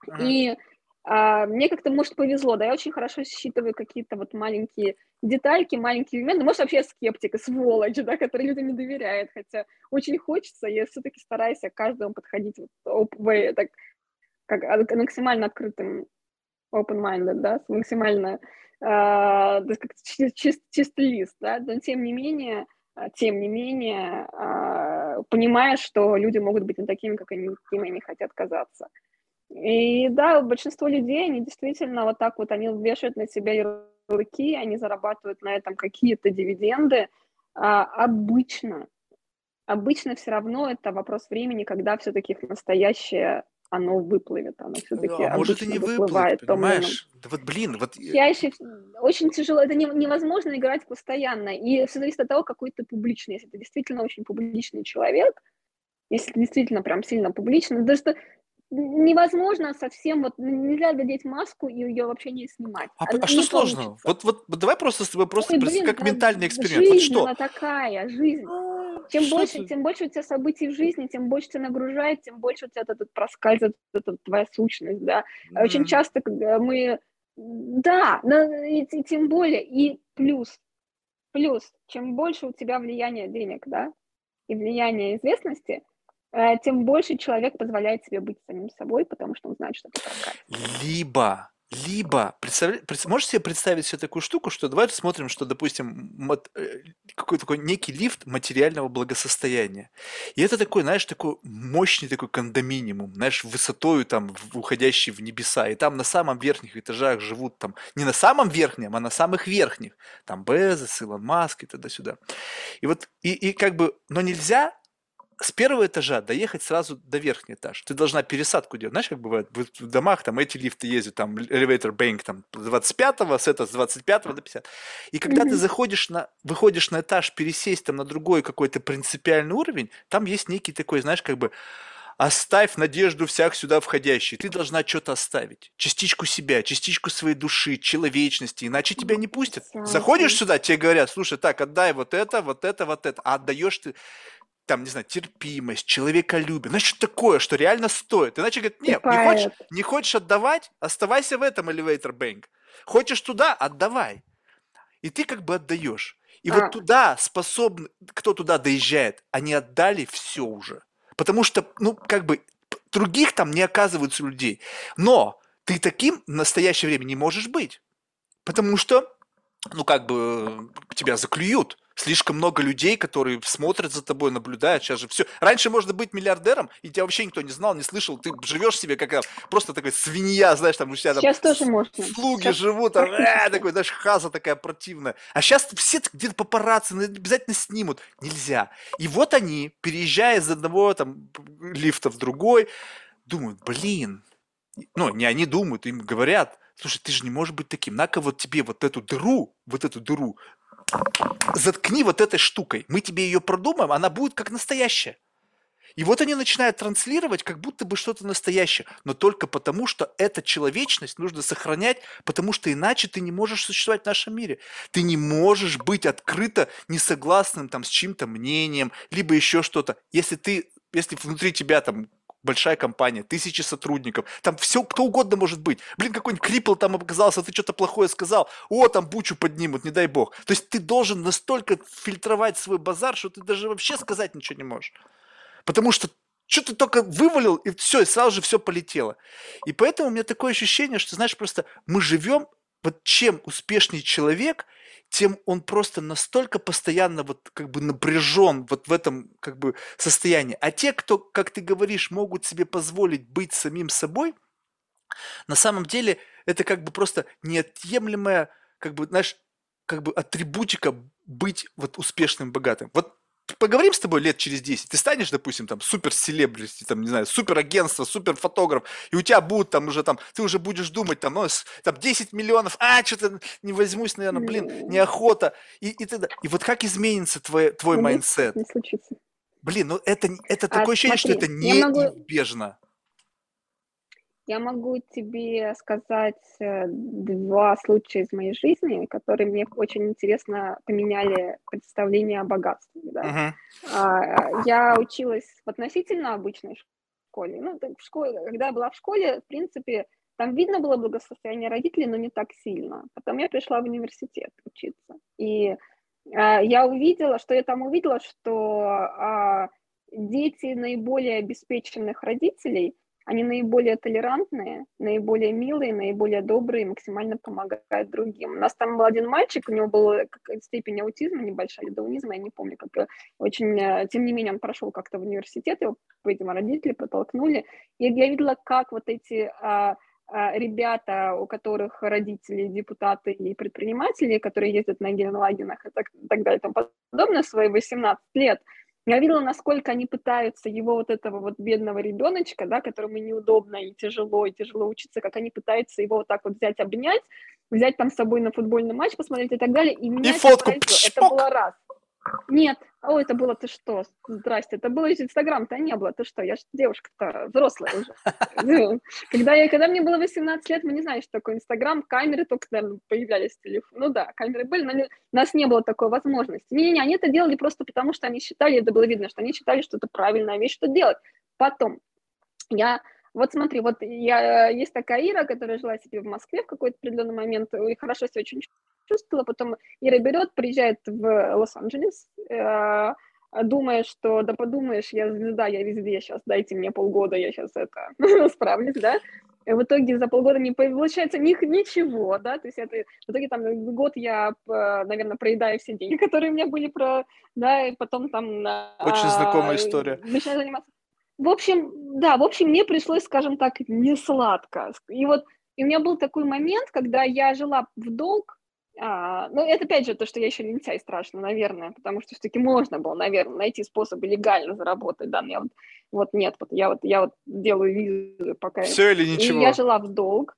Мгм. И а, мне как-то, может, повезло, да, я очень хорошо считываю какие-то вот маленькие детальки, маленькие элементы. Может, вообще я скептик и сволочь, да, который людям не доверяет, хотя очень хочется, я все-таки стараюсь к каждому подходить вот way, так, как а, максимально открытым, open-minded, да, максимально, да, как чи- чист, чистый лист, да, но тем не менее, а, тем не менее, а, понимая, что люди могут быть не такими, как они, какими они хотят казаться. И да, большинство людей, они действительно вот так вот, они вешают на себя ярлыки, они зарабатывают на этом какие-то дивиденды. А обычно, обычно все равно это вопрос времени, когда все-таки их настоящее оно выплывет, оно все-таки А может и не выплывает понимаешь? Да вот, блин, вот... Чаще очень тяжело, это не- невозможно играть постоянно, и все зависит от того, какой ты публичный. Если ты действительно очень публичный человек, если ты действительно прям сильно публичный, даже что невозможно совсем, вот нельзя надеть маску и ее вообще не снимать. А, Она а что сложного? получится. Вот, вот, давай просто с тобой просто Ой, блин, как ментальный эксперимент. Вот что? она такая, жизнь. Чем что больше, ты? тем больше у тебя событий в жизни, тем больше тебя нагружает, тем больше у тебя этот проскальзывает эта твоя сущность, да. Очень М, часто, когда мы... Да, но и, и тем более, и плюс, плюс, чем больше у тебя влияния денег, да, и влияния известности, э, тем больше человек позволяет себе быть самим собой, потому что он знает, что это прокатит. Либо, либо, представля- пред- можешь себе представить себе такую штуку, что давай рассмотрим, что, допустим, мат- э, какой такой некий лифт материального благосостояния. И это такой, знаешь, такой мощный такой кондоминиум, знаешь, высотою там, уходящий в небеса. И там на самом верхних этажах живут там, не на самом верхнем, а на самых верхних. Там Безос, Илон Маск и туда-сюда. И вот, и, и как бы, но нельзя с первого этажа доехать сразу до верхнего этажа. Ты должна пересадку делать. Знаешь, как бывает в домах, там эти лифты ездят, там elevator bank, там с 25 с этого с 25 до 50. И когда ты Мгм. заходишь на, выходишь на этаж, пересесть там на другой какой-то принципиальный уровень, там есть некий такой, знаешь, как бы оставь надежду всяк сюда входящий. Ты должна что-то оставить. Частичку себя, частичку своей души, человечности, иначе тебя не пустят. Заходишь сюда, тебе говорят, слушай, так, отдай вот это, вот это, вот это. А отдаешь ты там, не знаю, терпимость, человеколюбие, ну что такое, что реально стоит. Иначе говорят, Ты нет, не хочешь, не хочешь отдавать, оставайся в этом elevator bank. Хочешь туда, отдавай. И ты как бы отдаешь. И А. вот туда способны, кто туда доезжает, они отдали все уже. Потому что, ну, как бы, других там не оказываются людей. Но ты таким в настоящее время не можешь быть. Потому что, ну, как бы, э, тебя заклюют. Слишком много людей, которые смотрят за тобой, наблюдают. Сейчас же все. Раньше можно быть миллиардером, и тебя вообще никто не знал, не слышал. Ты живешь себе как э, просто такая свинья, знаешь, там у тебя там Сейчас тоже можно. слуги Сейчас живут, там, э, такой, знаешь, хаза такая противная. А сейчас все где-то папарацци ну, обязательно снимут. Нельзя. И вот они, переезжая из одного там лифта в другой, думают, блин, ну, не они думают, им говорят, слушай, ты же не можешь быть таким, на-ка вот тебе вот эту дыру, вот эту дыру, заткни вот этой штукой, мы тебе ее продумаем, она будет как настоящая. И вот они начинают транслировать, как будто бы что-то настоящее, но только потому, что эта человечность нужно сохранять, потому что иначе ты не можешь существовать в нашем мире. Ты не можешь быть открыто несогласным там с чьим-то мнением, либо еще что-то. Если ты, если внутри тебя там большая компания, тысячи сотрудников, там все, кто угодно может быть. Блин, какой-нибудь крипл там оказался, ты что-то плохое сказал, о, там бучу поднимут, не дай бог. То есть ты должен настолько фильтровать свой базар, что ты даже вообще сказать ничего не можешь. Потому что что ты только вывалил, и все, и сразу же все полетело. И поэтому у меня такое ощущение, что, знаешь, просто мы живем, вот чем успешнее человек, тем он просто настолько постоянно вот как бы напряжен вот в этом как бы состоянии. А те, кто, как ты говоришь, могут себе позволить быть самим собой, на самом деле это как бы просто неотъемлемая, как бы, знаешь, как бы атрибутика быть вот успешным, богатым. Вот поговорим с тобой лет через 10, ты станешь, допустим, там, супер celebrity, там, не знаю, супер агентство, супер фотограф, и у тебя будут там уже там, ты уже будешь думать, там, ну, там, 10 миллионов, а, что-то не возьмусь, наверное, блин, неохота, и, и тогда, и вот как изменится твой, твой mindset? Не случится. Блин, ну это, это а, такое ощущение, смотри, что это неизбежно. Могу... Я могу тебе сказать э, два случая из моей жизни, которые мне очень интересно поменяли представление о богатстве. Да? Uh-huh. Я училась в относительно обычной школе. Ну, в школе, когда я была в школе, в принципе, там видно было благосостояние родителей, но не так сильно. Потом я пришла в университет учиться. И а, я увидела, что я там увидела, что а, дети наиболее обеспеченных родителей – они наиболее толерантные, наиболее милые, наиболее добрые, максимально помогают другим. У нас там был один мальчик, у него была степень аутизма небольшая, даунизма, я не помню, как очень, э, тем не менее, он прошел как-то в университет, его, видимо, родители подтолкнули. И я видела, как вот эти а, а, ребята, у которых родители депутаты и предприниматели, которые ездят на генлагенах и так, так далее и тому подобное, свои 18 лет – я видела, насколько они пытаются его вот этого вот бедного ребеночка, да, которому неудобно и тяжело, и тяжело учиться, как они пытаются его вот так вот взять, обнять, взять там с собой на футбольный матч, посмотреть и так далее. И, меня и фотку. Это было раз. Нет, о, это было ты что? Здрасте, это было Инстаграм-то не было, ты что? Я же девушка-то взрослая уже. [laughs] Когда, я, когда мне было 18 лет, мы не знали, что такое Инстаграм, камеры только, наверное, появлялись в телефоне. Ну да, камеры были, но у нас не было такой возможности. Не-не-не, они это делали просто потому, что они считали, это было видно, что они считали, что это правильная вещь, что делать. Потом, я вот смотри, вот я, есть такая Ира, которая жила себе в Москве в какой-то определенный момент, и хорошо себя очень чувствовала, потом Ира берет, приезжает в Лос-Анджелес, э, думая, что, да подумаешь, я звезда, я везде сейчас, дайте мне полгода, я сейчас это [laughs] справлюсь, да, и в итоге за полгода не получается них ничего, да, то есть это, в итоге там год я, наверное, проедаю все деньги, которые у меня были про, да, и потом там... Очень знакомая история. Начинаю заниматься в общем, да, в общем, мне пришлось, скажем так, не сладко. И вот и у меня был такой момент, когда я жила в долг, а, ну, это опять же то, что я еще лентяй страшно, наверное, потому что все-таки можно было, наверное, найти способы легально заработать, да, но я вот, вот нет, вот я вот, я вот делаю визу пока. Все или ничего? И я жила в долг.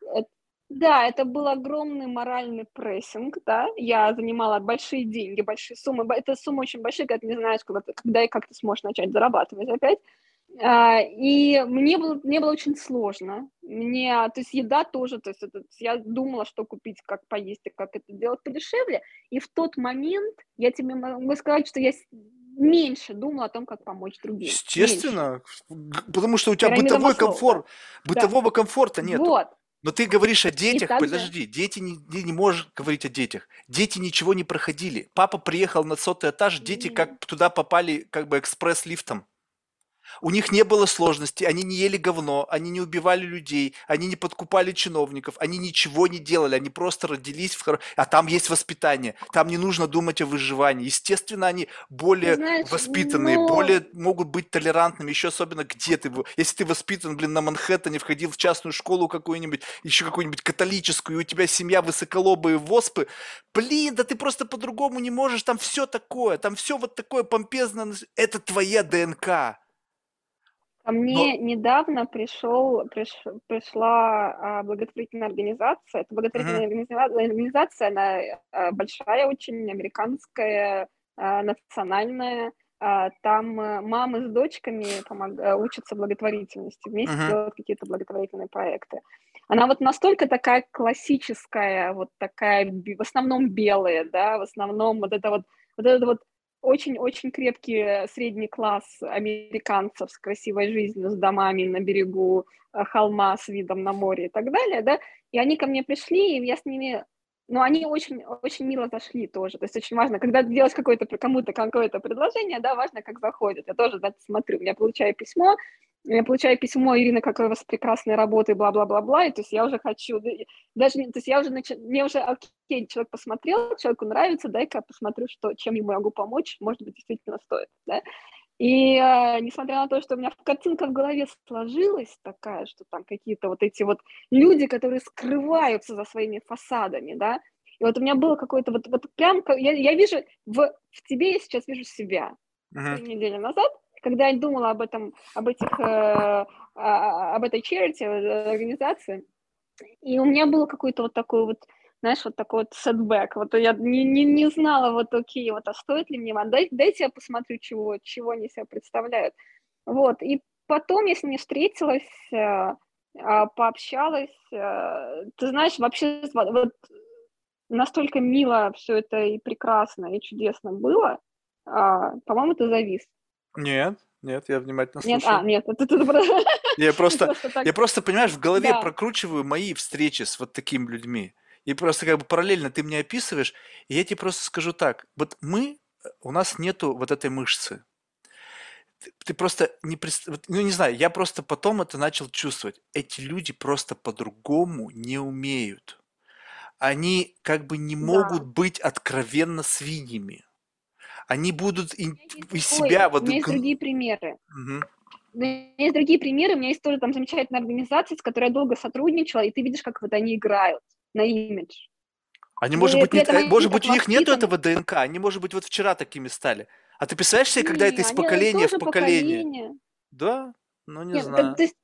Да, это был огромный моральный прессинг, да, я занимала большие деньги, большие суммы, это сумма очень большая, когда ты не знаешь, когда, когда и как ты сможешь начать зарабатывать опять, и мне было, мне было очень сложно. Мне, то есть еда тоже, то есть это, я думала, что купить, как поесть и как это делать подешевле. И в тот момент я тебе могу сказать, что я меньше думала о том, как помочь другим. Естественно, меньше. потому что у тебя Пирамида бытовой Маслоу, комфорт, бытового да. комфорта нет. Вот. Но ты говоришь о детях, также... подожди, дети не, не, не можешь говорить о детях. Дети ничего не проходили. Папа приехал на сотый этаж, дети как туда попали как бы экспресс-лифтом. У них не было сложностей, они не ели говно, они не убивали людей, они не подкупали чиновников, они ничего не делали, они просто родились в хоро... А там есть воспитание, там не нужно думать о выживании. Естественно, они более Знаешь, воспитанные, но... более могут быть толерантными, еще особенно где ты. Если ты воспитан, блин, на Манхэттене, входил в частную школу какую-нибудь, еще какую-нибудь католическую, и у тебя семья высоколобые воспы, блин, да ты просто по-другому не можешь, там все такое, там все вот такое помпезное, это твоя ДНК. Ко мне недавно пришел, приш, пришла а, благотворительная организация. Это благотворительная uh-huh. организация, она а, большая очень, американская, а, национальная. А, там а, мамы с дочками помог, а, учатся благотворительности, вместе uh-huh. делают какие-то благотворительные проекты. Она вот настолько такая классическая, вот такая, в основном белая, да, в основном вот это вот, вот это вот очень-очень крепкий э, средний класс американцев с красивой жизнью, с домами на берегу э, холма с видом на море и так далее, да, и они ко мне пришли, и я с ними, ну, они очень, очень мило зашли тоже, то есть очень важно, когда делаешь какое-то, кому-то какое-то предложение, да, важно, как заходит, я тоже, да, смотрю, я получаю письмо, я получаю письмо, Ирина, какой у вас прекрасная работа, и бла-бла-бла-бла, и то есть я уже хочу, даже, то есть я уже, нач... мне уже, окей, человек посмотрел, человеку нравится, дай-ка посмотрю, что, чем ему могу помочь, может быть, действительно стоит, да. И э, несмотря на то, что у меня картинка в голове сложилась такая, что там какие-то вот эти вот люди, которые скрываются за своими фасадами, да, и вот у меня было какое-то вот, вот прям, я, я вижу, в, в тебе я сейчас вижу себя. Uh-huh. Три недели назад когда я думала об этом, об этих, э, об этой charity, э, организации, и у меня было какой-то вот такой вот, знаешь, вот такой вот setback, вот я не, не, не знала, вот окей, вот а стоит ли мне, дай, дайте я посмотрю, чего, чего они себя представляют. Вот, и потом с ней встретилась, э, а, пообщалась, ты знаешь, вообще вот настолько мило все это и прекрасно, и чудесно было, а, по-моему, ты завис. Нет, нет, я внимательно Нет, а, нет, это ты Я просто, [laughs] я просто, понимаешь, в голове прокручиваю мои встречи с вот такими людьми. И просто как бы параллельно ты мне описываешь, и я тебе просто скажу так. Вот мы, у нас нету вот этой мышцы. Ты, ты просто не представляешь, ну не знаю, я просто потом это начал чувствовать. Эти люди просто по-другому не умеют. Они как бы не могут да. быть откровенно свиньями они будут из себя... Ой, вот... У меня есть другие примеры. Угу. У меня есть другие примеры, у меня есть тоже там замечательная организация, с которой я долго сотрудничала, и ты видишь, как вот они играют на имидж. Они, может быть, нет, может быть, у них нету этого ДНК, они, может быть, вот вчера такими стали. А ты представляешь себе, когда это из поколения в поколение? поколение? Да? Ну, не нет, знаю. То, то, есть,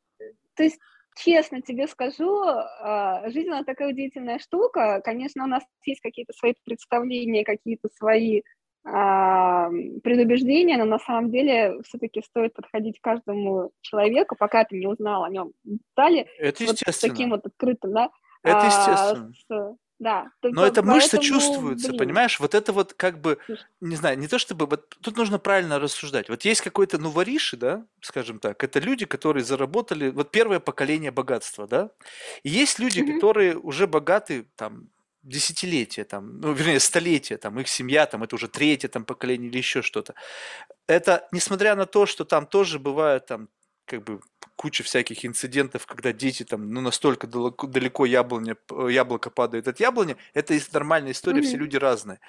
то есть, честно тебе скажу, а, жизнь она такая удивительная штука. Конечно, у нас есть какие-то свои представления, какие-то свои а, предубеждения, но на самом деле все-таки стоит подходить к каждому человеку, пока ты не узнал о нем детали. Это вот с таким вот открытым, да. Это а, естественно. А, да. Но эта мышца чувствуется, блин. понимаешь? Вот это вот как бы, не знаю, не то чтобы, вот тут нужно правильно рассуждать. Вот есть какой-то, ну, вориши, да, скажем так, это люди, которые заработали, вот первое поколение богатства, да, и есть люди, mm-hmm. которые уже богаты, там, десятилетия, там, ну, вернее, столетия, там, их семья, там, это уже третье там, поколение или еще что-то. Это, несмотря на то, что там тоже бывают там, как бы, куча всяких инцидентов, когда дети там, ну, настолько далеко, далеко яблоня, яблоко падает от яблони, это нормальная история, mm-hmm. все люди разные.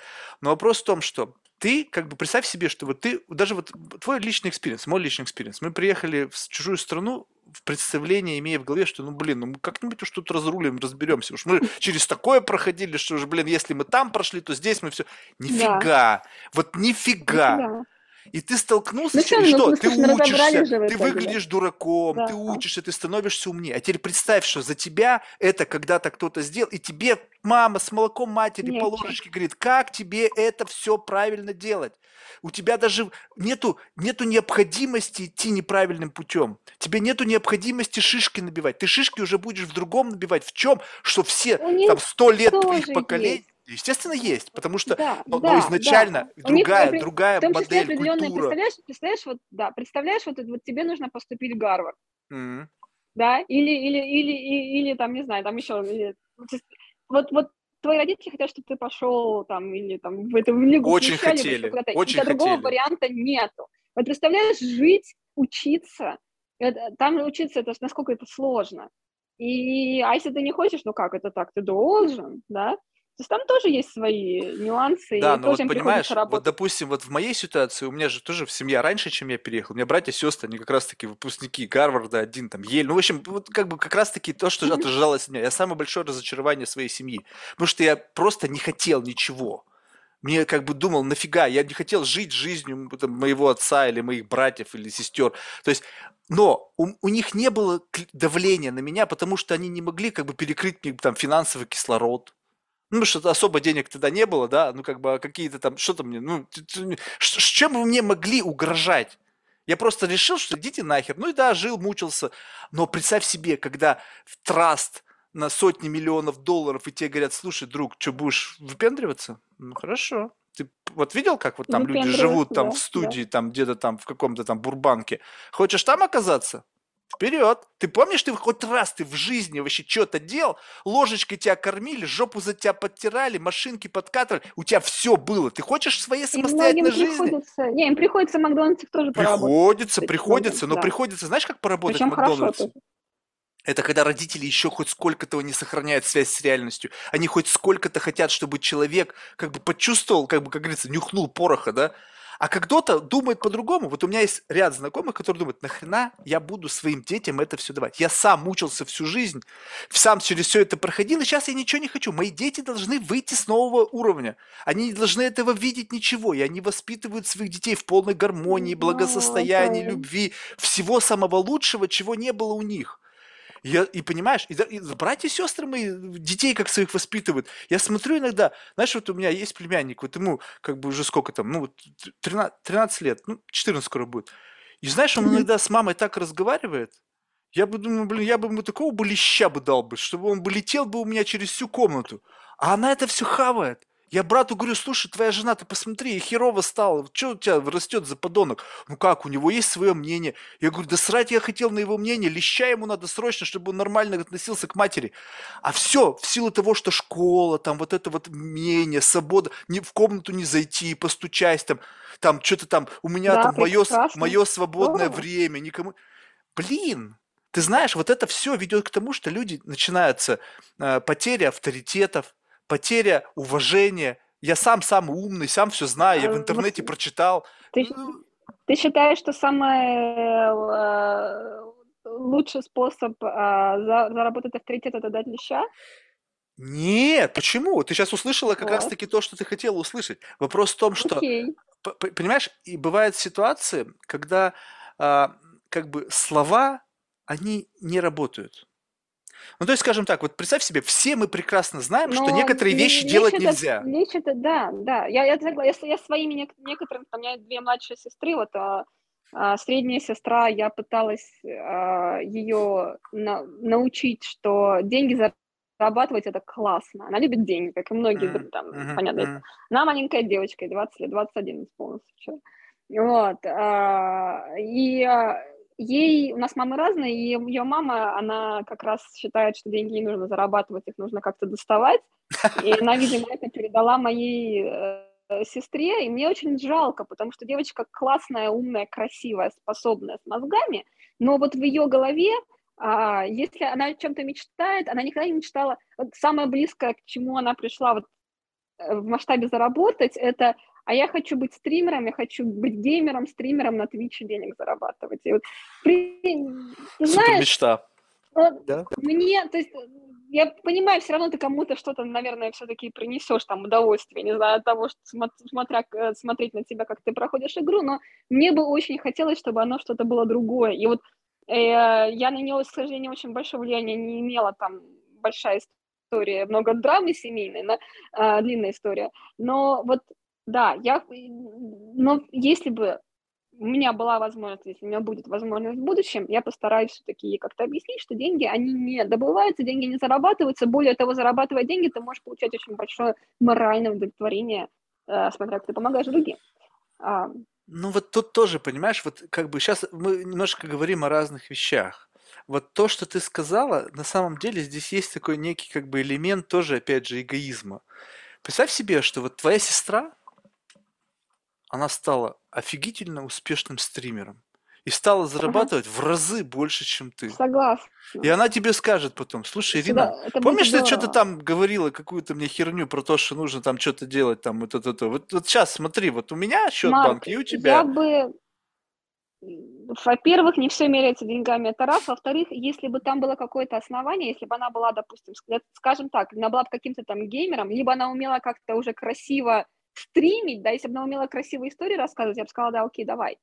Но вопрос в том, что ты, как бы, представь себе, что вот ты, даже вот твой личный experience, мой личный experience, мы приехали в чужую страну, в представлении, имея в голове, что, ну, блин, ну, мы как-нибудь уж тут разрулим, разберемся. Уж мы [laughs] через такое проходили, что уже, блин, если мы там прошли, то здесь мы все... Нифига! Да. Вот нифига! нифига. И ты столкнулся ну, с чем, что? Ну, ты учишься, же ты выглядишь дураком, да. ты учишься, ты становишься умнее. А теперь представь, что за тебя это когда-то кто-то сделал, и тебе мама с молоком матери Нет. по ложечке говорит, как тебе это все правильно делать. У тебя даже нету, нету необходимости идти неправильным путем. Тебе нету необходимости шишки набивать. Ты шишки уже будешь в другом набивать. В чем? Что все там сто лет твоих поколений есть. Естественно, есть, потому что да, но, да, но изначально да. другая, них, другая в том числе модель, определенные, культура. Представляешь, представляешь, вот, да, представляешь, вот, вот тебе нужно поступить в Гарвард, mm-hmm. да, или, или, или, или, или, там, не знаю, там еще, или, вот, вот твои родители хотят, чтобы ты пошел там, или там в эту в лигу Очень хотели, куда-то, очень и другого варианта нету. Вот представляешь, жить, учиться, это, там учиться, это насколько это сложно. И, а если ты не хочешь, ну как это так, ты должен, да? То есть там тоже есть свои нюансы. Да, но вот понимаешь, вот допустим, вот в моей ситуации у меня же тоже семья раньше, чем я переехал. У меня братья, сестры, они как раз-таки выпускники Гарварда, один там Ель. Ну, в общем, вот как бы как раз-таки то, что отражалось от меня. Я самое большое разочарование своей семьи. Потому что я просто не хотел ничего. Мне как бы думал, нафига, я не хотел жить жизнью там, моего отца или моих братьев или сестер. То есть, но у, у них не было давления на меня, потому что они не могли как бы перекрыть мне там финансовый кислород. Ну, что-то особо денег тогда не было, да, ну, как бы а какие-то там, что-то мне, ну, с чем вы мне могли угрожать? Я просто решил, что идите нахер. Ну и да, жил, мучился. Но представь себе, когда в траст на сотни миллионов долларов, и тебе говорят, слушай, друг, что будешь выпендриваться? Ну хорошо. Ты вот видел, как вот там люди живут там да, в студии, да. там где-то там в каком-то там бурбанке? Хочешь там оказаться? Вперед! Ты помнишь, ты хоть раз ты в жизни вообще что-то делал? Ложечкой тебя кормили, жопу за тебя подтирали, машинки подкатывали. У тебя все было. Ты хочешь своей самостоятельной жизни? Приходится... Не, им приходится в Макдональдсе тоже поработать. Приходится, приходится, но да. приходится, знаешь, как поработать Причем в Макдональдсе? Это когда родители еще хоть сколько-то не сохраняют связь с реальностью. Они хоть сколько-то хотят, чтобы человек как бы почувствовал, как бы, как говорится, нюхнул пороха, да? А как кто-то думает по-другому. Вот у меня есть ряд знакомых, которые думают, нахрена я буду своим детям это все давать? Я сам мучился всю жизнь, сам через все это проходил, и сейчас я ничего не хочу. Мои дети должны выйти с нового уровня. Они не должны этого видеть ничего, и они воспитывают своих детей в полной гармонии, благосостоянии, любви, всего самого лучшего, чего не было у них. Я, и понимаешь, и, и братья и сестры мои детей как своих воспитывают. Я смотрю иногда, знаешь, вот у меня есть племянник, вот ему как бы уже сколько там, ну, 13, 13 лет, ну, 14 скоро будет. И знаешь, он иногда с мамой так разговаривает, я бы думаю, блин, я бы ему такого бы леща бы дал бы, чтобы он бы летел бы у меня через всю комнату. А она это все хавает. Я брату говорю, слушай, твоя жена, ты посмотри, херово стала, что у тебя растет за подонок? Ну как, у него есть свое мнение. Я говорю, да срать я хотел на его мнение, леща ему надо срочно, чтобы он нормально относился к матери. А все в силу того, что школа, там вот это вот мнение, свобода, не, в комнату не зайти, постучать там, там что-то там, у меня да, там мое, мое свободное Здорово. время, никому... Блин, ты знаешь, вот это все ведет к тому, что люди начинаются э, потеря авторитетов, потеря уважения. Я сам самый умный, сам все знаю, я в а, интернете прочитал. Ты, ну, ты считаешь, что самый э, лучший способ э, заработать авторитет это дать леща? Нет, почему? Ты сейчас услышала как вот. раз-таки то, что ты хотела услышать. Вопрос в том, что, Окей. понимаешь, и бывают ситуации, когда э, как бы слова, они не работают. Ну, то есть, скажем так, вот представь себе, все мы прекрасно знаем, Но что некоторые вещи делать это, нельзя. Лечь это, да, да. Я, я, я, я своими некоторыми, у меня две младшие сестры, вот а, а, средняя сестра, я пыталась а, ее на, научить, что деньги зарабатывать это классно. Она любит деньги, как и многие, mm-hmm. там, mm-hmm. понятно. Mm-hmm. Она маленькая девочка, 20 лет, 21 исполнилось вчера. Вот. А, и а, ей, у нас мамы разные, и ее мама, она как раз считает, что деньги не нужно зарабатывать, их нужно как-то доставать. И она, видимо, это передала моей э, сестре, и мне очень жалко, потому что девочка классная, умная, красивая, способная, с мозгами, но вот в ее голове, а, если она о чем-то мечтает, она никогда не мечтала, вот самое близкое, к чему она пришла вот э, в масштабе заработать, это а я хочу быть стримером, я хочу быть геймером, стримером на Твиче денег зарабатывать. И вот, при, ты знаешь, мечта. Вот, да? Мне, то есть, я понимаю, все равно ты кому-то что-то, наверное, все-таки принесешь там удовольствие, не знаю, от того, что смотря, э, смотреть на тебя, как ты проходишь игру, но мне бы очень хотелось, чтобы оно что-то было другое. И вот э, я на него, к сожалению, очень большое влияние не имела, там большая история, много драмы семейной, но, э, длинная история. Но вот да, я, но если бы у меня была возможность, если у меня будет возможность в будущем, я постараюсь все-таки как-то объяснить, что деньги, они не добываются, деньги не зарабатываются. Более того, зарабатывая деньги, ты можешь получать очень большое моральное удовлетворение, э, смотря как ты помогаешь другим. А, ну вот тут тоже, понимаешь, вот как бы сейчас мы немножко говорим о разных вещах. Вот то, что ты сказала, на самом деле здесь есть такой некий как бы элемент тоже, опять же, эгоизма. Представь себе, что вот твоя сестра, она стала офигительно успешным стримером и стала зарабатывать в разы больше, чем ты. Согласна. И она тебе скажет потом, слушай, Ирина, это помнишь, ты что-то там говорила, какую-то мне херню про то, что нужно там что-то делать, там вот это, это. Вот, вот сейчас смотри, вот у меня счет Марк, банк и у тебя. Я бы, во-первых, не все меряется деньгами, это раз. Во-вторых, если бы там было какое-то основание, если бы она была, допустим, скажем так, она была бы каким-то там геймером, либо она умела как-то уже красиво стримить, да, если бы она умела красивые истории рассказывать, я бы сказала, да, окей, давай.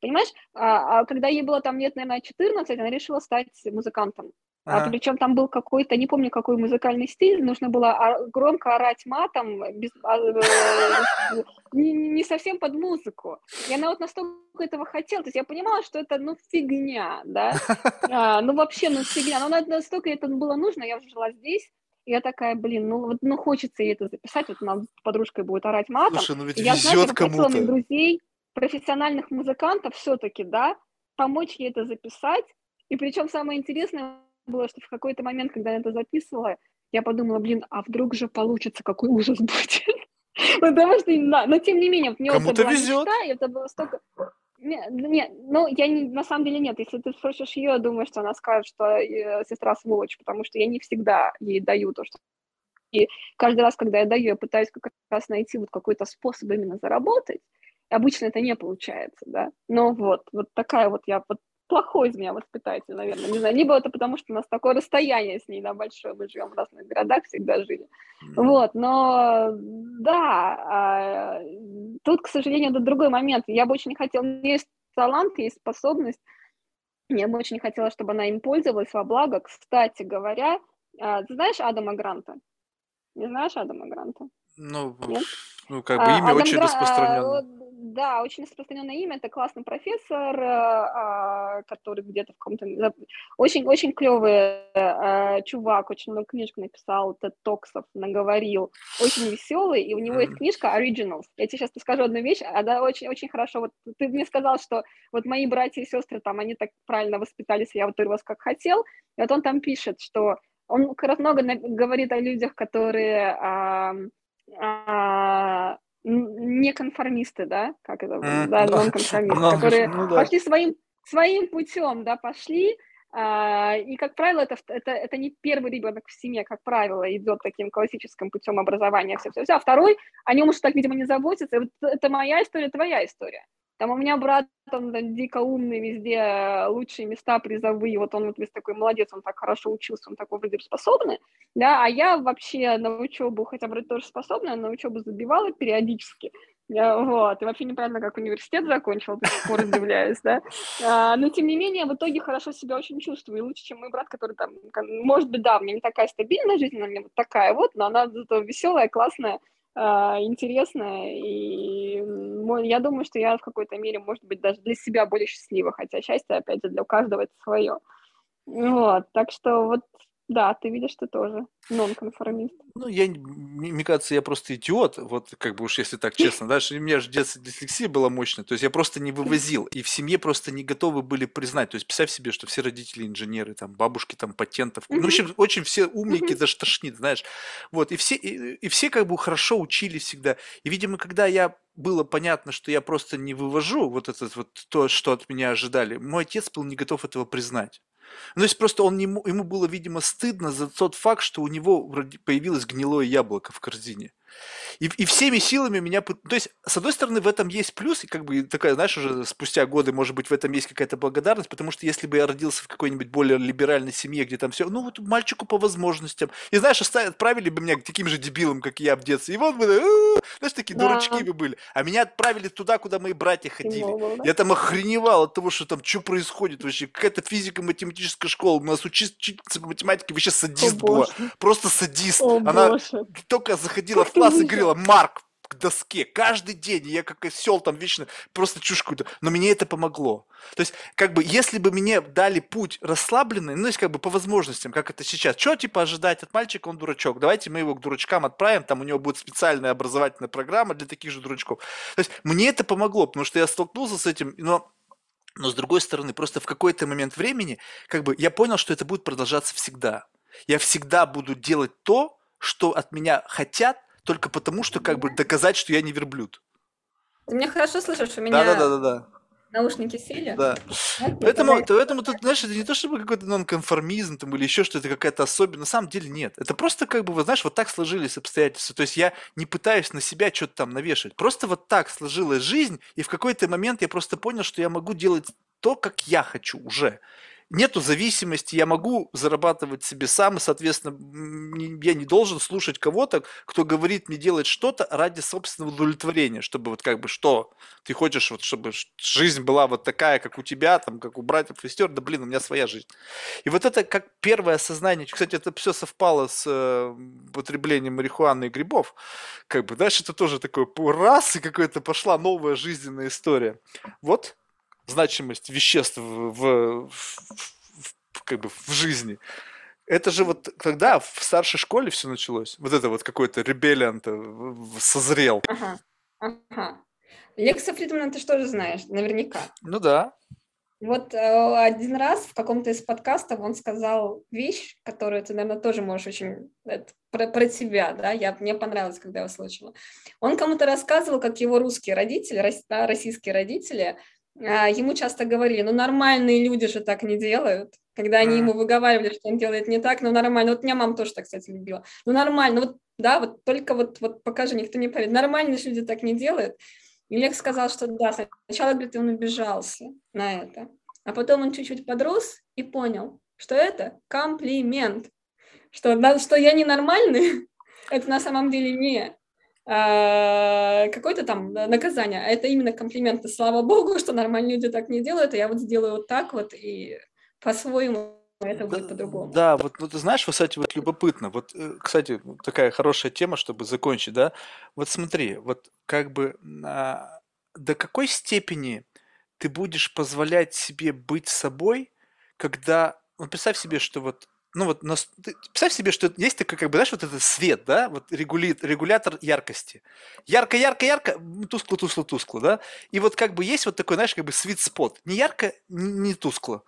Понимаешь, а, а когда ей было там лет, наверное, 14, она решила стать музыкантом. А, ага. причем там был какой-то, не помню, какой музыкальный стиль, нужно было громко орать матом, без, а, э, не, не совсем под музыку. И она вот настолько этого хотела, то есть я понимала, что это, ну, фигня, да, [laughs] а, ну, вообще, ну, фигня, но настолько это было нужно, я уже жила здесь, я такая, блин, ну, вот, ну, хочется ей это записать, вот она с подружкой будет орать матом. Слушай, ну ведь я, везет кому-то. друзей, профессиональных музыкантов все-таки, да, помочь ей это записать, и причем самое интересное, было, что в какой-то момент, когда я это записывала, я подумала, блин, а вдруг же получится, какой ужас будет. [laughs] Потому что, но тем не менее, мне это была мечта, и это было столько... Нет, нет, ну, я не, на самом деле нет. Если ты спросишь ее, я думаю, что она скажет, что э, сестра сволочь, потому что я не всегда ей даю то, что... И каждый раз, когда я даю, я пытаюсь как раз найти вот какой-то способ именно заработать. Обычно это не получается, да. Но вот, вот такая вот я вот плохой из меня воспитатель, наверное. Не знаю, либо это потому, что у нас такое расстояние с ней, да, большое, мы живем в разных городах, всегда жили. Вот, но да, а, тут, к сожалению, это другой момент. Я бы очень хотела, у меня есть талант, есть способность, я бы очень хотела, чтобы она им пользовалась во благо. Кстати говоря, а, ты знаешь Адама Гранта? Не знаешь Адама Гранта? Ну, Нет? Ну как бы а, имя Адам очень Гра... распространенное. Да, очень распространенное имя. Это классный профессор, а, который где-то в каком-то... Очень, очень клевый а, чувак, очень много книжек написал, TED Токсов наговорил. Очень веселый, и у него есть книжка Originals. Я тебе сейчас скажу одну вещь, она очень, очень хорошо... Вот ты мне сказал, что вот мои братья и сестры там, они так правильно воспитались, я вот вас как хотел. И вот он там пишет, что он как раз много говорит о людях, которые а, а, не конформисты, да, как это, mm, да, нонконформисты, no, которые ну, да. пошли своим, своим путем, да, пошли, а, и, как правило, это, это, это не первый ребенок в семье, как правило, идет таким классическим путем образования, все-все-все, а второй, о нем уж так, видимо, не заботится, вот это моя история, твоя история. Там у меня брат, он там, дико умный, везде э, лучшие места призовые, вот он вот весь такой молодец, он так хорошо учился, он такой вроде способный, да, а я вообще на учебу, хотя вроде тоже способная, на учебу забивала периодически, вот, и вообще непонятно, как университет закончил, до сих пор удивляюсь, да, а, но тем не менее, в итоге хорошо себя очень чувствую, и лучше, чем мой брат, который там, может быть, да, у меня не такая стабильная жизнь, она мне вот такая вот, но она зато веселая, классная, интересно, и я думаю, что я в какой-то мере, может быть, даже для себя более счастлива, хотя счастье, опять же, для каждого это свое. Вот, так что вот да, ты видишь, ты тоже нонконформист. Ну, я, мне кажется, я просто идиот, вот как бы уж если так честно, [laughs] да, у меня же детство дислексия была мощная, то есть я просто не вывозил, и в семье просто не готовы были признать, то есть представь себе, что все родители инженеры, там, бабушки, там, патентов, ну, в общем, очень все умники, даже тошнит, знаешь, вот, и все, и, и все как бы хорошо учились всегда, и, видимо, когда я было понятно, что я просто не вывожу вот это вот то, что от меня ожидали, мой отец был не готов этого признать. Ну, то есть просто он не, ему было, видимо, стыдно за тот факт, что у него появилось гнилое яблоко в корзине. И, и всеми силами меня... То есть, с одной стороны, в этом есть плюс, и как бы такая, знаешь, уже спустя годы, может быть, в этом есть какая-то благодарность, потому что если бы я родился в какой-нибудь более либеральной семье, где там все, ну, вот мальчику по возможностям, и, знаешь, отправили бы меня к таким же дебилам, как я в детстве, и вот бы, знаешь, такие да. дурачки бы были. А меня отправили туда, куда мои братья ходили. Да? Я там охреневал от того, что там, что происходит вообще, какая-то физико-математическая школа, у нас учительница по математике вообще садист О, была, просто садист. О, Она боже. только заходила в класс говорила, Марк, к доске каждый день, я как осел там вечно просто чушь какую-то, но мне это помогло. То есть, как бы, если бы мне дали путь расслабленный, ну, есть как бы по возможностям, как это сейчас, что типа ожидать от мальчика, он дурачок, давайте мы его к дурачкам отправим, там у него будет специальная образовательная программа для таких же дурачков. То есть, мне это помогло, потому что я столкнулся с этим, но но с другой стороны, просто в какой-то момент времени, как бы, я понял, что это будет продолжаться всегда. Я всегда буду делать то, что от меня хотят, только потому, что как бы доказать, что я не верблюд. Ты меня хорошо слышишь? У меня да, да, да, да. наушники сели? Да. Поэтому, поэтому тут, знаешь, это не то, чтобы какой-то нонконформизм там, или еще что-то, какая-то особенность. На самом деле нет. Это просто как бы, вы знаешь, вот так сложились обстоятельства. То есть я не пытаюсь на себя что-то там навешивать. Просто вот так сложилась жизнь, и в какой-то момент я просто понял, что я могу делать то, как я хочу уже. Нету зависимости, я могу зарабатывать себе сам, и, соответственно, я не должен слушать кого-то, кто говорит мне делать что-то ради собственного удовлетворения, чтобы вот как бы что, ты хочешь, вот, чтобы жизнь была вот такая, как у тебя, там, как у братьев и сестер, да блин, у меня своя жизнь. И вот это как первое осознание, кстати, это все совпало с э, употреблением марихуаны и грибов, как бы, дальше это тоже такой раз, и какая-то пошла новая жизненная история. Вот значимость веществ в, в, в, как бы в жизни. Это же вот тогда в старшей школе все началось. Вот это вот какой-то ребелиан созрел. Ага, ага. Лекса Фридмана ты что же знаешь, наверняка. Ну да. Вот э, один раз в каком-то из подкастов он сказал вещь, которую ты, наверное, тоже можешь очень это, про, про себя, да, я, мне понравилось, когда я услышала. Он кому-то рассказывал, как его русские родители, да, российские родители ему часто говорили, ну нормальные люди же так не делают, когда они ему выговаривали, что он делает не так, ну нормально, вот меня мама тоже так, кстати, любила, ну нормально, вот, да, вот только вот, вот покажи, никто не поверит, нормальные люди так не делают. И Лек сказал, что да, сначала, говорит, он убежался на это, а потом он чуть-чуть подрос и понял, что это комплимент, что, что я ненормальный, [laughs] это на самом деле не а, какое-то там наказание, а это именно комплименты. Слава богу, что нормальные люди так не делают, а я вот сделаю вот так вот, и по-своему это будет по-другому. Да, вот ну, ты знаешь, вот, кстати, вот любопытно. Вот, э, кстати, такая хорошая тема, чтобы закончить, да. Вот смотри, вот как бы а, до какой степени ты будешь позволять себе быть собой, когда, вот представь себе, что вот ну вот, нас, ты, представь себе, что есть такой, как бы, знаешь, вот этот свет, да, вот регули, регулятор яркости. Ярко, ярко, ярко, тускло, тускло, тускло, да. И вот как бы есть вот такой, знаешь, как бы свит спот. Не ярко, не, не тускло.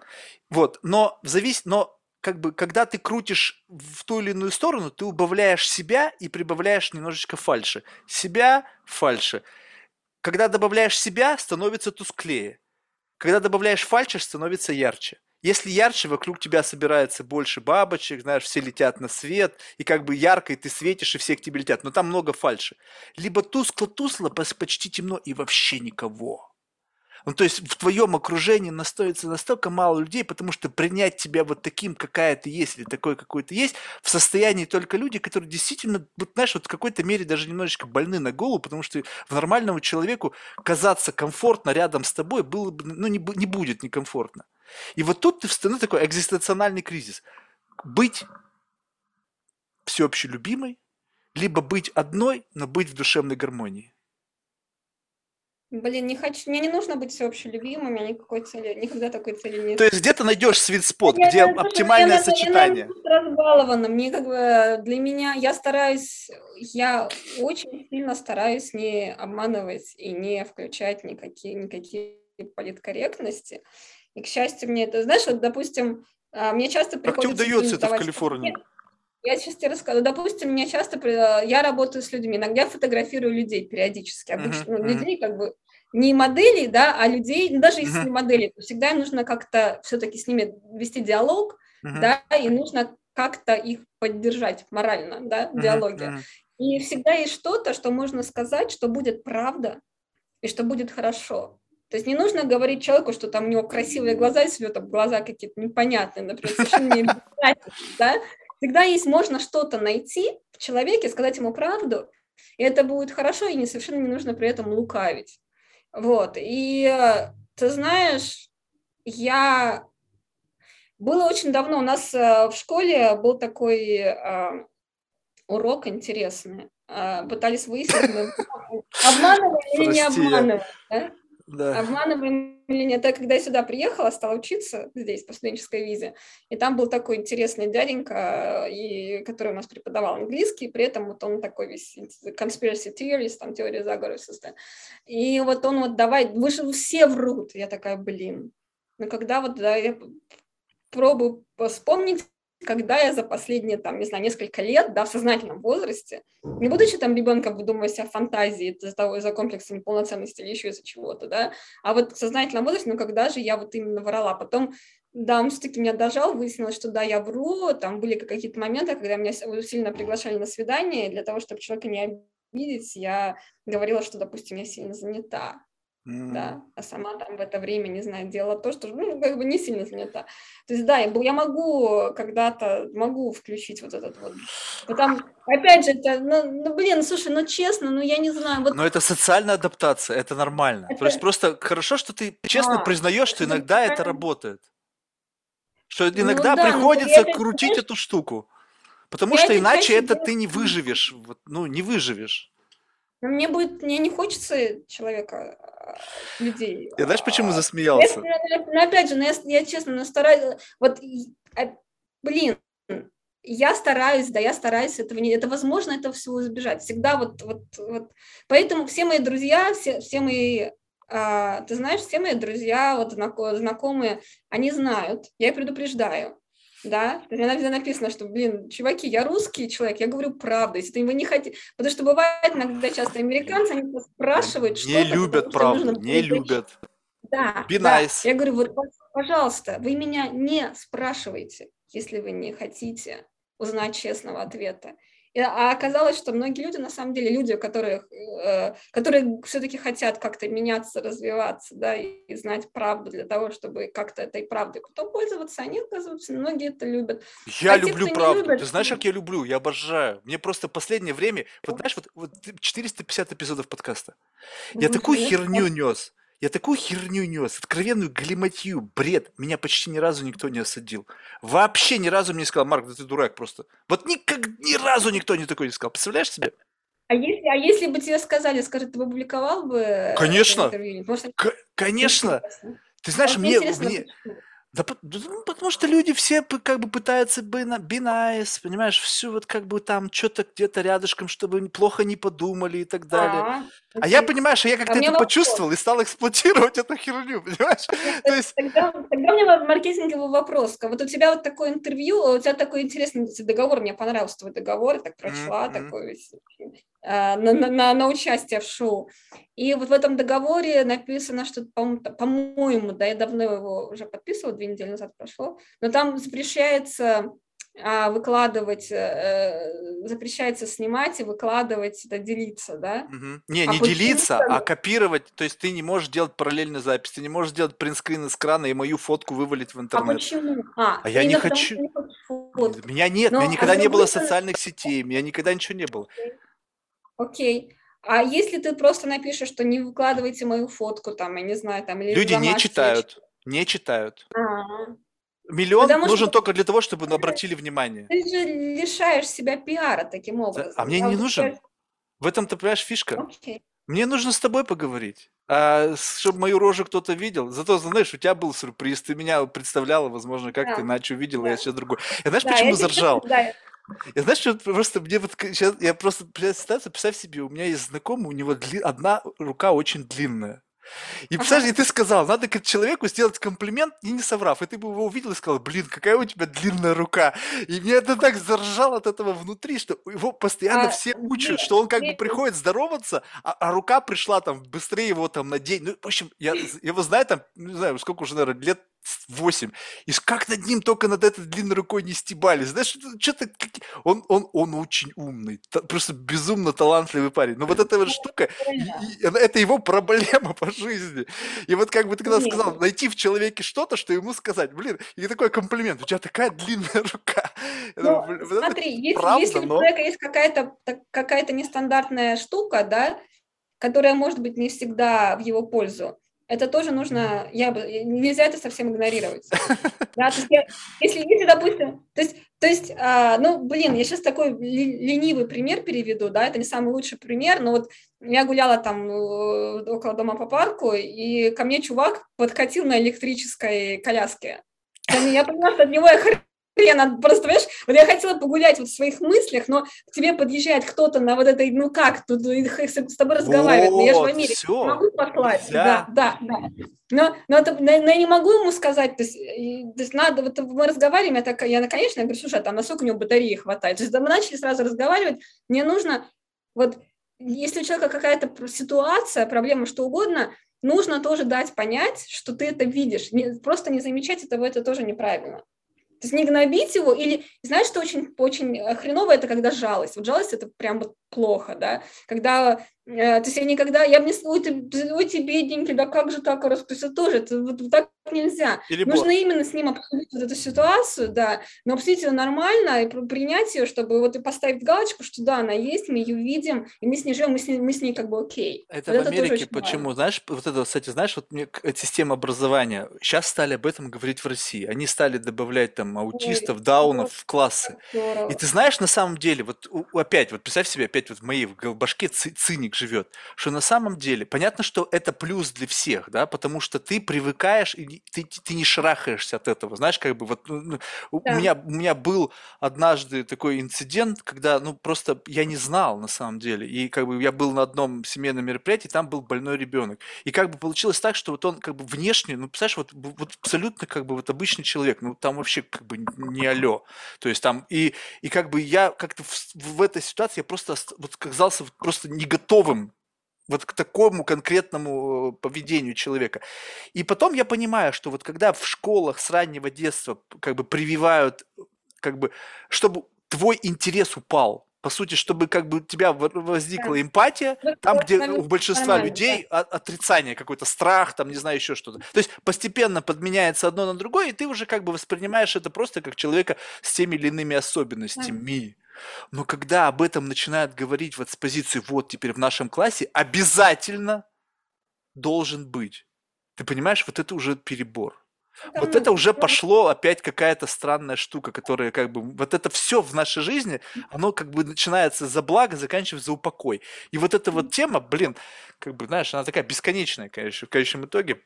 Вот, но зависит, но как бы, когда ты крутишь в ту или иную сторону, ты убавляешь себя и прибавляешь немножечко фальши. Себя – фальши. Когда добавляешь себя, становится тусклее. Когда добавляешь фальши, становится ярче. Если ярче, вокруг тебя собирается больше бабочек, знаешь, все летят на свет, и как бы ярко, и ты светишь, и все к тебе летят. Но там много фальши. Либо тускло-тусло, почти темно, и вообще никого. Ну, то есть в твоем окружении настоится настолько мало людей, потому что принять тебя вот таким, какая ты есть, или такой, какой ты есть, в состоянии только люди, которые действительно, вот, знаешь, вот в какой-то мере даже немножечко больны на голову, потому что в нормальному человеку казаться комфортно рядом с тобой было бы, ну, не, не будет некомфортно. И вот тут ты встану такой экзистенциональный кризис. Быть всеобще любимой, либо быть одной, но быть в душевной гармонии. Блин, не хочу, мне не нужно быть всеобщей любимой, у меня никакой цели, никогда такой цели нет. То есть где ты найдешь свит спот, где я, оптимальное я, сочетание? Я, я разбалована, мне как бы для меня, я стараюсь, я очень сильно стараюсь не обманывать и не включать никакие, никакие политкорректности. И, к счастью, мне это, знаешь, вот, допустим, а, мне часто приходится... Как тебе удается это в Калифорнии? Я сейчас тебе расскажу. Допустим, мне часто... Я работаю с людьми, иногда фотографирую людей периодически. Обычно uh-huh, uh-huh. людей как бы не моделей, да, а людей, ну, даже если uh-huh. не модели, то всегда нужно как-то все-таки с ними вести диалог, uh-huh. да, и нужно как-то их поддержать морально, да, в диалоге. Uh-huh. И всегда есть что-то, что можно сказать, что будет правда и что будет хорошо. То есть не нужно говорить человеку, что там у него красивые глаза, если у него там глаза какие-то непонятные, например, совершенно не да? Всегда есть можно что-то найти в человеке, сказать ему правду, и это будет хорошо, и не совершенно не нужно при этом лукавить. Вот, и э, ты знаешь, я... Было очень давно, у нас э, в школе был такой э, урок интересный. Пытались выяснить, [laughs] обманывали или не обманывали. Да? Да. Обманываем или нет? Я когда я сюда приехала, стала учиться здесь по студенческой визе, и там был такой интересный дяденька, и, который у нас преподавал английский, при этом вот он такой весь conspiracy theorist, там теория заговора. И вот он вот давай, вы же все врут. Я такая, блин. Но когда вот да, я пробую вспомнить, когда я за последние, там, не знаю, несколько лет, да, в сознательном возрасте, не будучи там ребенком, выдумывая себя фантазии из-за того, из-за комплекса неполноценности или еще из-за чего-то, да, а вот в сознательном возрасте, ну, когда же я вот именно врала, потом, да, он все-таки меня дожал, выяснилось, что да, я вру, там были какие-то моменты, когда меня сильно приглашали на свидание, для того, чтобы человека не обидеть, я говорила, что, допустим, я сильно занята, mm. да, а сама там в это время, не знаю, делала то, что, ну, как бы не сильно занята. То есть, да, я, я могу когда-то, могу включить вот этот вот, потому, опять же, это, ну, ну, блин, слушай, ну, честно, ну, я не знаю. Вот... Но это социальная адаптация, это нормально. Это... То есть просто хорошо, что ты честно а, признаешь, что иногда это работает. Что ну иногда ну, да, приходится крутить это, эту штуку. Потому я что иначе это ты не выживешь. Вот, ну, не выживешь. Но мне будет, мне не хочется человека, а, людей. Я знаешь, почему а, засмеялся? Я, ну, опять же, ну, я, я честно, ну, стараюсь, вот, а, блин, я стараюсь, да, я стараюсь этого не, это возможно, это всего избежать. Всегда вот, вот, вот. Поэтому все мои друзья, все, все мои, а, ты знаешь, все мои друзья, вот знакомые, они знают, я их предупреждаю да, у меня написано, что, блин, чуваки, я русский человек, я говорю правду, если вы не хотите, потому что бывает иногда часто американцы, они спрашивают, что Не любят правду, не любят. Да, Be да. Nice. я говорю, вот, пожалуйста, вы меня не спрашивайте, если вы не хотите узнать честного ответа. А оказалось, что многие люди, на самом деле, люди, которых, э, которые все-таки хотят как-то меняться, развиваться, да, и знать правду для того, чтобы как-то этой правдой потом пользоваться, они, оказываются, многие это любят. Я а люблю те, правду. Любит, Ты знаешь, как я люблю? Я обожаю. Мне просто последнее время, вот знаешь, вот, вот 450 эпизодов подкаста. Я такую херню нес. Я такую херню нес, откровенную галиматью, бред. Меня почти ни разу никто не осадил. Вообще ни разу мне не сказал, Марк, да ты дурак просто. Вот никак, ни разу никто не такой не сказал. Представляешь себе? А если, а если бы тебе сказали, скажи, ты бы публиковал бы Конечно. Может, К- конечно. Ты знаешь, а мне, мне, да ну, потому что люди все как бы пытаются be, be nice, понимаешь, все вот как бы там что-то где-то рядышком, чтобы плохо не подумали и так далее. А, а я, понимаешь, я как-то а это почувствовал вопрос. и стал эксплуатировать эту херню, [laughs] понимаешь? То есть... тогда, тогда у меня маркетинговый вопрос. Вот у тебя вот такое интервью, у тебя такой интересный договор, мне понравился твой договор, я так прочла, mm-hmm. такой а, на, на, на участие в шоу. И вот в этом договоре написано, что, по-моему, да, я давно его уже подписывала, две недели назад прошло, но там запрещается а, выкладывать, э, запрещается снимать и выкладывать, это делиться, да? Угу. Не, а не делиться, а копировать, то есть ты не можешь делать параллельную запись, ты не можешь делать принтскрин с крана и мою фотку вывалить в а интернет. А почему? А, а я не хочу. Не меня нет, Но, меня никогда а не было социальных сетей, меня никогда ничего не было. Окей. А если ты просто напишешь, что не выкладывайте мою фотку, там, я не знаю, там, или Люди не читают, не читают. А-а-а. Миллион Потому нужен что... только для того, чтобы обратили внимание. Ты же лишаешь себя пиара таким образом. А мне не нужен. В этом-то, понимаешь, фишка. Okay. Мне нужно с тобой поговорить. А, чтобы мою рожу кто-то видел. Зато, знаешь, у тебя был сюрприз. Ты меня представляла, возможно, как да. ты иначе увидела, да. я все другое. Я знаешь, да, почему я заржал? Да. Я знаешь, что просто мне вот сейчас, я просто ситуацию, представь себе, у меня есть знакомый, у него дли, одна рука очень длинная. И представляешь, ага. ты сказал, надо к человеку сделать комплимент, и не соврав. И ты бы его увидел и сказал, блин, какая у тебя длинная рука. И мне это так заржало от этого внутри, что его постоянно а, все учат, нет, что он как нет. бы приходит здороваться, а, а рука пришла там быстрее его там на день. Ну, в общем, я его знаю там, не знаю, сколько уже, наверное, лет 8. И как над ним только над этой длинной рукой не стебали. Знаешь, что-то... Он, он, он очень умный. Просто безумно талантливый парень. Но вот эта вот штука, это его проблема по жизни. И вот как бы ты когда сказал, найти в человеке что-то, что ему сказать. Блин, и такой комплимент. У тебя такая длинная рука. Ну, смотри, если, правда, если но... у человека есть какая-то какая нестандартная штука, да, которая может быть не всегда в его пользу, это тоже нужно, я бы, нельзя это совсем игнорировать. [laughs] Да, то есть я, если, если, допустим, то есть, то есть а, ну, блин, я сейчас такой ленивый пример переведу, да, это не самый лучший пример, но вот я гуляла там э, около дома по парку, и ко мне чувак подкатил на электрической коляске. Я поняла, что от него я хрена, просто, понимаешь, вот я хотела погулять вот в своих мыслях, но к тебе подъезжает кто-то на вот этой, ну как, тут с тобой разговаривает, вот, но я же в Америке все. могу послать, да, да, да. Но, но, это, но я не могу ему сказать, то есть, то есть надо, вот мы разговариваем, я, так, я конечно, я говорю, слушай, а там насколько у него батареи хватает, то есть мы начали сразу разговаривать, мне нужно, вот, если у человека какая-то ситуация, проблема, что угодно, нужно тоже дать понять, что ты это видишь, не, просто не замечать этого, это тоже неправильно. То есть не гнобить его, или, знаешь, что очень, очень хреново, это когда жалость. Вот жалость – это прям вот плохо, да. Когда Э, то есть я никогда, я бы не ой, ты, ой, ты бедненький, да как же так, то есть это тоже, это, вот, так нельзя. Перебор. Нужно именно с ним обсудить вот эту ситуацию, да, но обсудить ее нормально и принять ее, чтобы вот и поставить галочку, что да, она есть, мы ее видим, и мы с ней живем, мы с ней, мы с ней как бы окей. Это вот в это Америке почему? Важно. Знаешь, вот это, кстати, знаешь, вот мне система образования, сейчас стали об этом говорить в России, они стали добавлять там аутистов, ой, даунов в классы. Здорово. И ты знаешь, на самом деле, вот опять, вот представь себе, опять вот в моей башке циник живет, что на самом деле, понятно, что это плюс для всех, да, потому что ты привыкаешь, и ты, ты не шарахаешься от этого, знаешь, как бы вот ну, ну да. у, меня, у меня был однажды такой инцидент, когда, ну, просто я не знал на самом деле, и как бы я был на одном семейном мероприятии, там был больной ребенок, и как бы получилось так, что вот он как бы внешне, ну, представляешь, вот, вот абсолютно как бы вот обычный человек, ну, там вообще как бы не алё, то есть там, и, и как бы я как-то в, в этой ситуации я просто вот казался просто не готовым вот к такому конкретному э, поведению человека. И потом я понимаю, что вот когда в школах с раннего детства как бы прививают, как бы, чтобы твой интерес упал, по сути, чтобы как бы у тебя возникла да. эмпатия, ну, там, где у большинства людей да. отрицание, какой-то страх, там, не знаю, еще что-то. То есть постепенно подменяется одно на другое, и ты уже как бы воспринимаешь это просто как человека с теми или иными особенностями. Да. Но когда об этом начинают говорить вот с позиции «вот теперь в нашем классе обязательно должен быть», ты понимаешь, вот это уже перебор. Вот это уже пошло опять какая-то странная штука, которая как бы... Вот это все в нашей жизни, оно как бы начинается за благо, заканчивается за упокой. И вот эта вот тема, блин, как бы, знаешь, она такая бесконечная, конечно, в конечном итоге.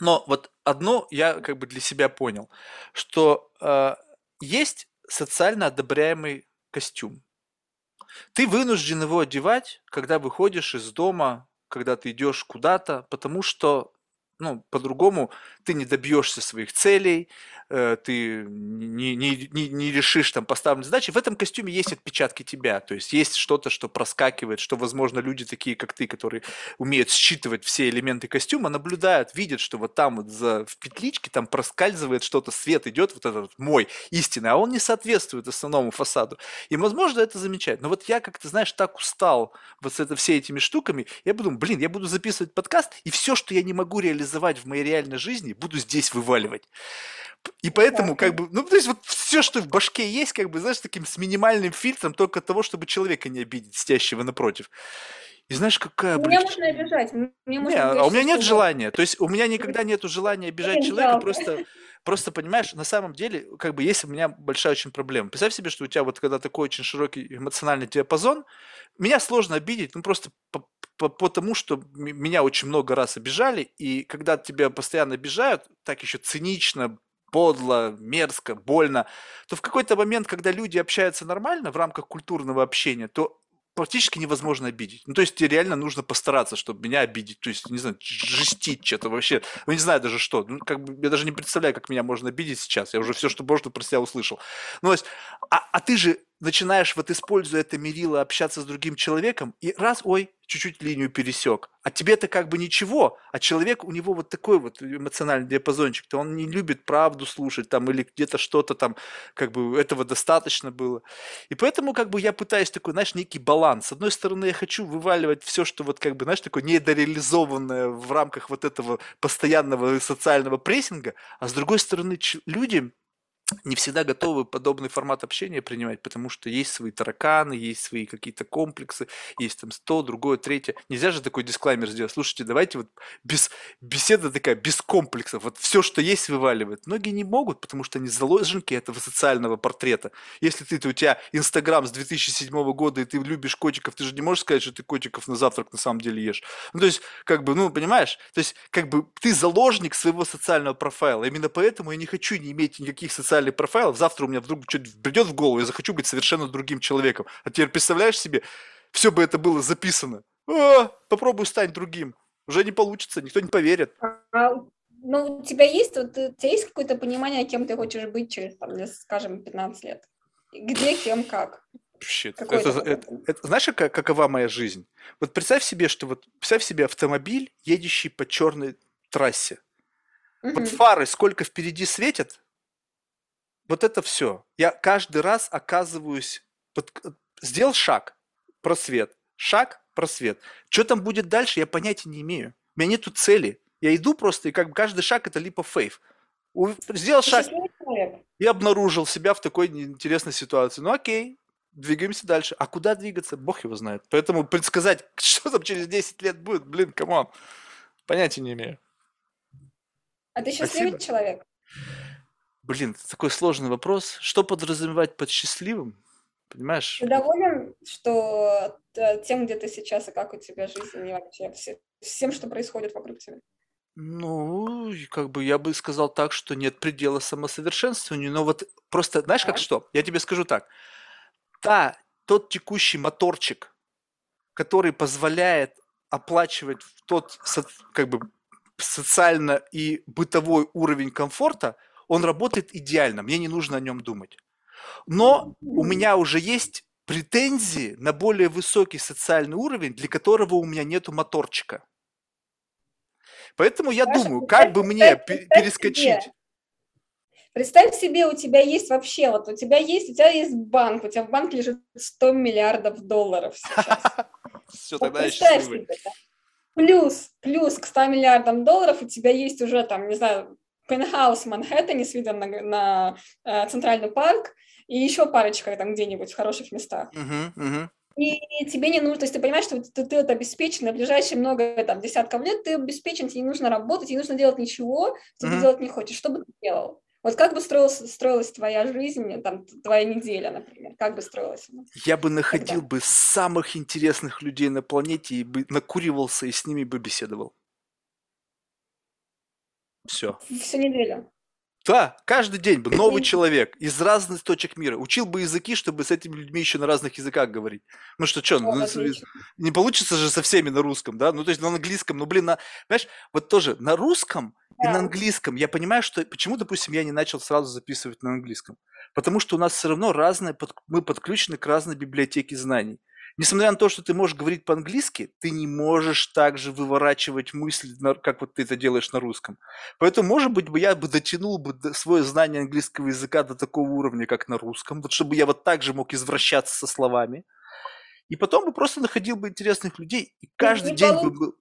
Но вот одно я как бы для себя понял, что э, есть социально одобряемый костюм. Ты вынужден его одевать, когда выходишь из дома, когда ты идешь куда-то, потому что ну, по-другому ты не добьешься своих целей, э, ты не, не, не, не решишь там поставленные задачи. В этом костюме есть отпечатки тебя, то есть есть что-то, что проскакивает, что, возможно, люди такие, как ты, которые умеют считывать все элементы костюма, наблюдают, видят, что вот там вот за, в петличке там проскальзывает что-то, свет идет, вот этот вот мой истинный, а он не соответствует основному фасаду. И, возможно, это замечать. Но вот я как-то, знаешь, так устал вот с это, все этими штуками, я подумал, блин, я буду записывать подкаст, и все, что я не могу реализовать в моей реальной жизни, буду здесь вываливать. И поэтому, как бы, ну, то есть вот все, что в башке есть, как бы, знаешь, таким с минимальным фильтром только того, чтобы человека не обидеть, сидящего напротив. И знаешь, какая... Меня можно обижать. Мне можно не, а у меня нет желания. То есть у меня никогда нет желания обижать человека, просто, просто, понимаешь, на самом деле, как бы есть у меня большая очень проблема. Представь себе, что у тебя вот когда такой очень широкий эмоциональный диапазон, меня сложно обидеть, ну просто по, потому, что меня очень много раз обижали, и когда тебя постоянно обижают, так еще цинично, подло, мерзко, больно, то в какой-то момент, когда люди общаются нормально в рамках культурного общения, то практически невозможно обидеть. Ну, то есть тебе реально нужно постараться, чтобы меня обидеть. То есть, не знаю, жестить что-то вообще. Ну, не знаю даже что. Ну, как бы, я даже не представляю, как меня можно обидеть сейчас. Я уже все, что можно, про себя услышал. Ну, то есть, а, а ты же начинаешь вот используя это мерило общаться с другим человеком, и раз, ой, чуть-чуть линию пересек. А тебе это как бы ничего, а человек, у него вот такой вот эмоциональный диапазончик, то он не любит правду слушать там или где-то что-то там, как бы этого достаточно было. И поэтому как бы я пытаюсь такой, знаешь, некий баланс. С одной стороны, я хочу вываливать все, что вот как бы, знаешь, такое недореализованное в рамках вот этого постоянного социального прессинга, а с другой стороны, люди не всегда готовы подобный формат общения принимать, потому что есть свои тараканы, есть свои какие-то комплексы, есть там сто, другое, третье. Нельзя же такой дисклаймер сделать. Слушайте, давайте вот без, беседа такая, без комплексов. Вот все, что есть, вываливает. Многие не могут, потому что они заложники этого социального портрета. Если ты, у тебя Инстаграм с 2007 года, и ты любишь котиков, ты же не можешь сказать, что ты котиков на завтрак на самом деле ешь. Ну, то есть, как бы, ну, понимаешь? То есть, как бы, ты заложник своего социального профайла. Именно поэтому я не хочу не иметь никаких социальных социальных профайлов, завтра у меня вдруг что-то придет в голову, я захочу быть совершенно другим человеком. А теперь представляешь себе, все бы это было записано. О, попробуй стать другим. Уже не получится, никто не поверит. А, ну, у тебя есть, вот, у тебя есть какое-то понимание, кем ты хочешь быть через, там, скажем, 15 лет? Где, кем, как? Вообще, это, это, это, это, знаешь, как, какова моя жизнь? Вот представь себе, что вот представь себе автомобиль, едущий по черной трассе. Угу. Вот фары сколько впереди светят, вот это все. Я каждый раз оказываюсь, э, сделал шаг, просвет, шаг, просвет. Что там будет дальше, я понятия не имею. У меня нету цели. Я иду просто, и как бы каждый шаг это либо фейв. Сделал шаг и обнаружил себя в такой интересной ситуации. Ну окей, двигаемся дальше. А куда двигаться, бог его знает. Поэтому предсказать, [laughs] что там через 10 лет будет, блин, come on, понятия не имею. А ты счастливый Спасибо. человек? Блин, такой сложный вопрос. Что подразумевать под счастливым? Понимаешь? Ты доволен, что э, тем, где ты сейчас, и как у тебя жизнь, и вообще всем, что происходит вокруг тебя? Ну, как бы я бы сказал так, что нет предела самосовершенствованию, но вот просто, знаешь, как что? Я тебе скажу так. Та, тот текущий моторчик, который позволяет оплачивать тот, как бы, социально и бытовой уровень комфорта, он работает идеально, мне не нужно о нем думать. Но у меня уже есть претензии на более высокий социальный уровень, для которого у меня нету моторчика. Поэтому я Саша, думаю, как бы мне перескочить. Себе. Представь себе, у тебя есть вообще, вот у тебя есть, у тебя есть банк, у тебя в банке лежит 100 миллиардов долларов сейчас. [laughs] Все, тогда я счастливый. Плюс, плюс к 100 миллиардам долларов у тебя есть уже там, не знаю, пентхаус в Манхэттене с видом на, на э, центральный парк и еще парочка там где-нибудь в хороших местах. Uh-huh, uh-huh. И тебе не нужно, то есть ты понимаешь, что ты, ты вот обеспечен на ближайшие много там, десятков лет, ты обеспечен, тебе не нужно работать, тебе не нужно делать ничего, что uh-huh. ты делать не хочешь. Что бы ты делал? Вот как бы строилась, строилась твоя жизнь, там, твоя неделя, например? Как бы строилась она? Я бы находил Когда? бы самых интересных людей на планете и бы накуривался и с ними бы беседовал. Все. Всю неделю. Да, каждый день бы новый человек из разных точек мира. Учил бы языки, чтобы с этими людьми еще на разных языках говорить. Ну что, что, ну, не получится же со всеми на русском, да? Ну то есть на английском, ну блин, на, знаешь, вот тоже на русском да. и на английском я понимаю, что почему, допустим, я не начал сразу записывать на английском. Потому что у нас все равно разные, мы подключены к разной библиотеке знаний несмотря на то, что ты можешь говорить по-английски, ты не можешь также выворачивать мысли, как вот ты это делаешь на русском. Поэтому, может быть, бы я бы дотянул бы свое знание английского языка до такого уровня, как на русском, вот чтобы я вот так же мог извращаться со словами. И потом бы просто находил бы интересных людей, и каждый не день бы был...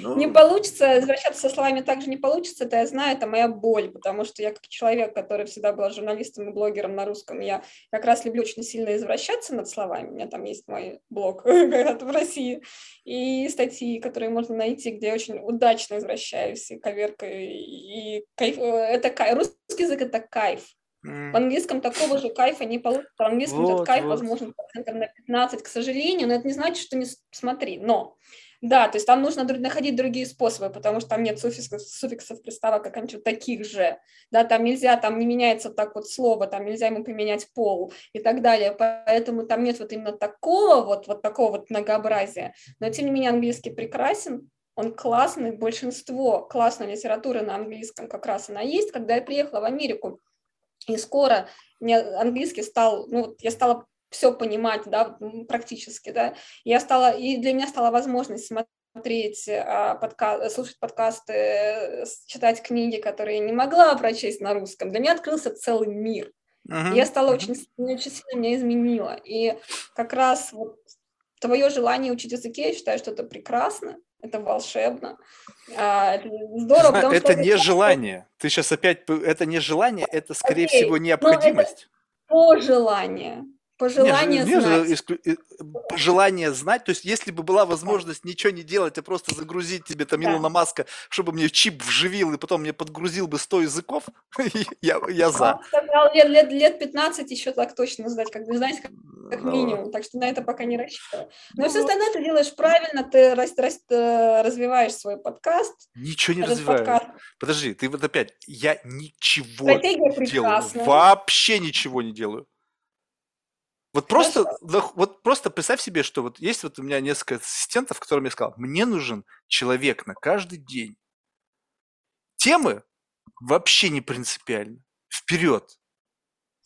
Ну... Не получится, возвращаться со словами также не получится, это я знаю, это моя боль, потому что я как человек, который всегда был журналистом и блогером на русском, я как раз люблю очень сильно извращаться над словами, у меня там есть мой блог [laughs] в России, и статьи, которые можно найти, где я очень удачно извращаюсь и коверкаю, и кайф, это кайф, русский язык это кайф, Mm. английском такого же кайфа не получится. В английском вот, этот кайф, вот. возможно, процентов на 15, к сожалению, но это не значит, что не смотри. Но да, то есть там нужно находить другие способы, потому что там нет суффиксов, суффиксов приставок, оканчивать таких же. Да, там нельзя, там не меняется так вот слово, там нельзя ему поменять пол и так далее. Поэтому там нет вот именно такого вот, вот такого вот многообразия. Но тем не менее английский прекрасен, он классный, большинство классной литературы на английском как раз она есть. Когда я приехала в Америку, и скоро мне английский стал, ну, я стала все понимать, да, практически, да. Я стала, и для меня стала возможность смотреть а, подка... слушать подкасты, читать книги, которые я не могла прочесть на русском. Для меня открылся целый мир. Uh-huh. Я стала uh-huh. очень, очень сильно меня изменила. И как раз вот твое желание учить языки, я считаю, что это прекрасно, это волшебно. А, это здорово, потому это что... не это... желание. Ты сейчас опять... Это не желание, это, скорее okay. всего, необходимость. Но это желание. Пожелание не, знать. Исклю... Пожелание знать. То есть, если бы была возможность ничего не делать, а просто загрузить тебе там да. Илона Маска, чтобы мне чип вживил, и потом мне подгрузил бы 100 языков, [laughs] я, я за. Сказал, лет, лет, лет 15 еще так точно знать, как бы знать, как, как минимум. Так что на это пока не рассчитываю. Но ну, все остальное ты делаешь правильно, ты рас, рас, э, развиваешь свой подкаст. Ничего не развиваю. Подкаст. Подожди, ты вот опять, я ничего не делаю. Вообще ничего не делаю. Вот просто, вот просто представь себе, что вот есть вот у меня несколько ассистентов, которым я сказал, мне нужен человек на каждый день. Темы вообще не принципиально. Вперед.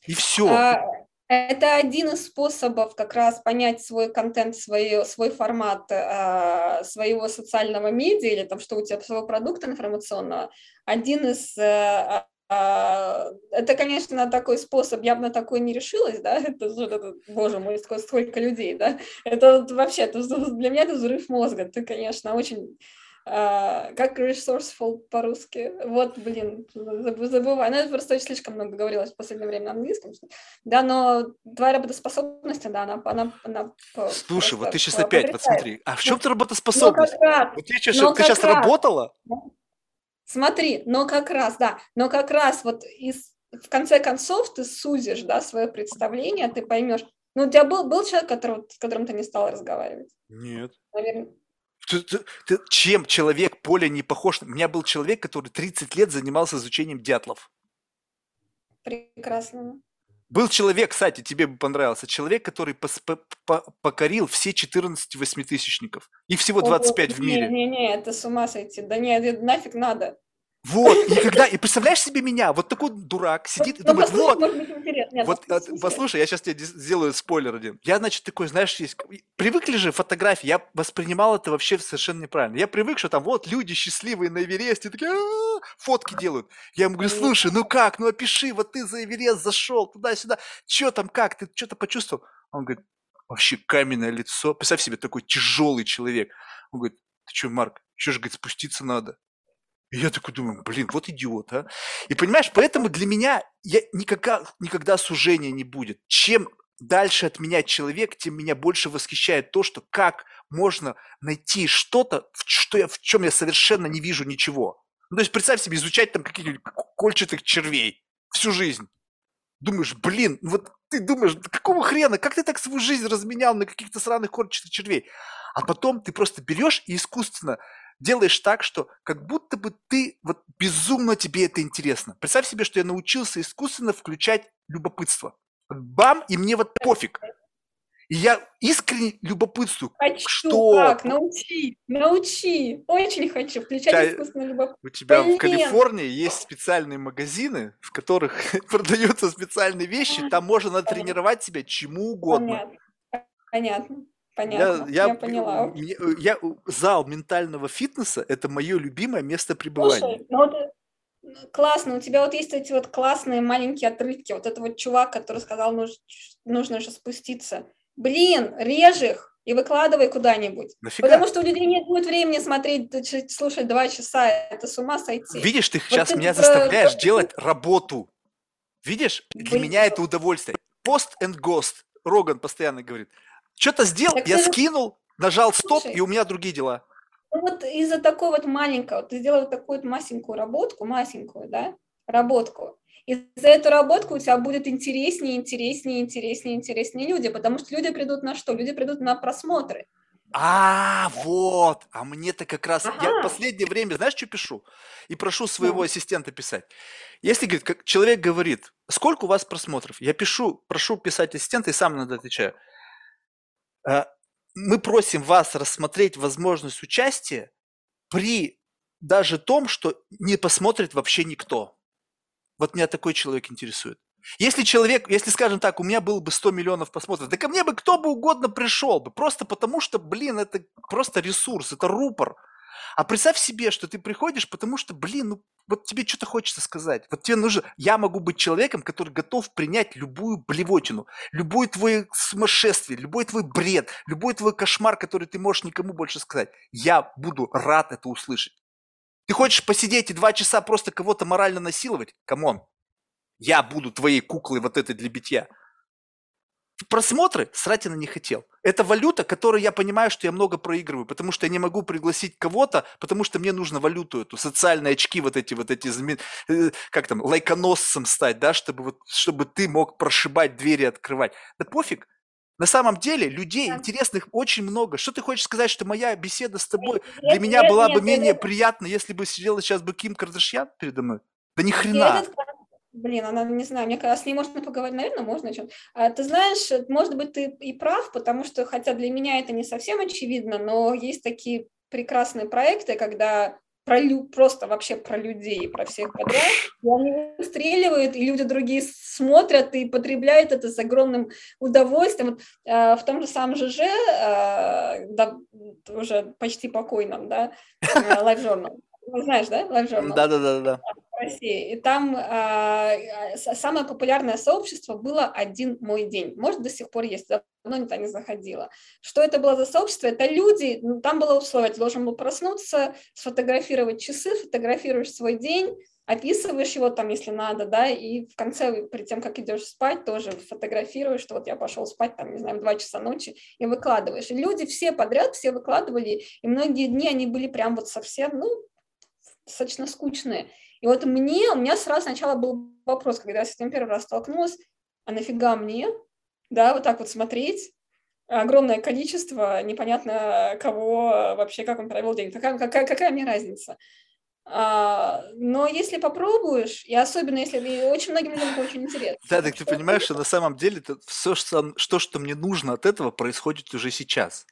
И все. А, это один из способов как раз понять свой контент, свой, свой формат э, своего социального медиа или там, что у тебя своего продукта информационного. Один из э, это, конечно, такой способ, я бы на такой не решилась, да, [laughs] это, это боже мой, сколько людей, да, это вообще, это, для меня это взрыв мозга, ты, конечно, очень Uh, как resourceful по-русски. Вот, блин, забываю. Ну, это просто очень слишком много говорилось в последнее время на английском. Да, но твоя работоспособность, да, она... она, она Слушай, вот ты сейчас опять, посмотри, а в чем ты работоспособность? Ну, вот ты, сейчас, ты сейчас раз. работала? Смотри, но как раз, да, но как раз вот из, в конце концов ты сузишь, да, свое представление, ты поймешь. Ну, у тебя был, был человек, который, с которым ты не стал разговаривать? Нет. Наверное, ты, ты, ты, чем человек поле не похож? У меня был человек, который 30 лет занимался изучением дятлов. Прекрасно. Был человек, кстати, тебе бы понравился, человек, который пос- по- покорил все 14 восьмитысячников. Их всего 25 О, в мире. Не-не-не, это с ума сойти. Да нет, нафиг надо. Вот, [laughs] и когда, и представляешь себе меня, вот такой дурак сидит и ну, думает, вот, Нет, вот, послушай, я сейчас тебе сделаю спойлер один. Я, значит, такой, знаешь, есть, привыкли же фотографии, я воспринимал это вообще совершенно неправильно. Я привык, что там вот люди счастливые на Эвересте, такие, «А, фотки делают. Я ему говорю, слушай, ну как, ну опиши, вот ты за Эверест зашел, туда-сюда, что там, как, ты что-то почувствовал? Он говорит, вообще каменное лицо, представь себе, такой тяжелый человек. Он говорит, ты что, Марк, еще же, говорит, спуститься надо. И я такой думаю, блин, вот идиот, а. И понимаешь, поэтому для меня я никогда, никогда сужения не будет. Чем дальше от меня человек, тем меня больше восхищает то, что как можно найти что-то, что я, в чем я совершенно не вижу ничего. Ну, то есть представь себе, изучать там каких-нибудь кольчатых червей всю жизнь. Думаешь, блин, вот ты думаешь, какого хрена, как ты так свою жизнь разменял на каких-то сраных кольчатых червей? А потом ты просто берешь и искусственно делаешь так, что как будто бы ты, вот безумно тебе это интересно. Представь себе, что я научился искусственно включать любопытство. Бам, и мне вот пофиг. И я искренне любопытствую. Хочу, что? Как? Научи, научи. Очень хочу включать тебя, искусственное любопытство. У тебя Блин. в Калифорнии есть специальные магазины, в которых [laughs] продаются специальные вещи. Там можно натренировать себя чему угодно. Понятно. Понятно. Понятно, я, я, я поняла. Мне, я, зал ментального фитнеса – это мое любимое место пребывания. Слушай, ну вот классно, у тебя вот есть эти вот классные маленькие отрывки, вот это вот чувак, который сказал, нужно, нужно же спуститься. Блин, режь их и выкладывай куда-нибудь. Нафига? Потому что у людей нет будет времени смотреть, слушать два часа, это с ума сойти. Видишь, ты вот сейчас ты меня про... заставляешь делать работу. Видишь, для Блин. меня это удовольствие. Пост and ghost. Роган постоянно говорит – что-то сделал, так я ты... скинул, нажал стоп, Слушай, и у меня другие дела. Ну вот из-за такой вот маленького, ты сделал такую вот масенькую работку, масенькую, да, работку, и за эту работку у тебя будет интереснее, интереснее, интереснее, интереснее люди, потому что люди придут на что? Люди придут на просмотры. А, вот, а мне-то как раз, ага. я в последнее время, знаешь, что пишу? И прошу своего ассистента писать. Если, говорит, как человек говорит, сколько у вас просмотров? Я пишу, прошу писать ассистента и сам надо отвечаю. Э, мы просим вас рассмотреть возможность участия при даже том, что не посмотрит вообще никто. Вот меня такой человек интересует. Если человек, если, скажем так, у меня было бы 100 миллионов просмотров, да ко мне бы кто бы угодно пришел бы, просто потому что, блин, это просто ресурс, это рупор. А представь себе, что ты приходишь, потому что, блин, ну вот тебе что-то хочется сказать. Вот тебе нужно... Я могу быть человеком, который готов принять любую блевотину, любой твой сумасшествие, любой твой бред, любой твой кошмар, который ты можешь никому больше сказать. Я буду рад это услышать. Ты хочешь посидеть и два часа просто кого-то морально насиловать? Come on. Я буду твоей куклой вот этой для битья просмотры срать я на них хотел. Это валюта, которую я понимаю, что я много проигрываю, потому что я не могу пригласить кого-то, потому что мне нужно валюту эту, социальные очки вот эти, вот эти, э, как там, лайконосцем стать, да, чтобы, вот, чтобы ты мог прошибать двери, открывать. Да пофиг. На самом деле людей да. интересных очень много. Что ты хочешь сказать, что моя беседа с тобой нет, для меня нет, была нет, бы нет, менее нет. приятна, если бы сидела сейчас бы Ким Кардашьян передо мной? Да ни хрена. Этот Блин, она, не знаю, мне кажется, с ней можно поговорить, наверное, можно о чем. А, ты знаешь, может быть, ты и прав, потому что, хотя для меня это не совсем очевидно, но есть такие прекрасные проекты, когда про лю... просто вообще про людей, про всех подряд, и они выстреливают, и люди другие смотрят и потребляют это с огромным удовольствием. Вот, э, в том же самом ЖЖ, э, да, уже почти покойном, да, [laughs] э, Live Journal, знаешь, да, Live Journal? Да-да-да. России. И там э, самое популярное сообщество было «Один мой день». Может, до сих пор есть, давно никто не заходила. Что это было за сообщество? Это люди, ну, там было условие, ты должен был проснуться, сфотографировать часы, фотографируешь свой день, описываешь его там, если надо, да, и в конце, перед тем, как идешь спать, тоже фотографируешь, что вот я пошел спать, там, не знаю, в 2 часа ночи, и выкладываешь. И люди все подряд, все выкладывали, и многие дни они были прям вот совсем, ну, достаточно скучные. И вот мне, у меня сразу сначала был вопрос, когда я с этим первый раз столкнулась, а нафига мне, да, вот так вот смотреть, огромное количество, непонятно кого вообще, как он провел день, какая, какая, какая мне разница. А, но если попробуешь, и особенно если очень многим людям это очень интересно. Да, так ты понимаешь, что на самом деле это все, что, что мне нужно от этого, происходит уже сейчас.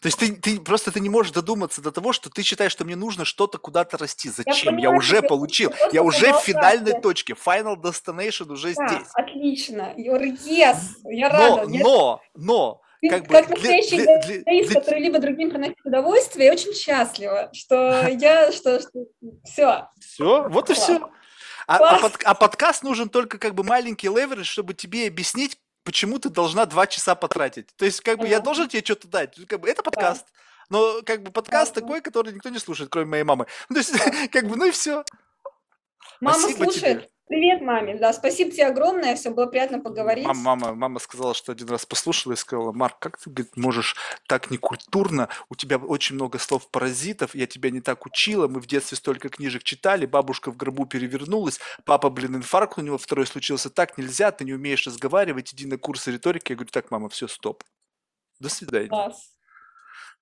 То есть ты, ты просто ты не можешь додуматься до того, что ты считаешь, что мне нужно что-то куда-то расти. Зачем? Я, понимаю, я уже получил. Я уже в финальной точке. Final destination уже да, здесь. Отлично. Yes. Я рада. Но, но, но, как, бы, как настоящий для, для, для, который либо другим приносит удовольствие, я очень счастлива, что [laughs] я, что, что все. Все, вот и все. А, а, под, а подкаст нужен только как бы маленький леверидж, чтобы тебе объяснить, почему ты должна два часа потратить. То есть, как бы, я должен тебе что-то дать. Как бы, это подкаст. Но, как бы, подкаст такой, который никто не слушает, кроме моей мамы. Ну, то есть, [laughs] как бы, ну и все. Мама Спасибо слушает. Тебе. Привет, маме. Да, спасибо тебе огромное. Все было приятно поговорить. Мама, мама, мама сказала, что один раз послушала и сказала, Марк, как ты говорит, можешь так некультурно? У тебя очень много слов паразитов, я тебя не так учила, мы в детстве столько книжек читали, бабушка в гробу перевернулась, папа, блин, инфаркт у него второй случился, так нельзя, ты не умеешь разговаривать, иди на курсы риторики. Я говорю, так, мама, все, стоп. До свидания. Класс.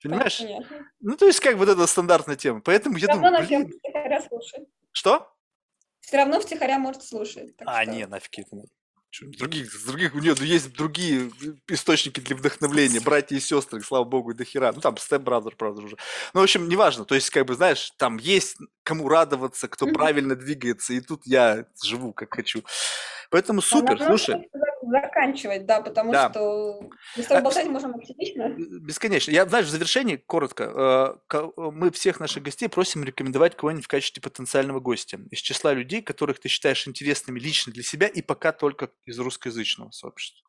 Понимаешь? Да, ну, то есть, как вот эта стандартная тема. Поэтому я Равно думаю, блин... Что? Все равно втихаря может слушать. А, что... не, нафиг это. Других, других, у нее есть другие источники для вдохновления, братья и сестры, слава богу, до хера. Ну, там step brother, правда, уже. Ну, в общем, неважно. То есть, как бы, знаешь, там есть кому радоваться, кто правильно двигается, и тут я живу, как хочу. Поэтому супер, слушай заканчивать, да, потому да. что мы с тобой болтать можем отлично. Бесконечно. Я, знаешь, в завершении, коротко, э, мы всех наших гостей просим рекомендовать кого-нибудь в качестве потенциального гостя из числа людей, которых ты считаешь интересными лично для себя и пока только из русскоязычного сообщества.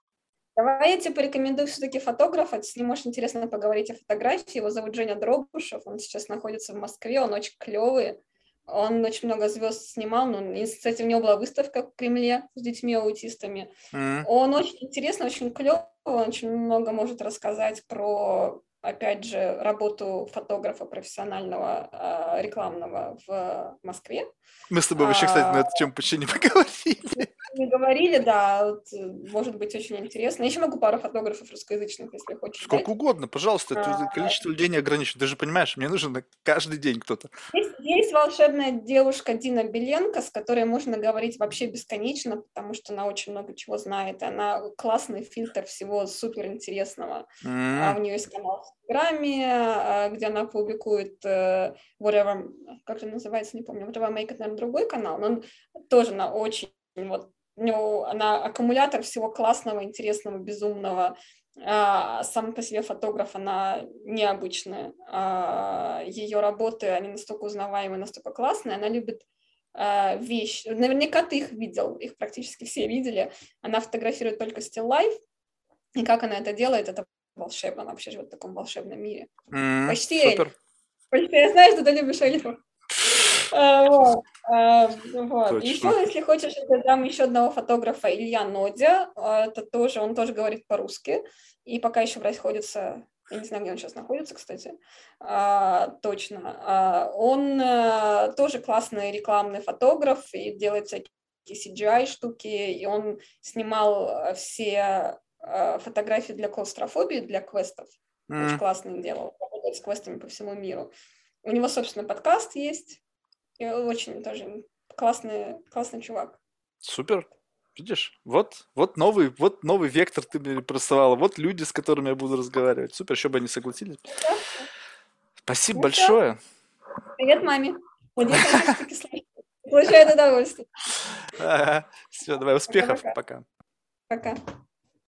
Давай я тебе порекомендую все-таки фотографа, с ним очень интересно поговорить о фотографии. Его зовут Женя Дробушев, он сейчас находится в Москве, он очень клевый, он очень много звезд снимал, но, кстати, у него была выставка в Кремле с детьми-аутистами. Mm-hmm. Он очень интересный, очень клевый, он очень много может рассказать про, опять же, работу фотографа профессионального э, рекламного в Москве. Мы с тобой вообще, кстати, на эту тему почти не [laughs] поговорили не говорили, да, вот, э, может быть очень интересно. Я еще могу пару фотографов русскоязычных, если хочешь. Сколько дать. угодно, пожалуйста, а, количество людей не ограничено. Ты же понимаешь, мне нужен каждый день кто-то. Есть, есть волшебная девушка Дина Беленко, с которой можно говорить вообще бесконечно, потому что она очень много чего знает. Она классный фильтр всего супер интересного. Mm. А у нее есть канал в Инстаграме, а, где она публикует uh, whatever, как это называется, не помню, whatever make it, наверное, другой канал, но он тоже на очень вот ну, она аккумулятор всего классного, интересного, безумного. А, сам по себе фотограф, она необычная. А, ее работы, они настолько узнаваемые, настолько классные. Она любит а, вещь. Наверняка ты их видел, их практически все видели. Она фотографирует только still life. И как она это делает, это волшебно. Она вообще живет в таком волшебном мире. Mm, почти, супер. почти я знаю, что ты любишь эльфов. Вот. вот. Еще, если хочешь, я дам еще одного фотографа, Илья Нодя. Это тоже, он тоже говорит по-русски. И пока еще находится я не знаю, где он сейчас находится, кстати, а, точно. А, он а, тоже классный рекламный фотограф и делает всякие CGI штуки, и он снимал все фотографии для клаустрофобии, для квестов. Mm. Очень классный делал, работает с квестами по всему миру. У него, собственно, подкаст есть, и очень тоже классный, классный чувак. Супер. Видишь, вот, вот новый, вот новый вектор ты мне просовала. Вот люди, с которыми я буду разговаривать. Супер, еще бы они согласились. Да. Спасибо ну, большое. Все. Привет маме. Получает удовольствие. Все, давай, успехов. Пока. Пока. Пока.